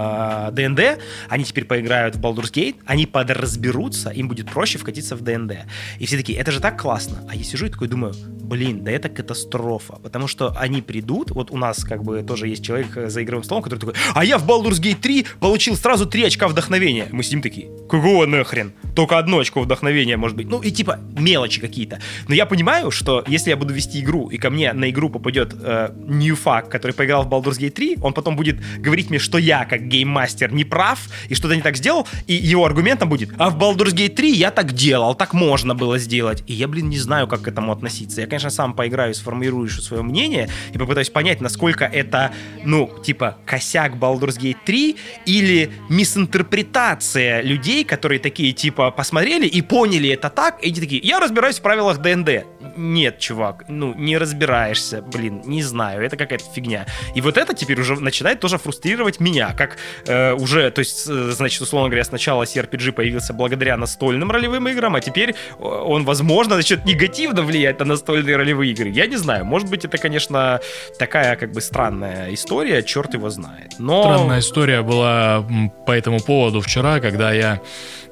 ДНД, они теперь поиграют в Baldur's Gate, они подразберутся, им будет проще вкатиться в ДНД. И все такие, это же так классно. А я сижу и такой думаю, блин, да это катастрофа, потому что они придут, вот у нас как бы тоже есть человек э, за игровым столом, который такой, а я в Baldur's Gate 3 получил сразу 3 очка вдохновения. Мы сидим такие, какого нахрен? Только одно очко вдохновения может быть. Ну и типа мелочи какие-то. Но я понимаю, что если я буду вести игру, и ко мне на игру попадет э, Ньюфак, который поиграл в Baldur's Gate 3, он потом будет говорить мне, что я, как гейммастер, не прав и что-то не так сделал, и его аргументом будет, а в Baldur's Gate 3 я так делал, так можно было сделать. И я, блин, не знаю, как к этому относиться. Я, конечно, сам поиграю, сформирую свое мнение и попытаюсь понять, насколько это, ну, типа, косяк Baldur's Gate 3 или мисинтерпретация людей, которые такие, типа, посмотрели и поняли это так, и эти такие, я разбираюсь в правилах ДНД. Нет, чувак, ну, не разбираешься, блин, не знаю, это какая-то фигня. И вот это теперь уже начинает тоже фрустрировать меня, как э, уже, то есть, э, значит, условно говоря, сначала CRPG появился благодаря настольным ролевым играм, а теперь э, он, возможно, начнет негативно влиять на настольные ролевые игры. Я не знаю, может быть, это, конечно, такая как бы странная история, черт его знает. Но... Странная история была по этому поводу вчера, когда я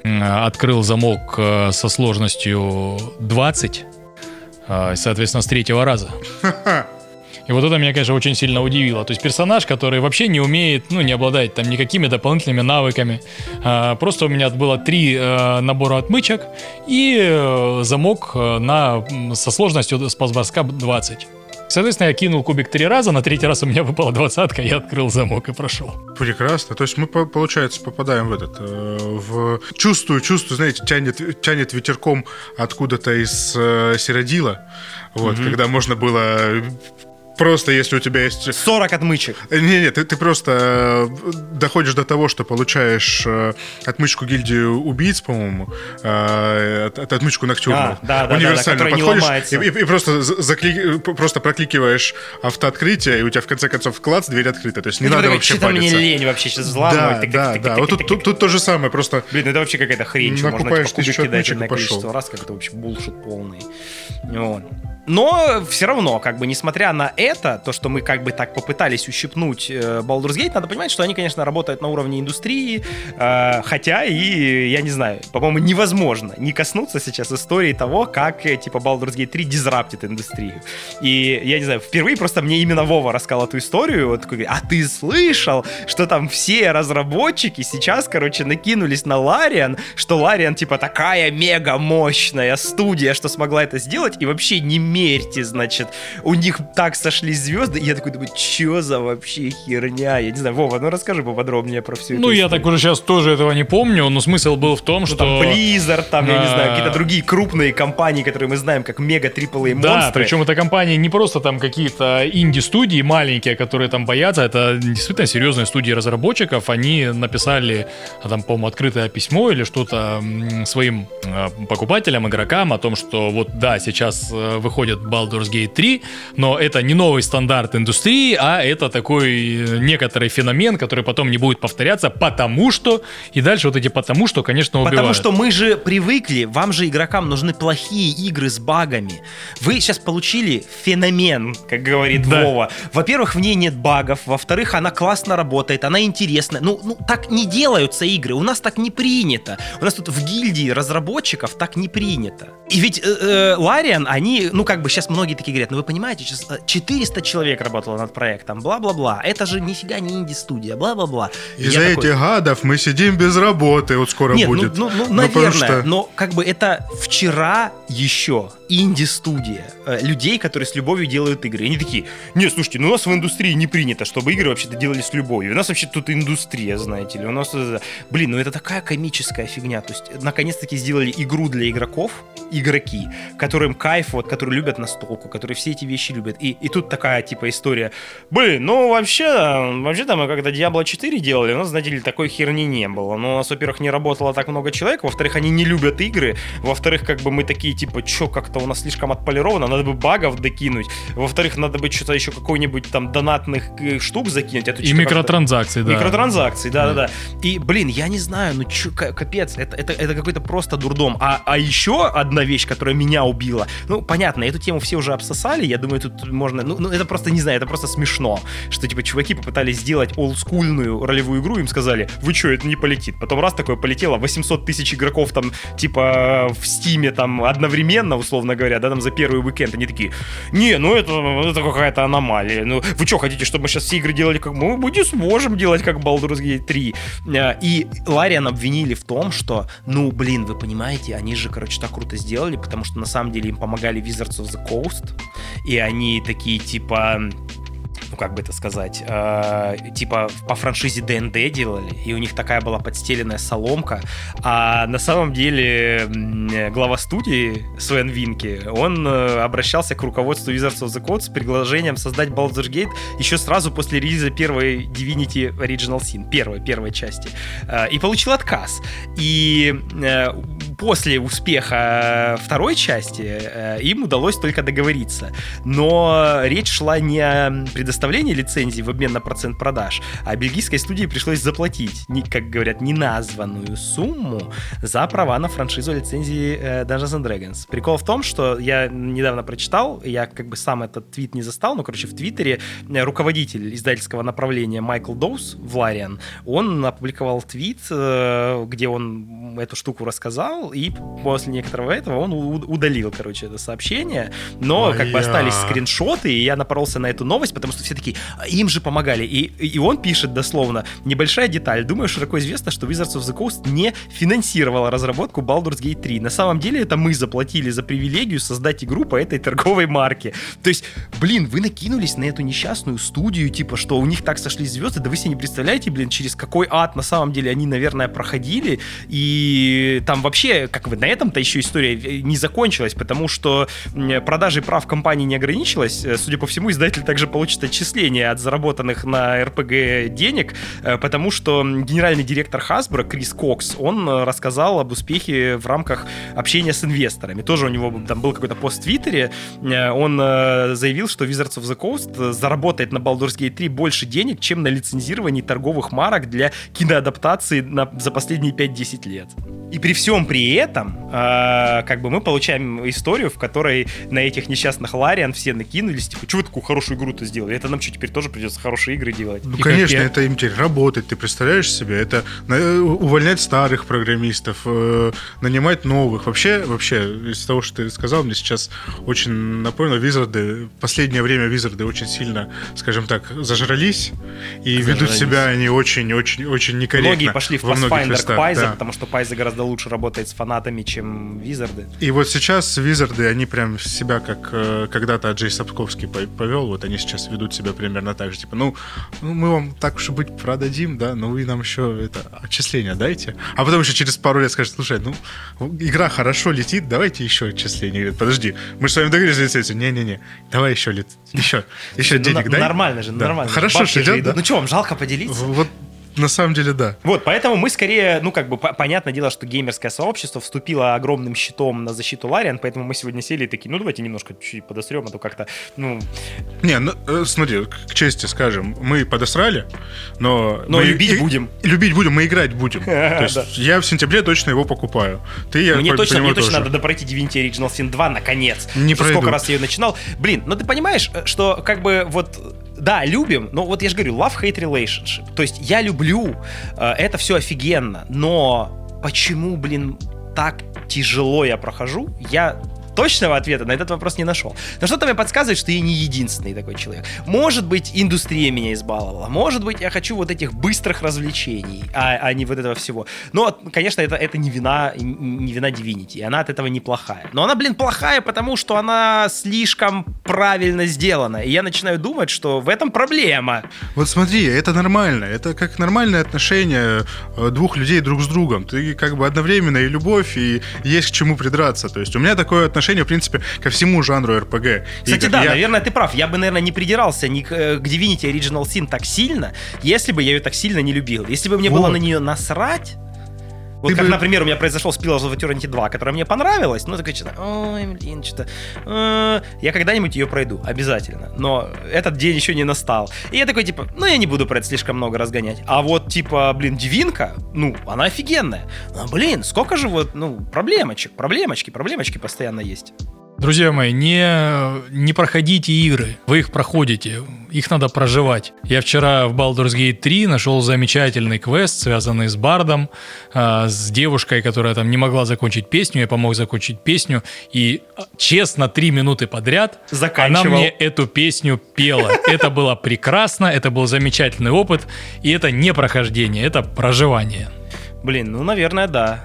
открыл замок э, со сложностью 20, э, соответственно, с третьего раза. И вот это меня, конечно, очень сильно удивило. То есть персонаж, который вообще не умеет, ну, не обладает там никакими дополнительными навыками. А, Просто у меня было три э, набора отмычек и э, замок э, на, со сложностью с броска 20. Соответственно, я кинул кубик три раза, на третий раз у меня выпала двадцатка, я открыл замок и прошел. Прекрасно. То есть мы, по- получается, попадаем в этот... в... Чувствую, чувствую, знаете, тянет, тянет ветерком откуда-то из э, Сиродила. Вот, когда можно было... Просто если у тебя есть 40 отмычек. Не-не, ты, ты просто э, доходишь до того, что получаешь э, отмычку гильдии убийц, по-моему, э, от, от- отмычку Ноктюрнал. А, да, да, да, Универсально да, не подходишь и, и- и просто, за- закли- просто прокликиваешь автооткрытие, и у тебя в конце концов клац, дверь открыта. То есть не Ну, надо типа, вообще что-то мне париться. лень вообще сейчас Да, взламывать. Да, да. тык, Вот тут, тут, тут то же самое, просто Блин, ну это вообще какая-то хрень, что можно Накупаешь типа, тысячу отмычек и на пошел. количество раз, как это вообще булшит полный. Вот. Но все равно, как бы, несмотря на это, то, что мы как бы так попытались ущипнуть э, Baldur's Gate, надо понимать, что они, конечно, работают на уровне индустрии, э, хотя и, я не знаю, по-моему, невозможно не коснуться сейчас истории того, как, э, типа, Baldur's Gate 3 дизраптит индустрию. И, я не знаю, впервые просто мне именно Вова рассказал эту историю, вот такой, а ты слышал, что там все разработчики сейчас, короче, накинулись на Лариан, что Лариан, типа, такая мега мощная студия, что смогла это сделать, и вообще не мерьте, значит, у них так сошлись звезды, и я такой думаю, что за вообще херня? Я не знаю, Вова, ну расскажи поподробнее про всю Ну, я так уже сейчас тоже этого не помню, но смысл был в том, ну, что... Там Blizzard, там, я не знаю, какие-то другие крупные компании, которые мы знаем, как мега AAA монстры. Да, причем это компании не просто там какие-то инди-студии маленькие, которые там боятся, это действительно серьезные студии разработчиков, они написали, а, там, по-моему, открытое письмо или что-то своим а, покупателям, игрокам о том, что вот да, сейчас э, выходит выходит Baldur's Gate 3, но это не новый стандарт индустрии, а это такой э, некоторый феномен, который потом не будет повторяться, потому что, и дальше вот эти потому что, конечно, убивают. Потому что мы же привыкли, вам же игрокам нужны плохие игры с багами. Вы сейчас получили феномен, как говорит да. Вова. Во-первых, в ней нет багов, во-вторых, она классно работает, она интересная. Ну, ну, так не делаются игры, у нас так не принято. У нас тут в гильдии разработчиков так не принято. И ведь э, э, Лариан, они, ну, как бы сейчас многие такие говорят, ну вы понимаете, сейчас 400 э, человек работало над проектом, бла-бла-бла. Это же нифига не инди-студия, бла-бла-бла. Из-за этих гадов мы сидим без работы, вот скоро Нет, ну, будет. Ну, ну, ну наверное, что... но как бы это вчера еще инди-студия э, людей, которые с любовью делают игры. И они такие, не, слушайте, ну у нас в индустрии не принято, чтобы игры вообще-то делали с любовью. У нас вообще тут индустрия, знаете ли. У нас, блин, ну это такая комическая фигня. То есть, наконец-таки сделали игру для игроков, игроки, которым кайф, вот, которые любят настолку, которые все эти вещи любят. И, и тут такая, типа, история. Блин, ну вообще, вообще-то мы когда Diablo 4 делали, у нас, знаете ли, такой херни не было. Ну, у нас, во-первых, не работало так много человек, во-вторых, они не любят игры, во-вторых, как бы мы такие, типа, чё, как-то у нас слишком отполировано, надо бы багов докинуть, во-вторых, надо бы что-то еще какой-нибудь там донатных э, штук закинуть. Это и микротранзакции, да. Микротранзакции, да-да-да. И, блин, я не знаю, ну чё, капец, это, это, это какой-то просто дурдом. А, а еще одна вещь, которая меня убила, ну, понятно, эту тему все уже обсосали, я думаю, тут можно, ну, ну это просто, не знаю, это просто смешно, что, типа, чуваки попытались сделать олдскульную ролевую игру, им сказали, вы что, это не полетит. Потом раз такое полетело, 800 тысяч игроков там, типа, в стиме там одновременно, условно говоря, да, там за первый уикенд, они такие, не, ну это, это какая-то аномалия, ну вы что, хотите, чтобы мы сейчас все игры делали как мы, не сможем делать как Baldur's Gate 3. А, и Лариан обвинили в том, что, ну, блин, вы понимаете, они же, короче, так круто сделали, потому что на самом деле им помогали Wizards of the Coast, и они такие, типа, ну как бы это сказать, э, типа по франшизе ДНД делали, и у них такая была подстеленная соломка, а на самом деле глава студии Свен Винки, он э, обращался к руководству Wizards of the Coast с предложением создать Baldur's Gate еще сразу после релиза первой Divinity Original Sin, первой, первой части, э, и получил отказ. И э, после успеха второй части им удалось только договориться. Но речь шла не о предоставлении лицензии в обмен на процент продаж, а бельгийской студии пришлось заплатить, как говорят, неназванную сумму за права на франшизу лицензии э, Dungeons and Dragons. Прикол в том, что я недавно прочитал, я как бы сам этот твит не застал, но, короче, в Твиттере э, руководитель издательского направления Майкл Доус в Лариан, он опубликовал твит, где он эту штуку рассказал, и после некоторого этого он удалил, короче, это сообщение, но как бы остались скриншоты, и я напоролся на эту новость, потому что все таки «А, им же помогали, и, и он пишет дословно, небольшая деталь, думаю, широко известно, что Wizards of the Coast не финансировала разработку Baldur's Gate 3, на самом деле это мы заплатили за привилегию создать игру по этой торговой марке, то есть, блин, вы накинулись на эту несчастную студию, типа, что у них так сошли звезды, да вы себе не представляете, блин, через какой ад на самом деле они, наверное, проходили, и там вообще как бы на этом-то еще история э, не закончилась, потому что продажей прав компании не ограничилась. Э, судя по всему, издатель также получит отчисления от заработанных на РПГ денег, э, потому что генеральный директор Hasbro Крис Кокс, он рассказал об успехе в рамках общения с инвесторами. Тоже у него там был какой-то пост в Твиттере, он заявил, что Wizards of the Coast заработает на Baldur's Gate 3 больше денег, чем на лицензировании торговых марок для киноадаптации на, за последние 5-10 лет. И при всем при этом, э, как бы мы получаем историю, в которой на этих несчастных Лариан все накинулись, типа, вы такую хорошую игру-то сделали? Это нам что, теперь тоже придется хорошие игры делать? Ну, И конечно, я- это им теперь работать. Ты представляешь себе, это э, увольнять старых программистов, э, нанимать новых. Вообще, вообще, из того, что ты сказал, мне сейчас очень напомнило, Визарды, в последнее время Визарды очень сильно, скажем так, зажрались, и ведут Зажрались. себя они очень-очень-очень некорректно. Многие пошли в Pathfinder к Пайзе, да. потому что Пайзе гораздо лучше работает с фанатами, чем Визарды. И вот сейчас Визарды, они прям себя, как э, когда-то Джей Сапковский по- повел, вот они сейчас ведут себя примерно так же. Типа, ну, ну, мы вам так уж и быть продадим, да, но вы нам еще это отчисление дайте. А потом еще через пару лет скажет, слушай, ну, игра хорошо летит, давайте еще отчисление. Говорит, подожди, мы же с вами договорились лицензию. Не-не-не, давай еще лет, еще, еще Ну, денег на- дай. Нормально же, Да. нормально. Хорошо же же идет, да? Ну что, вам жалко поделиться? Вот на самом деле, да. Вот, поэтому мы скорее, ну, как бы, по- понятное дело, что геймерское сообщество вступило огромным щитом на защиту Лариан, поэтому мы сегодня сели и такие, ну, давайте немножко чуть-чуть подосрем, а то как-то, ну, Не, ну, э, смотри, к чести скажем, мы подосрали, но... Но мы любить и- будем. Любить будем, мы играть будем. То есть я в сентябре точно его покупаю. Ты, я мне точно, мне точно надо допройти Divinity Original Sin 2 наконец. Не. Сколько раз я ее начинал. Блин, ну ты понимаешь, э, что как бы вот да, любим, но вот я же говорю, love-hate relationship. То есть я люблю, э, это все офигенно, но почему, блин, так тяжело я прохожу, я точного ответа на этот вопрос не нашел. Но что-то мне подсказывает, что я не единственный такой человек. Может быть, индустрия меня избаловала. Может быть, я хочу вот этих быстрых развлечений, а, а не вот этого всего. Но, конечно, это, это не вина, не вина Divinity. Она от этого неплохая. Но она, блин, плохая, потому что она слишком правильно сделана. И я начинаю думать, что в этом проблема. Вот смотри, это нормально. Это как нормальное отношение э, двух людей друг с другом. Ты как бы одновременно и любовь, и есть к чему придраться. То есть у меня такое отношение, в принципе, ко всему жанру РПГ. Кстати, игр. да, Я- наверное, ты прав. Я бы, наверное, не придирался ни к, э, к Divinity Original Sin так сильно, если бы я ее так сильно не любил. Если бы мне было Вот. на нее насрать, вот Ты как, бы- например, у меня произошел с Pillars of Eternity 2, которая мне понравилась, ну, такой что-то, ой, блин, что-то... э, я когда-нибудь ее пройду, обязательно. Но этот день еще не настал. И я такой, типа, ну, я не буду про это слишком много разгонять. А вот, типа, блин, Дивинка, ну, она офигенная. Но, блин, сколько же вот, ну, проблемочек, проблемочки, проблемочки постоянно есть. Друзья мои, не, не проходите игры, вы их проходите, их надо проживать. Я вчера в Baldur's Gate 3 нашел замечательный квест, связанный с Бардом, а, с девушкой, которая там не могла закончить песню, я помог закончить песню, и а, честно, три минуты подряд она мне эту песню пела. Это было прекрасно, это был замечательный опыт, и это не прохождение, это проживание. Блин, ну, наверное, да.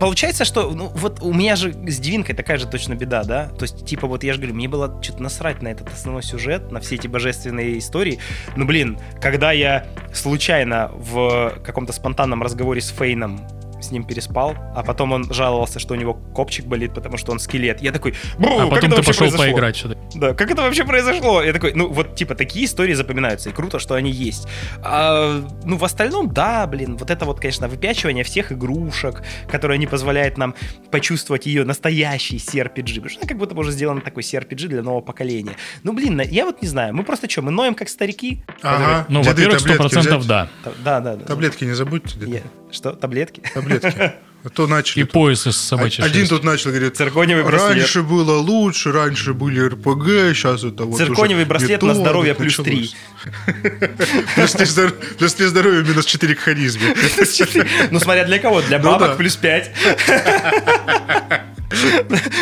Получается, что, ну, вот у меня же с Дивинкой такая же точно беда, да? То есть, типа, вот я же говорю, мне было что-то насрать на этот основной сюжет, на все эти божественные истории. Ну, блин, когда я случайно в каком-то спонтанном разговоре с Фейном с ним переспал, а потом он жаловался, что у него копчик болит, потому что он скелет. Я такой, «Бу, А как потом это ты пошел произошло?» поиграть сюда. Да, как это вообще произошло? Я такой, ну вот типа такие истории запоминаются, и круто, что они есть. А, ну в остальном, да, блин, вот это вот, конечно, выпячивание всех игрушек, которое не позволяет нам почувствовать ее настоящий CRPG, потому что она как будто бы уже сделана такой CRPG для нового поколения. Ну блин, я вот не знаю, мы просто что, мы ноем как старики? Ага, Ну, деды во-первых, сто таблетки процентов взять. да. Да, да, да. Таблетки не забудьте. Я- Что, таблетки? Таблетки. А то начали. И пояс из собачьей Один шерсти. тут начал говорить, Циркониевый браслет. раньше было лучше, раньше были РПГ, сейчас это вот Циркониевый уже браслет на здоровье плюс началось. Плюс три здор- плюс три здоровья минус 4 к харизме. Ну, смотря для кого, для Ну бабок плюс 5.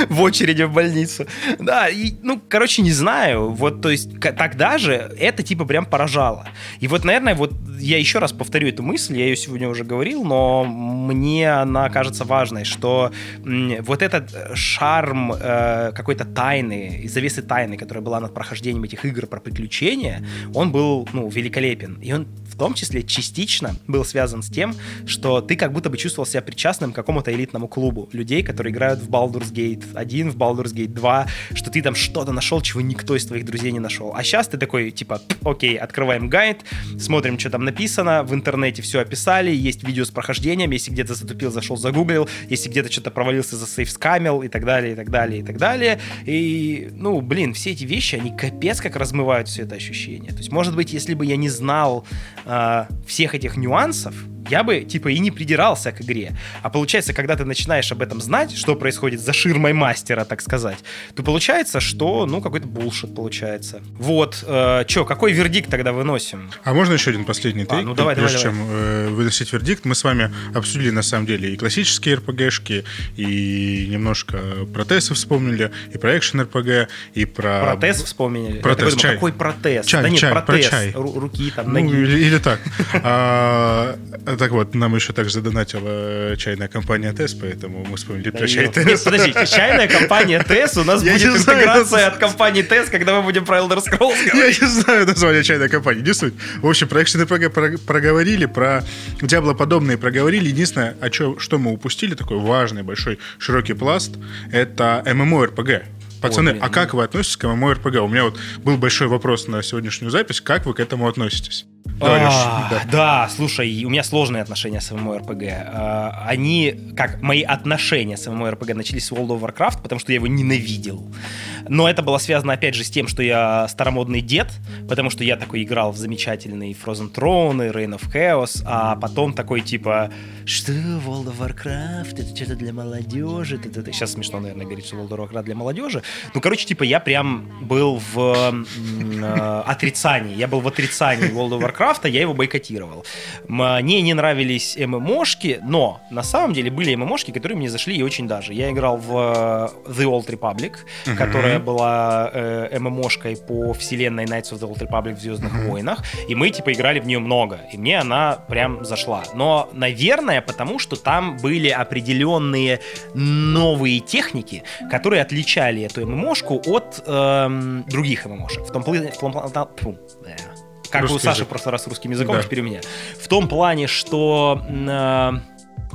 В очереди в больницу. Да, и, ну, короче, не знаю. Вот, то есть, тогда же это, типа, прям поражало. И вот, наверное, вот я еще раз повторю эту мысль, я ее сегодня уже говорил, но мне она кажется важной, что вот этот шарм э, какой-то тайны, завесы тайны, которая была над прохождением этих игр про приключения, он был, ну, великолепен. И он в том числе частично был связан с тем, что ты как будто бы чувствовал себя причастным к какому-то элитному клубу людей, которые играют в Baldur's Gate 1, в Baldur's Gate 2, что ты там что-то нашел, чего никто из твоих друзей не нашел. А сейчас ты такой, типа, окей, открываем гайд, смотрим, что там написано, в интернете все описали, есть видео с прохождением, если где-то затупил, зашел, загуглил, если где-то что-то провалился, засейвскамил и так далее, и так далее, и так далее. И, ну, блин, все эти вещи, они капец как размывают все это ощущение. То есть, может быть, если бы я не знал а, всех этих нюансов, я бы, типа, и не придирался к игре. А получается, когда ты начинаешь об этом знать, что происходит за ширмой мастера, так сказать, то получается, что, ну, какой-то булшит получается. Вот, э, что, какой вердикт тогда выносим? А можно еще один последний тейк? А, ну давай, Прежде давай, чем э, выносить вердикт, мы с вами обсудили, на самом деле, и классические РПГшки, и немножко про вспомнили, и про экшен-РПГ, и про... Протез вспомнили. Протез, думаю, чай. Какой протез? Чай, да нет, чай, про протез. чай. Ру- руки там, Ну, ноги. или, или так. Так вот, нам еще так задонатила чайная компания ТЭС, поэтому мы вспомнили Да про чай ТЭС. нет, подождите, чайная компания TES, у нас Я будет знаю, интеграция это- от компании TES, когда мы будем про Elder Scrolls Я говорить. не знаю название чайной компании, не суть. В общем, про РПГ про- проговорили, про Диабло-подобные проговорили. Единственное, о чё- что мы упустили, такой важный, большой, широкий пласт, это ММО-РПГ. Пацаны, блин, а как вы относитесь к ММО-РПГ? У меня вот был большой вопрос на сегодняшнюю запись. Как вы к этому относитесь? Говоришь, А, да. да, слушай, у меня сложные отношения с ММО-РПГ. А, Они, как мои отношения с ММО-РПГ начались с World of Warcraft, потому что я его ненавидел. Но это было связано, опять же, с тем, что я старомодный дед, потому что я такой играл в замечательный Frozen Throne и Reign of Chaos, а потом такой типа, что World of Warcraft, это что-то для молодежи. т-т-т». Сейчас смешно, наверное, говорить, что World of Warcraft для молодежи. Ну, короче, типа, я прям был в э, отрицании. Я был в отрицании World of Warcraft, я его бойкотировал. Мне не нравились ММОшки, но на самом деле были ММОшки, которые мне зашли и очень даже. Я играл в э, The Old Republic, которая была э, ММОшкой по вселенной Knights of the Old Republic в Звездных войнах, и мы, типа, играли в нее много, и мне она прям зашла. Но, наверное, потому что там были определенные новые техники, которые отличали эту ММОшку от эм, других ММОшек. В том плане... В том, та- тьфу, э, как Русский у Саши язык. в прошлый раз с русским языком, Да. теперь у меня. В том плане, что... э,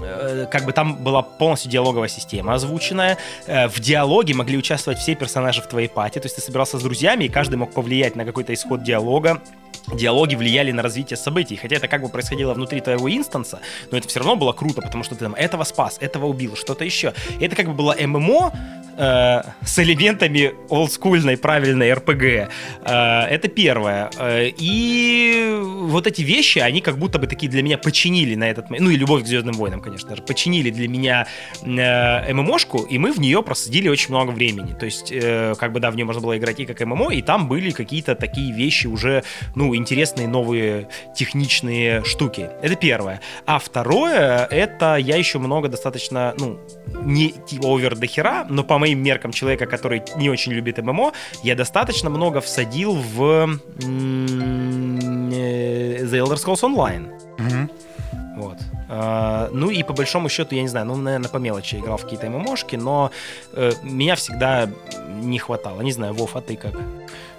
э, как бы там была полностью диалоговая система озвученная. Э, В диалоге могли участвовать все персонажи в твоей пати. То есть ты собирался с друзьями, и каждый мог повлиять на какой-то исход диалога. Диалоги влияли на развитие событий. Хотя это как бы происходило внутри твоего инстанса, но это все равно было круто, потому что ты там этого спас, этого убил, что-то еще. И это как бы было ММО э, с элементами олдскульной правильной РПГ. Э, это первое. Э, и вот эти вещи, они как будто бы такие для меня починили на этот... м- Ну и «Любовь к Звездным войнам», конечно же. Починили для меня э, ММОшку, и мы в нее просадили очень много времени. То есть, как бы, да, в нее можно было играть и как ММО, и там были какие-то такие вещи уже, ну, интересные, новые, техничные штуки. Это первое. А второе, это я еще много достаточно, ну, не овер до хера, но по моим меркам человека, который не очень любит ММО, я достаточно много всадил в э, The Elder Scrolls Online. Вот. А, ну и по большому счету, я не знаю, ну, наверное, по мелочи играл в какие-то ММОшки, но э, меня всегда не хватало. Не знаю, Вов, а ты как?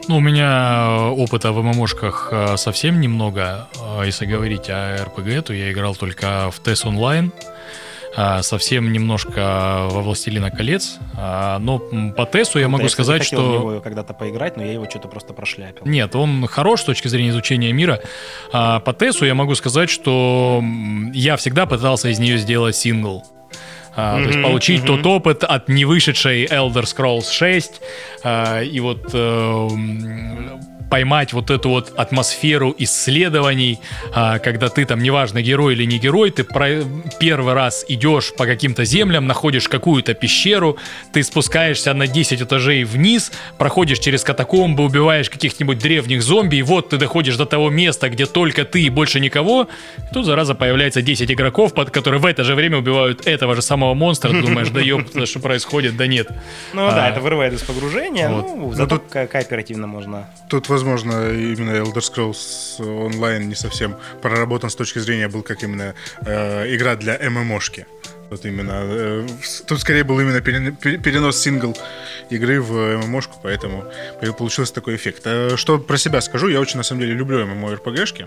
Ну, у меня опыта в ММОшках э, совсем немного. Э, Если говорить о РПГ, то я играл только в TES Online, а, совсем немножко во Властелина колец. А, Но по Тесу я могу Я, кстати, сказать, хотел в что... него когда-то поиграть, но я его что-то просто прошляпил. Нет, он хорош с точки зрения изучения мира. А по Тесу я могу сказать, что я всегда пытался из нее сделать сингл. А, то есть получить мгм. тот опыт от невышедшей Elder Scrolls 6 а, и вот э, поймать вот эту вот атмосферу исследований, а, когда ты там, неважно, герой или не герой, ты первый раз идешь по каким-то землям, находишь какую-то пещеру, ты спускаешься на 10 этажей вниз, проходишь через катакомбы, убиваешь каких-нибудь древних зомби, и вот ты доходишь до того места, где только ты и больше никого, и тут, зараза, появляется 10 игроков, под которые в это же время убивают этого же самого монстра, ты думаешь, да ёпта, что происходит, да нет. Ну А, да, это вырывает из погружения, вот. ну, зато тут- ко- кооперативно можно. Тут, возможно, именно Elder Scrolls Online не совсем проработан с точки зрения был как именно э, игра для ММОшки. Вот именно. э, тут скорее был именно перен- пере- перенос сингл игры в ММОшку, поэтому получился такой эффект. Э, Что про себя скажу, я очень на самом деле люблю ММО-РПГшки.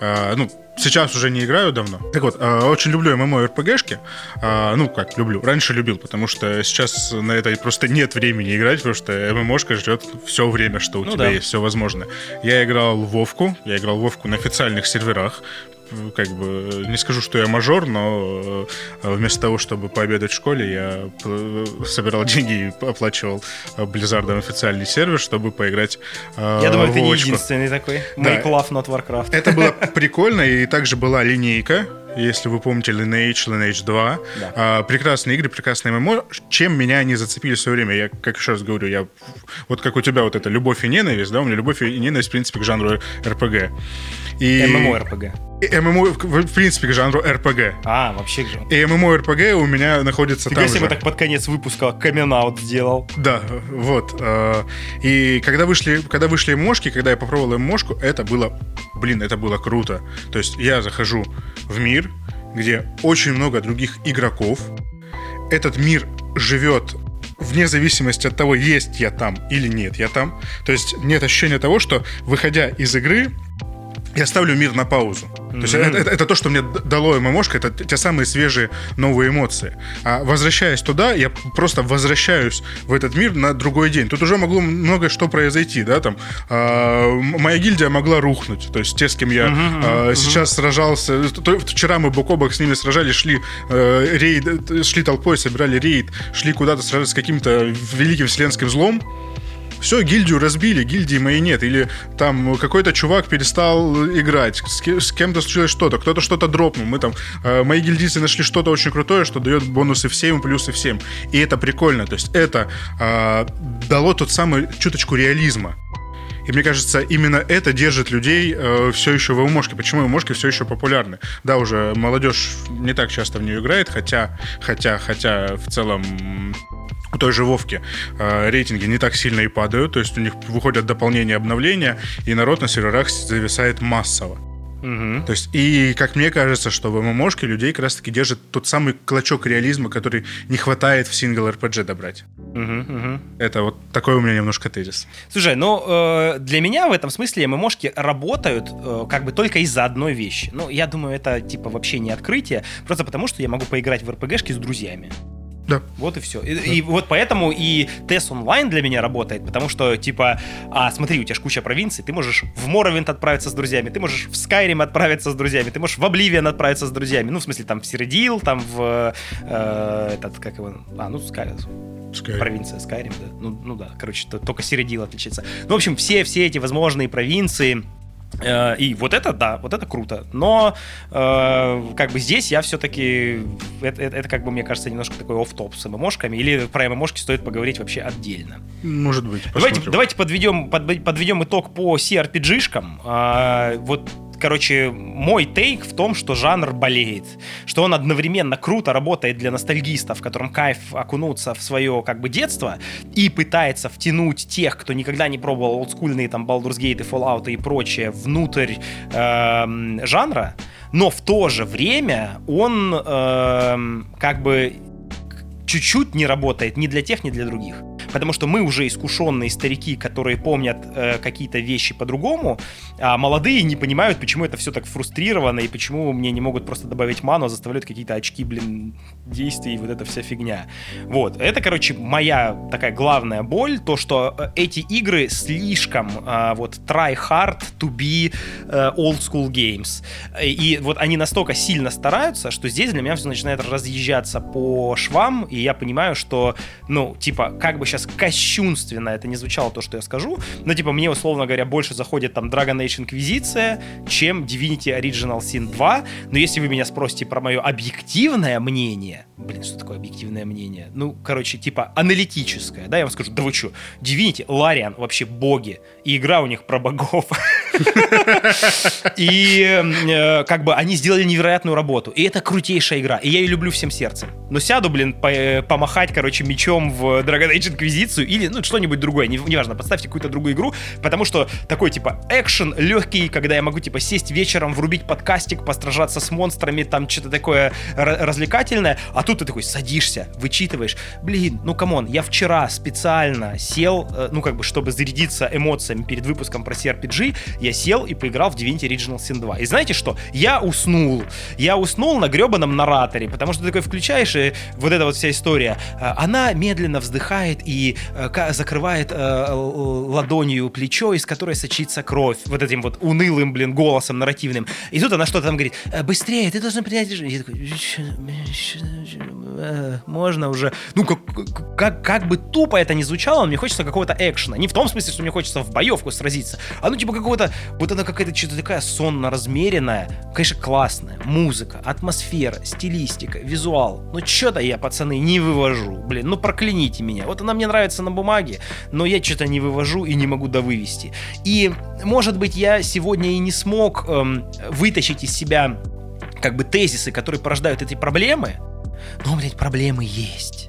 Э, Ну, сейчас уже не играю давно. Так вот, э, очень люблю ММО-РПГшки. Э, Ну, как люблю. Раньше любил, потому что сейчас на это просто нет времени играть, потому что ММОшка жрет все время, что у Ну тебя да. есть, все возможно. Я играл в Вовку, я играл в Вовку на официальных серверах, как бы, не скажу, что я мажор, но э, вместо того, чтобы пообедать в школе, я э, собирал деньги и оплачивал Blizzard официальный сервер, чтобы поиграть Я думаю, ты не единственный такой. Да. Make love, not Warcraft. Это было прикольно, и также была линейка, если вы помните Lineage, Lineage 2. Да. А, прекрасные игры, прекрасные ММО. Чем меня они зацепили в свое время? Я, как еще раз говорю, я вот как у тебя вот это любовь и ненависть, да, у меня любовь и ненависть, в принципе, к жанру РПГ. И... И ММО, в принципе, к жанру РПГ. А, вообще же. И ММО-РПГ у меня находится Ты там если же. так под конец выпуска камин сделал. Да, вот. э, И когда вышли, когда вышли мошки, когда я попробовал мошку, это было, блин, это было круто. То есть я захожу в мир, где очень много других игроков. Этот мир живет вне зависимости от того, есть я там или нет я там. То есть нет ощущения того, что выходя из игры, я ставлю мир на паузу. То есть это, это- это то, что мне дало ММОшка, это те самые свежие новые эмоции. А возвращаясь туда, я просто возвращаюсь в этот мир на другой день. Тут уже могло много что произойти, да, там. м- моя гильдия могла рухнуть, то есть те, с кем я а, сейчас сражался. То- Вчера мы бок о бок с ними сражались, шли э, рейд, э, шли толпой, собирали рейд, шли куда-то сражаться с каким-то великим вселенским злом все, гильдию разбили, гильдии моей нет. Или там какой-то чувак перестал играть, с, ке- с кем-то случилось что-то, кто-то что-то дропнул. Мы там, э, мои гильдийцы нашли что-то очень крутое, что дает бонусы всем, плюсы всем. И это прикольно. То есть это э, дало тот самый чуточку реализма. И мне кажется, именно это держит людей э, все еще в ММОшке. Почему ММОшки все еще популярны? Да, уже молодежь не так часто в нее играет, хотя, хотя, хотя в целом у той же Вовки э, рейтинги не так сильно и падают, то есть у них выходят дополнения, обновления, и народ на серверах зависает массово. То есть, и как мне кажется, что в ММОшке людей как раз-таки держит тот самый клочок реализма, который не хватает в сингл RPG добрать. Это вот такой у меня немножко тезис. Слушай, ну э, для меня в этом смысле ММОшки работают э, как бы только из-за одной вещи. Ну, я думаю, это типа вообще не открытие, просто потому что я могу поиграть в РПГшки с друзьями. Да. Вот и все. И, и вот поэтому и тест онлайн для меня работает, потому что, типа, а смотри, у тебя ж куча провинций, ты можешь в Моровинт отправиться с друзьями, ты можешь в Skyrim отправиться с друзьями, ты можешь в Обливион отправиться с друзьями, ну, в смысле, там, в Сиридил, там, в э, этот, как его, а, ну, Sky, Skyrim. провинция Skyrim, да. Ну, ну да, короче, то- только Сиридил отличается. Ну, в общем, все, все эти возможные провинции, и вот это, да, вот это круто. Но э, как бы здесь я все-таки... Это, это, это, как бы, мне кажется, немножко такой офф-топ с ММОшками. Или про ММОшки стоит поговорить вообще отдельно. Может быть, Давайте, посмотрим. давайте подведем, подве- подведем итог по CRPG-шкам. А, вот, короче, мой тейк в том, что жанр болеет. Что он одновременно круто работает для ностальгистов, которым кайф окунуться в свое как бы детство, и пытается втянуть тех, кто никогда не пробовал олдскульные там Baldur's Gate и Fallout и прочее внутрь эм, жанра, но в то же время он эм, как бы чуть-чуть не работает ни для тех, ни для других. Потому что мы уже искушенные старики, которые помнят э, какие-то вещи по-другому, а молодые не понимают, почему это все так фрустрировано и почему мне не могут просто добавить ману, а заставляют какие-то очки, блин, действий и вот эта вся фигня. Вот. Это, короче, моя такая главная боль, то, что э, эти игры слишком э, вот try hard to be э, old school games. И вот они настолько сильно стараются, что здесь для меня все начинает разъезжаться по швам, и я понимаю, что, ну, типа, как бы сейчас кощунственно это не звучало, то, что я скажу, но, типа, мне, условно говоря, больше заходит там Dragon Age Inquisition, чем Divinity Original Sin 2, но если вы меня спросите про мое объективное мнение, блин, что такое объективное мнение? Ну, короче, типа, аналитическое, да, я вам скажу, да вы что, Divinity, Лариан, вообще боги, и игра у них про богов. И э, как бы они сделали невероятную работу. И это крутейшая игра. И я ее люблю всем сердцем. Но сяду, блин, по- э, помахать, короче, мечом в Dragon Age Inquisition или, ну, что-нибудь другое. Не- Неважно, подставьте какую-то другую игру. Потому что такой, типа, экшен легкий, когда я могу, типа, сесть вечером, врубить подкастик, постражаться с монстрами, там, что-то такое ра- развлекательное. А тут ты такой садишься, вычитываешь. Блин, ну, come on, я вчера специально сел, э, ну, как бы, чтобы зарядиться эмоциями перед выпуском про CRPG, я сел и поиграл в Divinity Original Sin 2. И знаете что? Я уснул. Я уснул на гребаном нарраторе, потому что ты такой включаешь, и вот эта вот вся история, э, она медленно вздыхает и э, закрывает э, ладонью плечо, из которой сочится кровь, вот этим вот унылым, блин, голосом нарративным. И тут она что-то там говорит, «Э, быстрее, ты должен принять решение. Я такой, «Щ- щ- щ- э, можно уже. Ну, как, как, как бы тупо это ни звучало, мне хочется какого-то экшена. Не в том смысле, что мне хочется в боевку сразиться, а ну, типа какого-то, вот она какая-то что-то такая сонно-размеренная, конечно, классная. Музыка, атмосфера, стилистика, визуал. Ну, что-то я, пацаны, не вывожу. Блин, ну прокляните меня. Вот она мне нравится на бумаге, но я что-то не вывожу и не могу довывести. И, может быть, я сегодня и не смог эм, вытащить из себя как бы тезисы, которые порождают эти проблемы, но, блядь, проблемы есть.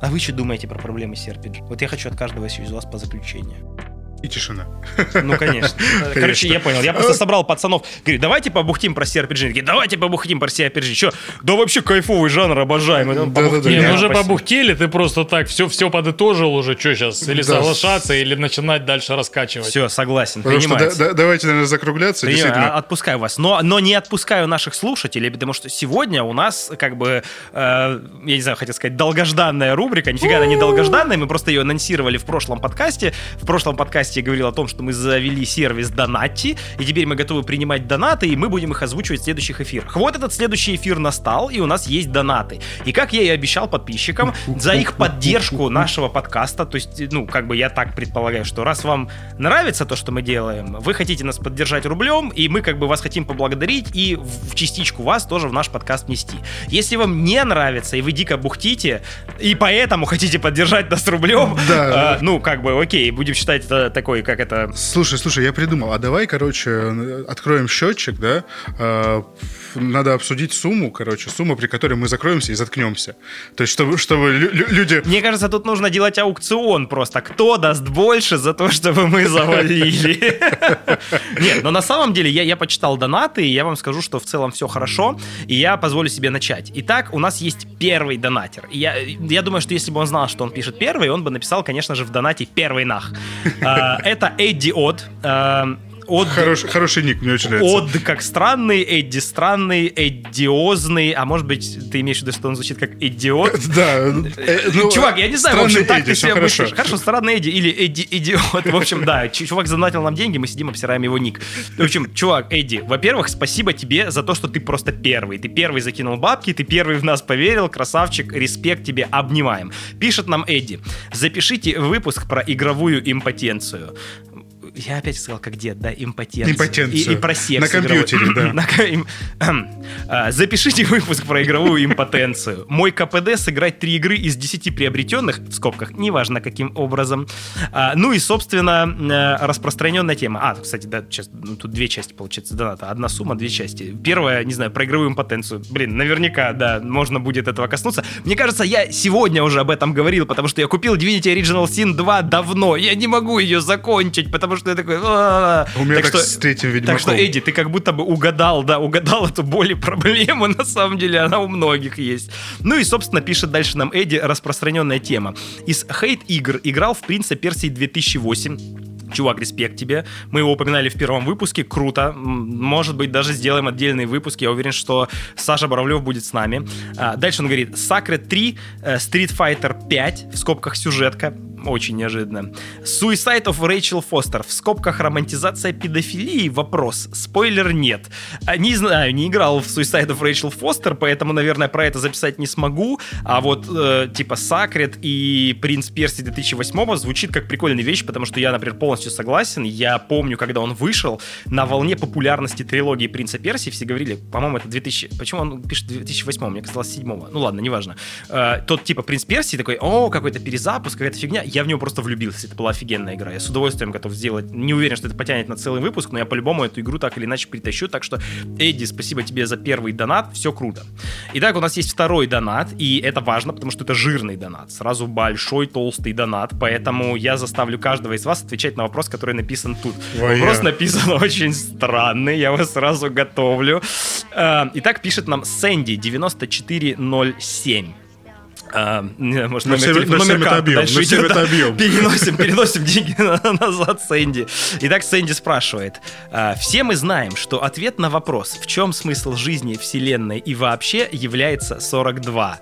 А вы что думаете про проблемы CRPG? Вот я хочу от каждого из вас по заключению. И тишина. Ну, конечно. Короче, я понял. Я просто собрал пацанов. Говорю, давайте побухтим про CRPG. Такие, давайте побухтим про CRPG. Че? Да вообще кайфовый жанр, обожаем. Ну, Да-да-да. побухтим. Не, ну уже Спасибо. побухтели, ты просто так все, все подытожил уже, что сейчас? Или Да. соглашаться, или начинать дальше раскачивать. Все, согласен, Потому что да- да- давайте, наверное, закругляться. Принимаю, Действительно, а- отпускаю вас. Но, но не отпускаю наших слушателей, потому что сегодня у нас, как бы, э, я не знаю, хотел сказать, долгожданная рубрика. Нифига она не долгожданная, мы просто ее анонсировали в прошлом подкасте. В прошлом подкасте я говорил о том, что мы завели сервис Донати, и теперь мы готовы принимать донаты, и мы будем их озвучивать в следующих эфирах. Вот этот следующий эфир настал, и у нас есть донаты. И как я и обещал подписчикам, за их поддержку нашего подкаста, то есть, ну, как бы я так предполагаю, что раз вам нравится то, что мы делаем, вы хотите нас поддержать рублем, и мы как бы вас хотим поблагодарить и в в частичку вас тоже в наш подкаст нести. Если вам не нравится, и вы дико бухтите, и поэтому хотите поддержать нас рублем, Да. э, ну, как бы, окей, будем считать это такой, как это... Слушай, слушай, я придумал. А давай, короче, откроем счетчик, да? А, Надо обсудить сумму, короче, сумму, при которой мы закроемся и заткнемся. То есть, чтобы, чтобы лю- лю- люди... Мне кажется, тут нужно делать аукцион просто. Кто даст больше за то, чтобы мы завалили? Нет, но на самом деле я, я почитал донаты, и я вам скажу, что в целом все хорошо, и я позволю себе начать. Итак, у нас есть первый донатер. Я, я думаю, что если бы он знал, что он пишет первый, он бы написал, конечно же, в донате первый нах. А, Это Эдди Од. Од Хороший, хороший ник, мне очень нравится. Од как странный, Эдди странный, Эддиозный, а может быть, ты имеешь в виду, что он звучит как идиот? Да. э, ну, Чувак, я не знаю, в общем, так ты себя мыслишь. Хорошо, странный Эдди или Эдди идиот. В общем, да, чувак задонатил нам деньги, мы сидим, обсираем его ник. В общем, чувак, Эдди, во-первых, спасибо тебе за то, что ты просто первый. Ты первый закинул бабки, ты первый в нас поверил, красавчик, респект тебе, обнимаем. Пишет нам Эдди, запишите выпуск про игровую импотенцию. Я опять сказал, как дед, да, импотенцию. Импотенцию. И, и про секс. На игровой. компьютере, да. На ко- им- Ахм. А, Запишите выпуск про игровую импотенцию. Мой КПД сыграть три игры из 10 приобретенных, в скобках, неважно каким образом. А, Ну и, собственно, э, распространенная тема. А, кстати, да, сейчас, ну, тут две части получается доната. Одна сумма, две части. Первая, не знаю, про игровую импотенцию. Блин, наверняка, да, можно будет этого коснуться. Мне кажется, я сегодня уже об этом говорил, потому что я купил Divinity Original Sin 2 давно. Я не могу ее закончить, потому что я такой... У меня так, с третьим так Ведьмаком. что, Эдди, ты как будто бы угадал, да, угадал эту боль и проблему, на самом деле она у многих есть. Ну и, собственно, пишет дальше нам Эдди распространенная тема. Из хейт-игр играл в «Принца Персии 2008», Чувак, респект тебе. Мы его упоминали в первом выпуске. Круто. Может быть, даже сделаем отдельный выпуск. Я уверен, что Саша Боровлев будет с нами. А, дальше он говорит. Sacred 3, э, Street Fighter 5, в скобках сюжетка. Очень неожиданно. Suicide of Rachel Foster, в скобках романтизация педофилии. Вопрос. Спойлер нет. А, Не знаю, не играл в Suicide of Rachel Foster, поэтому, наверное, про это записать не смогу. А вот э, типа Sacred и Принц Перси 2008 звучит как прикольная вещь, потому что я, например, полностью согласен. Я помню, когда он вышел, на волне популярности трилогии Принца Перси все говорили, по-моему, это 2000... Почему он пишет 2008? Мне казалось, 7 Ну ладно, неважно. Э, тот типа Принц Перси такой, о, какой-то перезапуск, какая-то фигня. Я в него просто влюбился. Это была офигенная игра. Я с удовольствием готов сделать. Не уверен, что это потянет на целый выпуск, но я по-любому эту игру так или иначе притащу. Так что, Эдди, спасибо тебе за первый донат. Все круто. Итак, у нас есть второй донат, и это важно, потому что это жирный донат. Сразу большой, толстый донат. Поэтому я заставлю каждого из вас отвечать на вопрос, который написан тут. Ой, Вопрос я. написан очень странный, я вас сразу готовлю. Э, Итак, пишет нам Сэнди 9407. А, не, может, номер, на всем номер это объем, дальше идет, это да. объем. Переносим, переносим деньги на- назад Сэнди. Итак, Сэнди спрашивает. а, Все мы знаем, что ответ на вопрос, в чем смысл жизни, вселенной и вообще, является 42.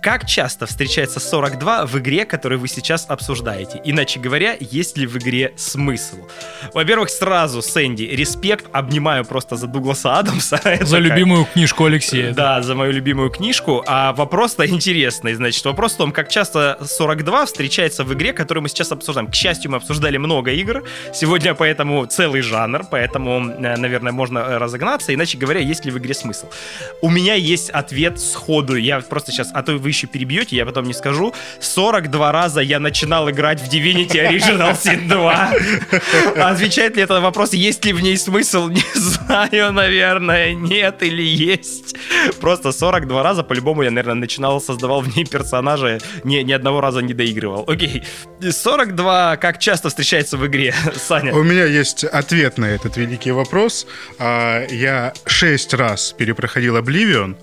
Как часто встречается 42 в игре, которую вы сейчас обсуждаете? Иначе говоря, есть ли в игре смысл? Во-первых, сразу, Сэнди, респект, обнимаю просто за Дугласа Адамса. За как- любимую книжку Алексея. да, за мою любимую книжку. А вопрос-то интересный. Значит, вопрос в том, как часто 42 встречается в игре, которую мы сейчас обсуждаем. К счастью, мы обсуждали много игр. Сегодня поэтому целый жанр, поэтому, э, наверное, можно э, разогнаться. Иначе говоря, есть ли в игре смысл? У меня есть ответ сходу. Я просто сейчас, а то вы еще перебьете, я потом не скажу. 42 раза я начинал играть в Divinity Original Sin 2. А Отвечает ли это на вопрос, есть ли в ней смысл? Не знаю, наверное, нет или есть. Просто 42 раза, по-любому, я, наверное, начинал, создавал в ней персонажа, ни, ни одного раза не доигрывал. Окей. 42 как часто встречается в игре, Саня? У меня есть ответ на этот великий вопрос. А, Я шесть раз перепроходил Oblivion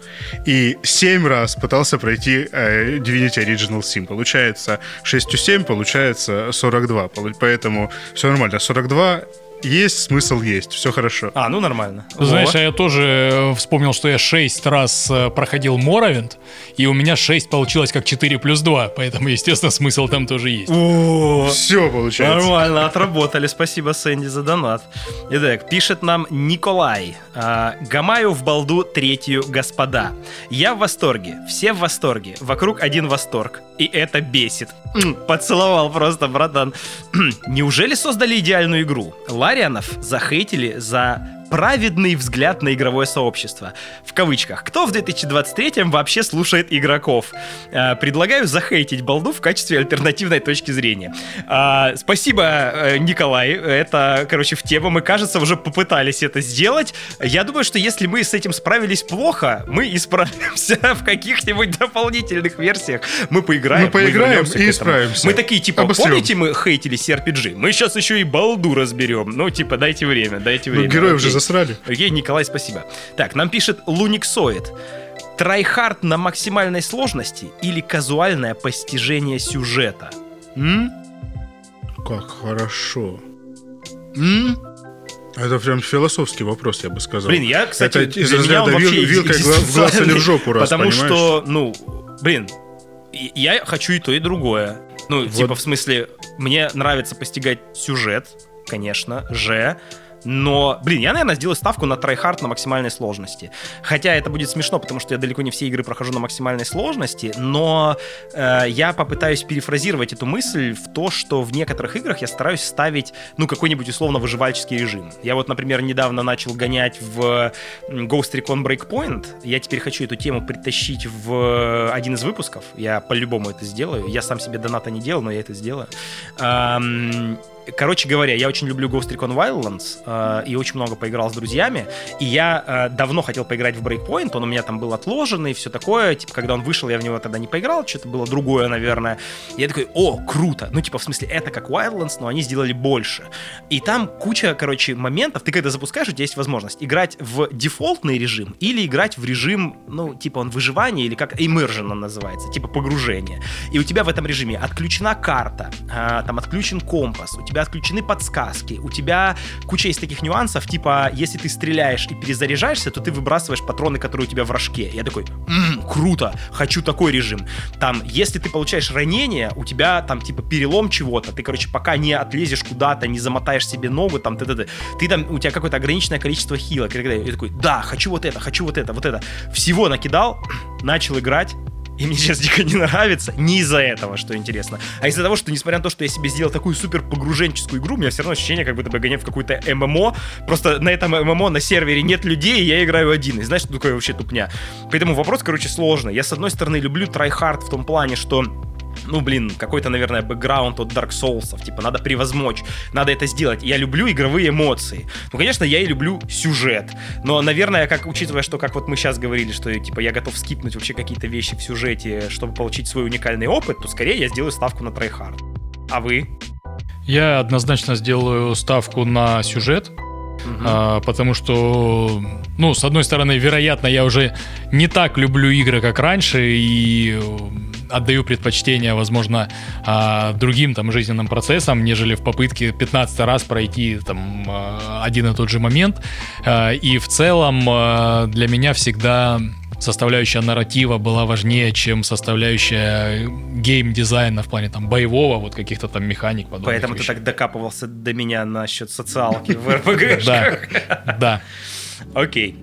и семь раз пытался пройти э, Divinity Original Sin. Получается 6 7, получается 42. Полу- Поэтому все нормально. 42 есть, смысл есть, все хорошо. А, ну нормально. Знаешь, а я тоже э, вспомнил, что я 6 раз э, проходил Моровинд, и у меня 6 получилось как 4 плюс 2, поэтому, естественно, смысл там тоже есть. О, Все получается. Нормально, отработали. Спасибо, Сэнди, за донат. Итак, пишет нам Николай. А, Гамаю в балду третью, господа. Я в восторге. Все в восторге. Вокруг один восторг. И это бесит. Поцеловал просто, братан. Неужели создали идеальную игру? Ларианов захейтили за праведный взгляд на игровое сообщество. В кавычках. Кто в 2023 вообще слушает игроков? А, Предлагаю захейтить балду в качестве альтернативной точки зрения. А, Спасибо, э, Николай. Это, короче, в тему. Мы, кажется, уже попытались это сделать. Я думаю, что если мы с этим справились плохо, мы исправимся в каких-нибудь дополнительных версиях. Мы поиграем. Мы поиграем вернемся и исправимся. Мы такие, типа, Обосрем. помните, мы хейтили CRPG? Мы сейчас еще и балду разберем. Ну, типа, дайте время, дайте Ну, время. героев Окей. же засрали. Окей, Николай, спасибо. Так, нам пишет Луниксоид. Трайхард на максимальной сложности или казуальное постижение сюжета? М? Как хорошо. М? Это прям философский вопрос, я бы сказал. Блин, я, кстати, Это из разряда вил- вилкой в глаз или в жопу раз, Потому понимаешь? что, ну, блин, я хочу и то, и другое. Ну, Вот. типа, в смысле, мне нравится постигать сюжет, конечно, же, но, блин, я, наверное, сделаю ставку на трайхард на максимальной сложности. Хотя это будет смешно, потому что я далеко не все игры прохожу на максимальной сложности, но э, я попытаюсь перефразировать эту мысль в то, что в некоторых играх я стараюсь ставить, ну, какой-нибудь условно выживальческий режим. Я вот, например, недавно начал гонять в Ghost Recon Breakpoint. Я теперь хочу эту тему притащить в один из выпусков. Я по-любому это сделаю. Я сам себе доната не делал, но я это сделаю. Ам, Короче говоря, я очень люблю Ghost Recon Wildlands э, и очень много поиграл с друзьями. И я э, давно хотел поиграть в Breakpoint, он у меня там был отложен и все такое. Типа, когда он вышел, я в него тогда не поиграл, что-то было другое, наверное. И я такой, о, круто. Ну, типа, в смысле, это как Wildlands, но они сделали больше. И там куча, короче, моментов. Ты когда запускаешь, у тебя есть возможность играть в дефолтный режим или играть в режим, ну, типа, он выживание или как immersion он называется, типа погружение. И у тебя в этом режиме отключена карта, а, там отключен компас, у тебя отключены подсказки, у тебя куча есть таких нюансов, типа, если ты стреляешь и перезаряжаешься, то ты выбрасываешь патроны, которые у тебя в рожке. Я такой, «М, круто, хочу такой режим. Там, если ты получаешь ранение, у тебя там, типа, перелом чего-то, ты, короче, пока не отлезешь куда-то, не замотаешь себе ногу, там, ты, ты, ты, ты там, у тебя какое-то ограниченное количество хилок. Я такой, да, хочу вот это, хочу вот это, вот это. Всего накидал, начал играть, и мне сейчас дико не нравится. Не из-за этого, что интересно. А из-за того, что, несмотря на то, что я себе сделал такую супер погруженческую игру, у меня все равно ощущение, как будто бы гоняю в какую-то ММО. Просто на этом ММО на сервере нет людей, и я играю один. И знаешь, что такое вообще тупня? Поэтому вопрос, короче, сложный. Я, с одной стороны, люблю tryhard в том плане, что ну, блин, какой-то, наверное, бэкграунд от Dark Souls, типа, надо превозмочь, надо это сделать. Я люблю игровые эмоции. Ну, конечно, я и люблю сюжет, но, наверное, как, учитывая, что, как вот мы сейчас говорили, что, типа, я готов скипнуть вообще какие-то вещи в сюжете, чтобы получить свой уникальный опыт, то, скорее, я сделаю ставку на tryhard. А вы? Я однозначно сделаю ставку на сюжет, а, потому что, ну, с одной стороны, вероятно, я уже не так люблю игры, как раньше, и отдаю предпочтение, возможно, а, другим там жизненным процессам, нежели в попытке 15 раз пройти там а, один и тот же момент. А, и в целом для меня всегда составляющая нарратива была важнее, чем составляющая гейм-дизайна в плане там боевого, вот каких-то там механик. Поэтому вещей. ты так докапывался до меня насчет социалки в РПГ. Да, да. Окей.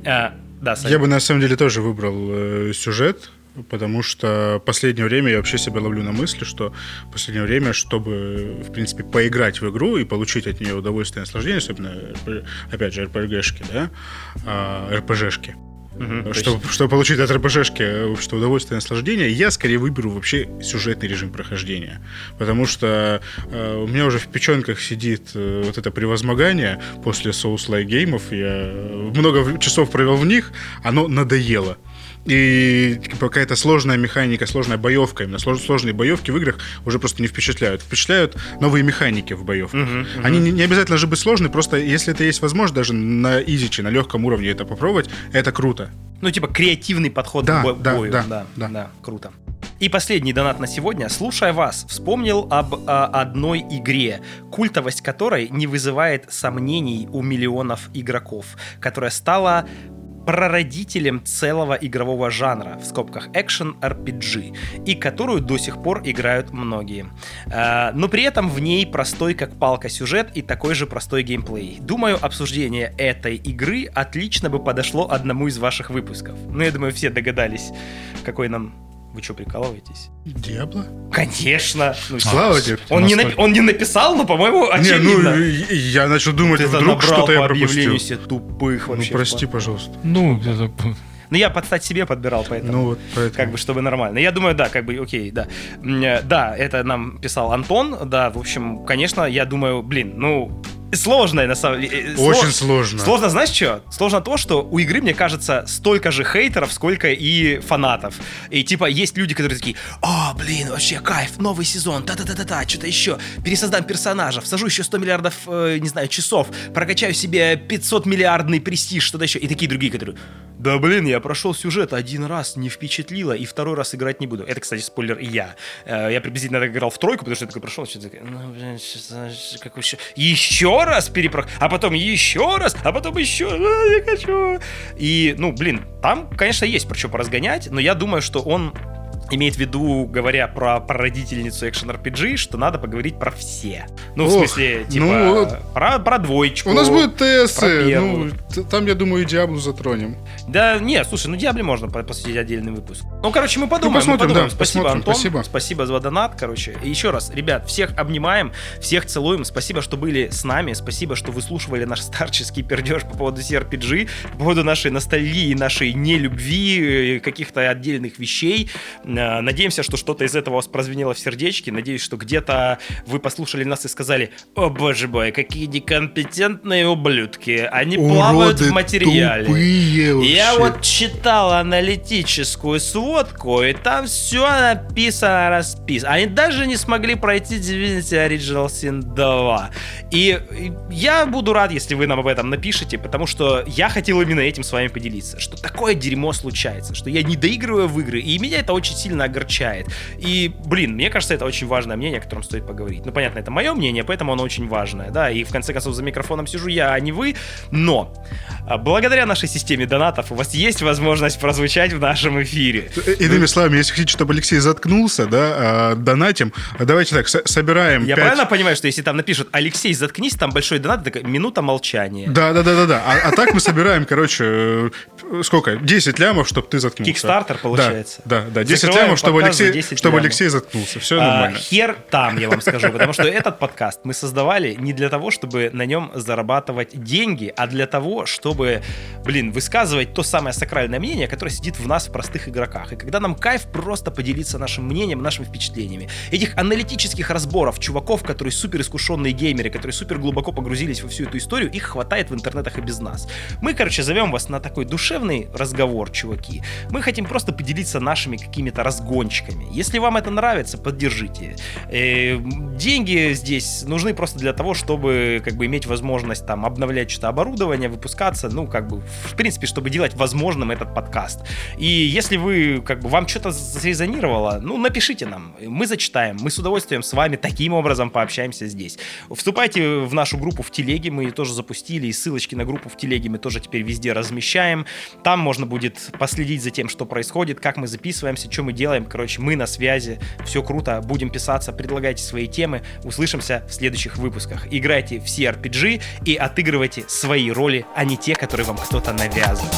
Да, Я бы на самом деле тоже выбрал э, сюжет, потому что в последнее время я вообще себя ловлю на мысли, что в последнее время, чтобы, в принципе, поиграть в игру и получить от нее удовольствие и наслаждение, особенно, опять же, RPG-шки, да, RPG-шки, а, Угу, чтобы, чтобы получить от РПГшки общество удовольствие и наслаждение, я скорее выберу вообще сюжетный режим прохождения. Потому что э, у меня уже в печенках сидит э, вот это превозмогание после Souls-like геймов. Я много часов провел в них, оно надоело. И типа, какая-то сложная механика, сложная боевка, именно сложные боевки в играх уже просто не впечатляют. Впечатляют новые механики в боевках. Uh-huh, uh-huh. Они не, не обязательно же быть сложные, просто если это есть возможность даже на изичи, на легком уровне это попробовать, это круто. Ну, типа креативный подход да, к бою. Да, да, да, да, да, круто. И последний донат на сегодня. Слушая вас, вспомнил об а, одной игре, культовость которой не вызывает сомнений у миллионов игроков, которая стала прародителем целого игрового жанра, в скобках экшен RPG, и которую до сих пор играют многие. А, но при этом в ней простой как палка сюжет и такой же простой геймплей. Думаю, обсуждение этой игры отлично бы подошло одному из ваших выпусков. Ну, я думаю, все догадались, какой нам вы что, прикалываетесь? Диабло? Конечно. Ну, Слава тебе. Он не, он не написал, но, по-моему, очевидно. Не, ну, я начал думать, вот вдруг что-то я пропустил. себе тупых ну, вообще. Ну, прости, пожалуйста. Ну, это... Ну, я под стать себе подбирал, поэтому, ну, вот поэтому. как бы, чтобы нормально. Я думаю, да, как бы, окей, да. Э, да, это нам писал Антон, да, в общем, конечно, я думаю, блин, ну, сложное, на самом деле. Очень слож... сложно. Сложно, знаешь что? Сложно то, что у игры, мне кажется, столько же хейтеров, сколько и фанатов. И типа есть люди, которые такие, о, блин, вообще кайф, новый сезон, та-та-та-та-та, что-то еще, пересоздам персонажа, всажу еще 100 миллиардов, э, не знаю, часов, прокачаю себе 500 миллиардный престиж, что-то еще. И такие другие, которые, да блин, я прошел сюжет один раз, не впечатлило, и второй раз играть не буду. Это, кстати, спойлер и я. Э, я приблизительно так играл в тройку, потому что я такой прошел, что-то такое, ну, блин, как еще... Еще раз перепрох... А потом еще раз, а потом еще... А, я хочу... И, ну, блин, там, конечно, есть про что поразгонять, но я думаю, что он имеет в виду, говоря про прародительницу экшен RPG, что надо поговорить про все. Ну, Ох, в смысле, типа, ну, про, про двоечку. У нас будет ТС, ну, там, я думаю, и Диаблу затронем. Да, нет, слушай, ну Диабле можно посвятить отдельный выпуск. Ну, короче, мы подумаем, ну, посмотрим, мы подумаем. Да, спасибо, посмотрим, Антон. Спасибо. Спасибо за донат, короче. И еще раз, ребят, всех обнимаем, всех целуем. Спасибо, что были с нами. Спасибо, что выслушивали наш старческий пердеж по поводу CRPG, по поводу нашей ностальгии, нашей нелюбви, э, каких-то отдельных вещей. Э, надеемся, что что-то из этого у вас прозвенело в сердечке. Надеюсь, что где-то вы послушали нас и сказали, о боже мой, какие некомпетентные ублюдки. Они Уроды плавают в материале. Я вот читал аналитическую сводку, и там все написано, расписано. Они даже не смогли пройти Divinity Original Sin 2. И я буду рад, если вы нам об этом напишите, потому что я хотел именно этим с вами поделиться, что такое дерьмо случается, что я не доигрываю в игры, и меня это очень сильно огорчает. И, блин, мне кажется, это очень важное мнение, о котором стоит поговорить. Ну, понятно, это мое мнение, поэтому оно очень важное, да, и в конце концов за микрофоном сижу я, а не вы, но а, благодаря нашей системе донатов у вас есть возможность прозвучать в нашем эфире. Иными словами, если хотите, чтобы Алексей заткнулся, да, а, донатим, давайте так, собираем Я 5... правильно понимаю, что если там напишут «Алексей, заткнись», там большой донат, такая минута молчания. Да, да, да, да, да. А, а так мы собираем, короче, э, сколько? 10 лямов, чтобы ты заткнулся. Кикстартер, получается. Да, да, да 10 Закрываем лямов, чтобы Алексей, чтобы Алексей заткнулся. Все а, нормально. Хер там, я вам скажу, потому что этот подкаст мы создавали не для того, чтобы на нем зарабатывать деньги, а для того, чтобы, блин, высказывать то самое сакральное мнение, которое сидит в нас, в простых игроках. И когда нам кайф просто поделиться нашим мнением, нашими впечатлениями. Этих аналитических разборов чуваков, которые супер искушенные геймеры, которые супер глубоко погрузились во всю эту историю, их хватает в интернетах и без нас. Мы, короче, зовем вас на такой душе задушевный разговор, чуваки. Мы хотим просто поделиться нашими какими-то разгончиками. Если вам это нравится, поддержите. Э, деньги здесь нужны просто для того, чтобы как бы иметь возможность там обновлять что-то оборудование, выпускаться, ну как бы в принципе, чтобы делать возможным этот подкаст. И если вы как бы вам что-то срезонировало, ну напишите нам, мы зачитаем, мы с удовольствием с вами таким образом пообщаемся здесь. Вступайте в нашу группу в телеге, мы ее тоже запустили, и ссылочки на группу в телеге мы тоже теперь везде размещаем. Там можно будет последить за тем, что происходит, как мы записываемся, что мы делаем. Короче, мы на связи, все круто, будем писаться, предлагайте свои темы, услышимся в следующих выпусках. Играйте в CRPG и отыгрывайте свои роли, а не те, которые вам кто-то навязывает.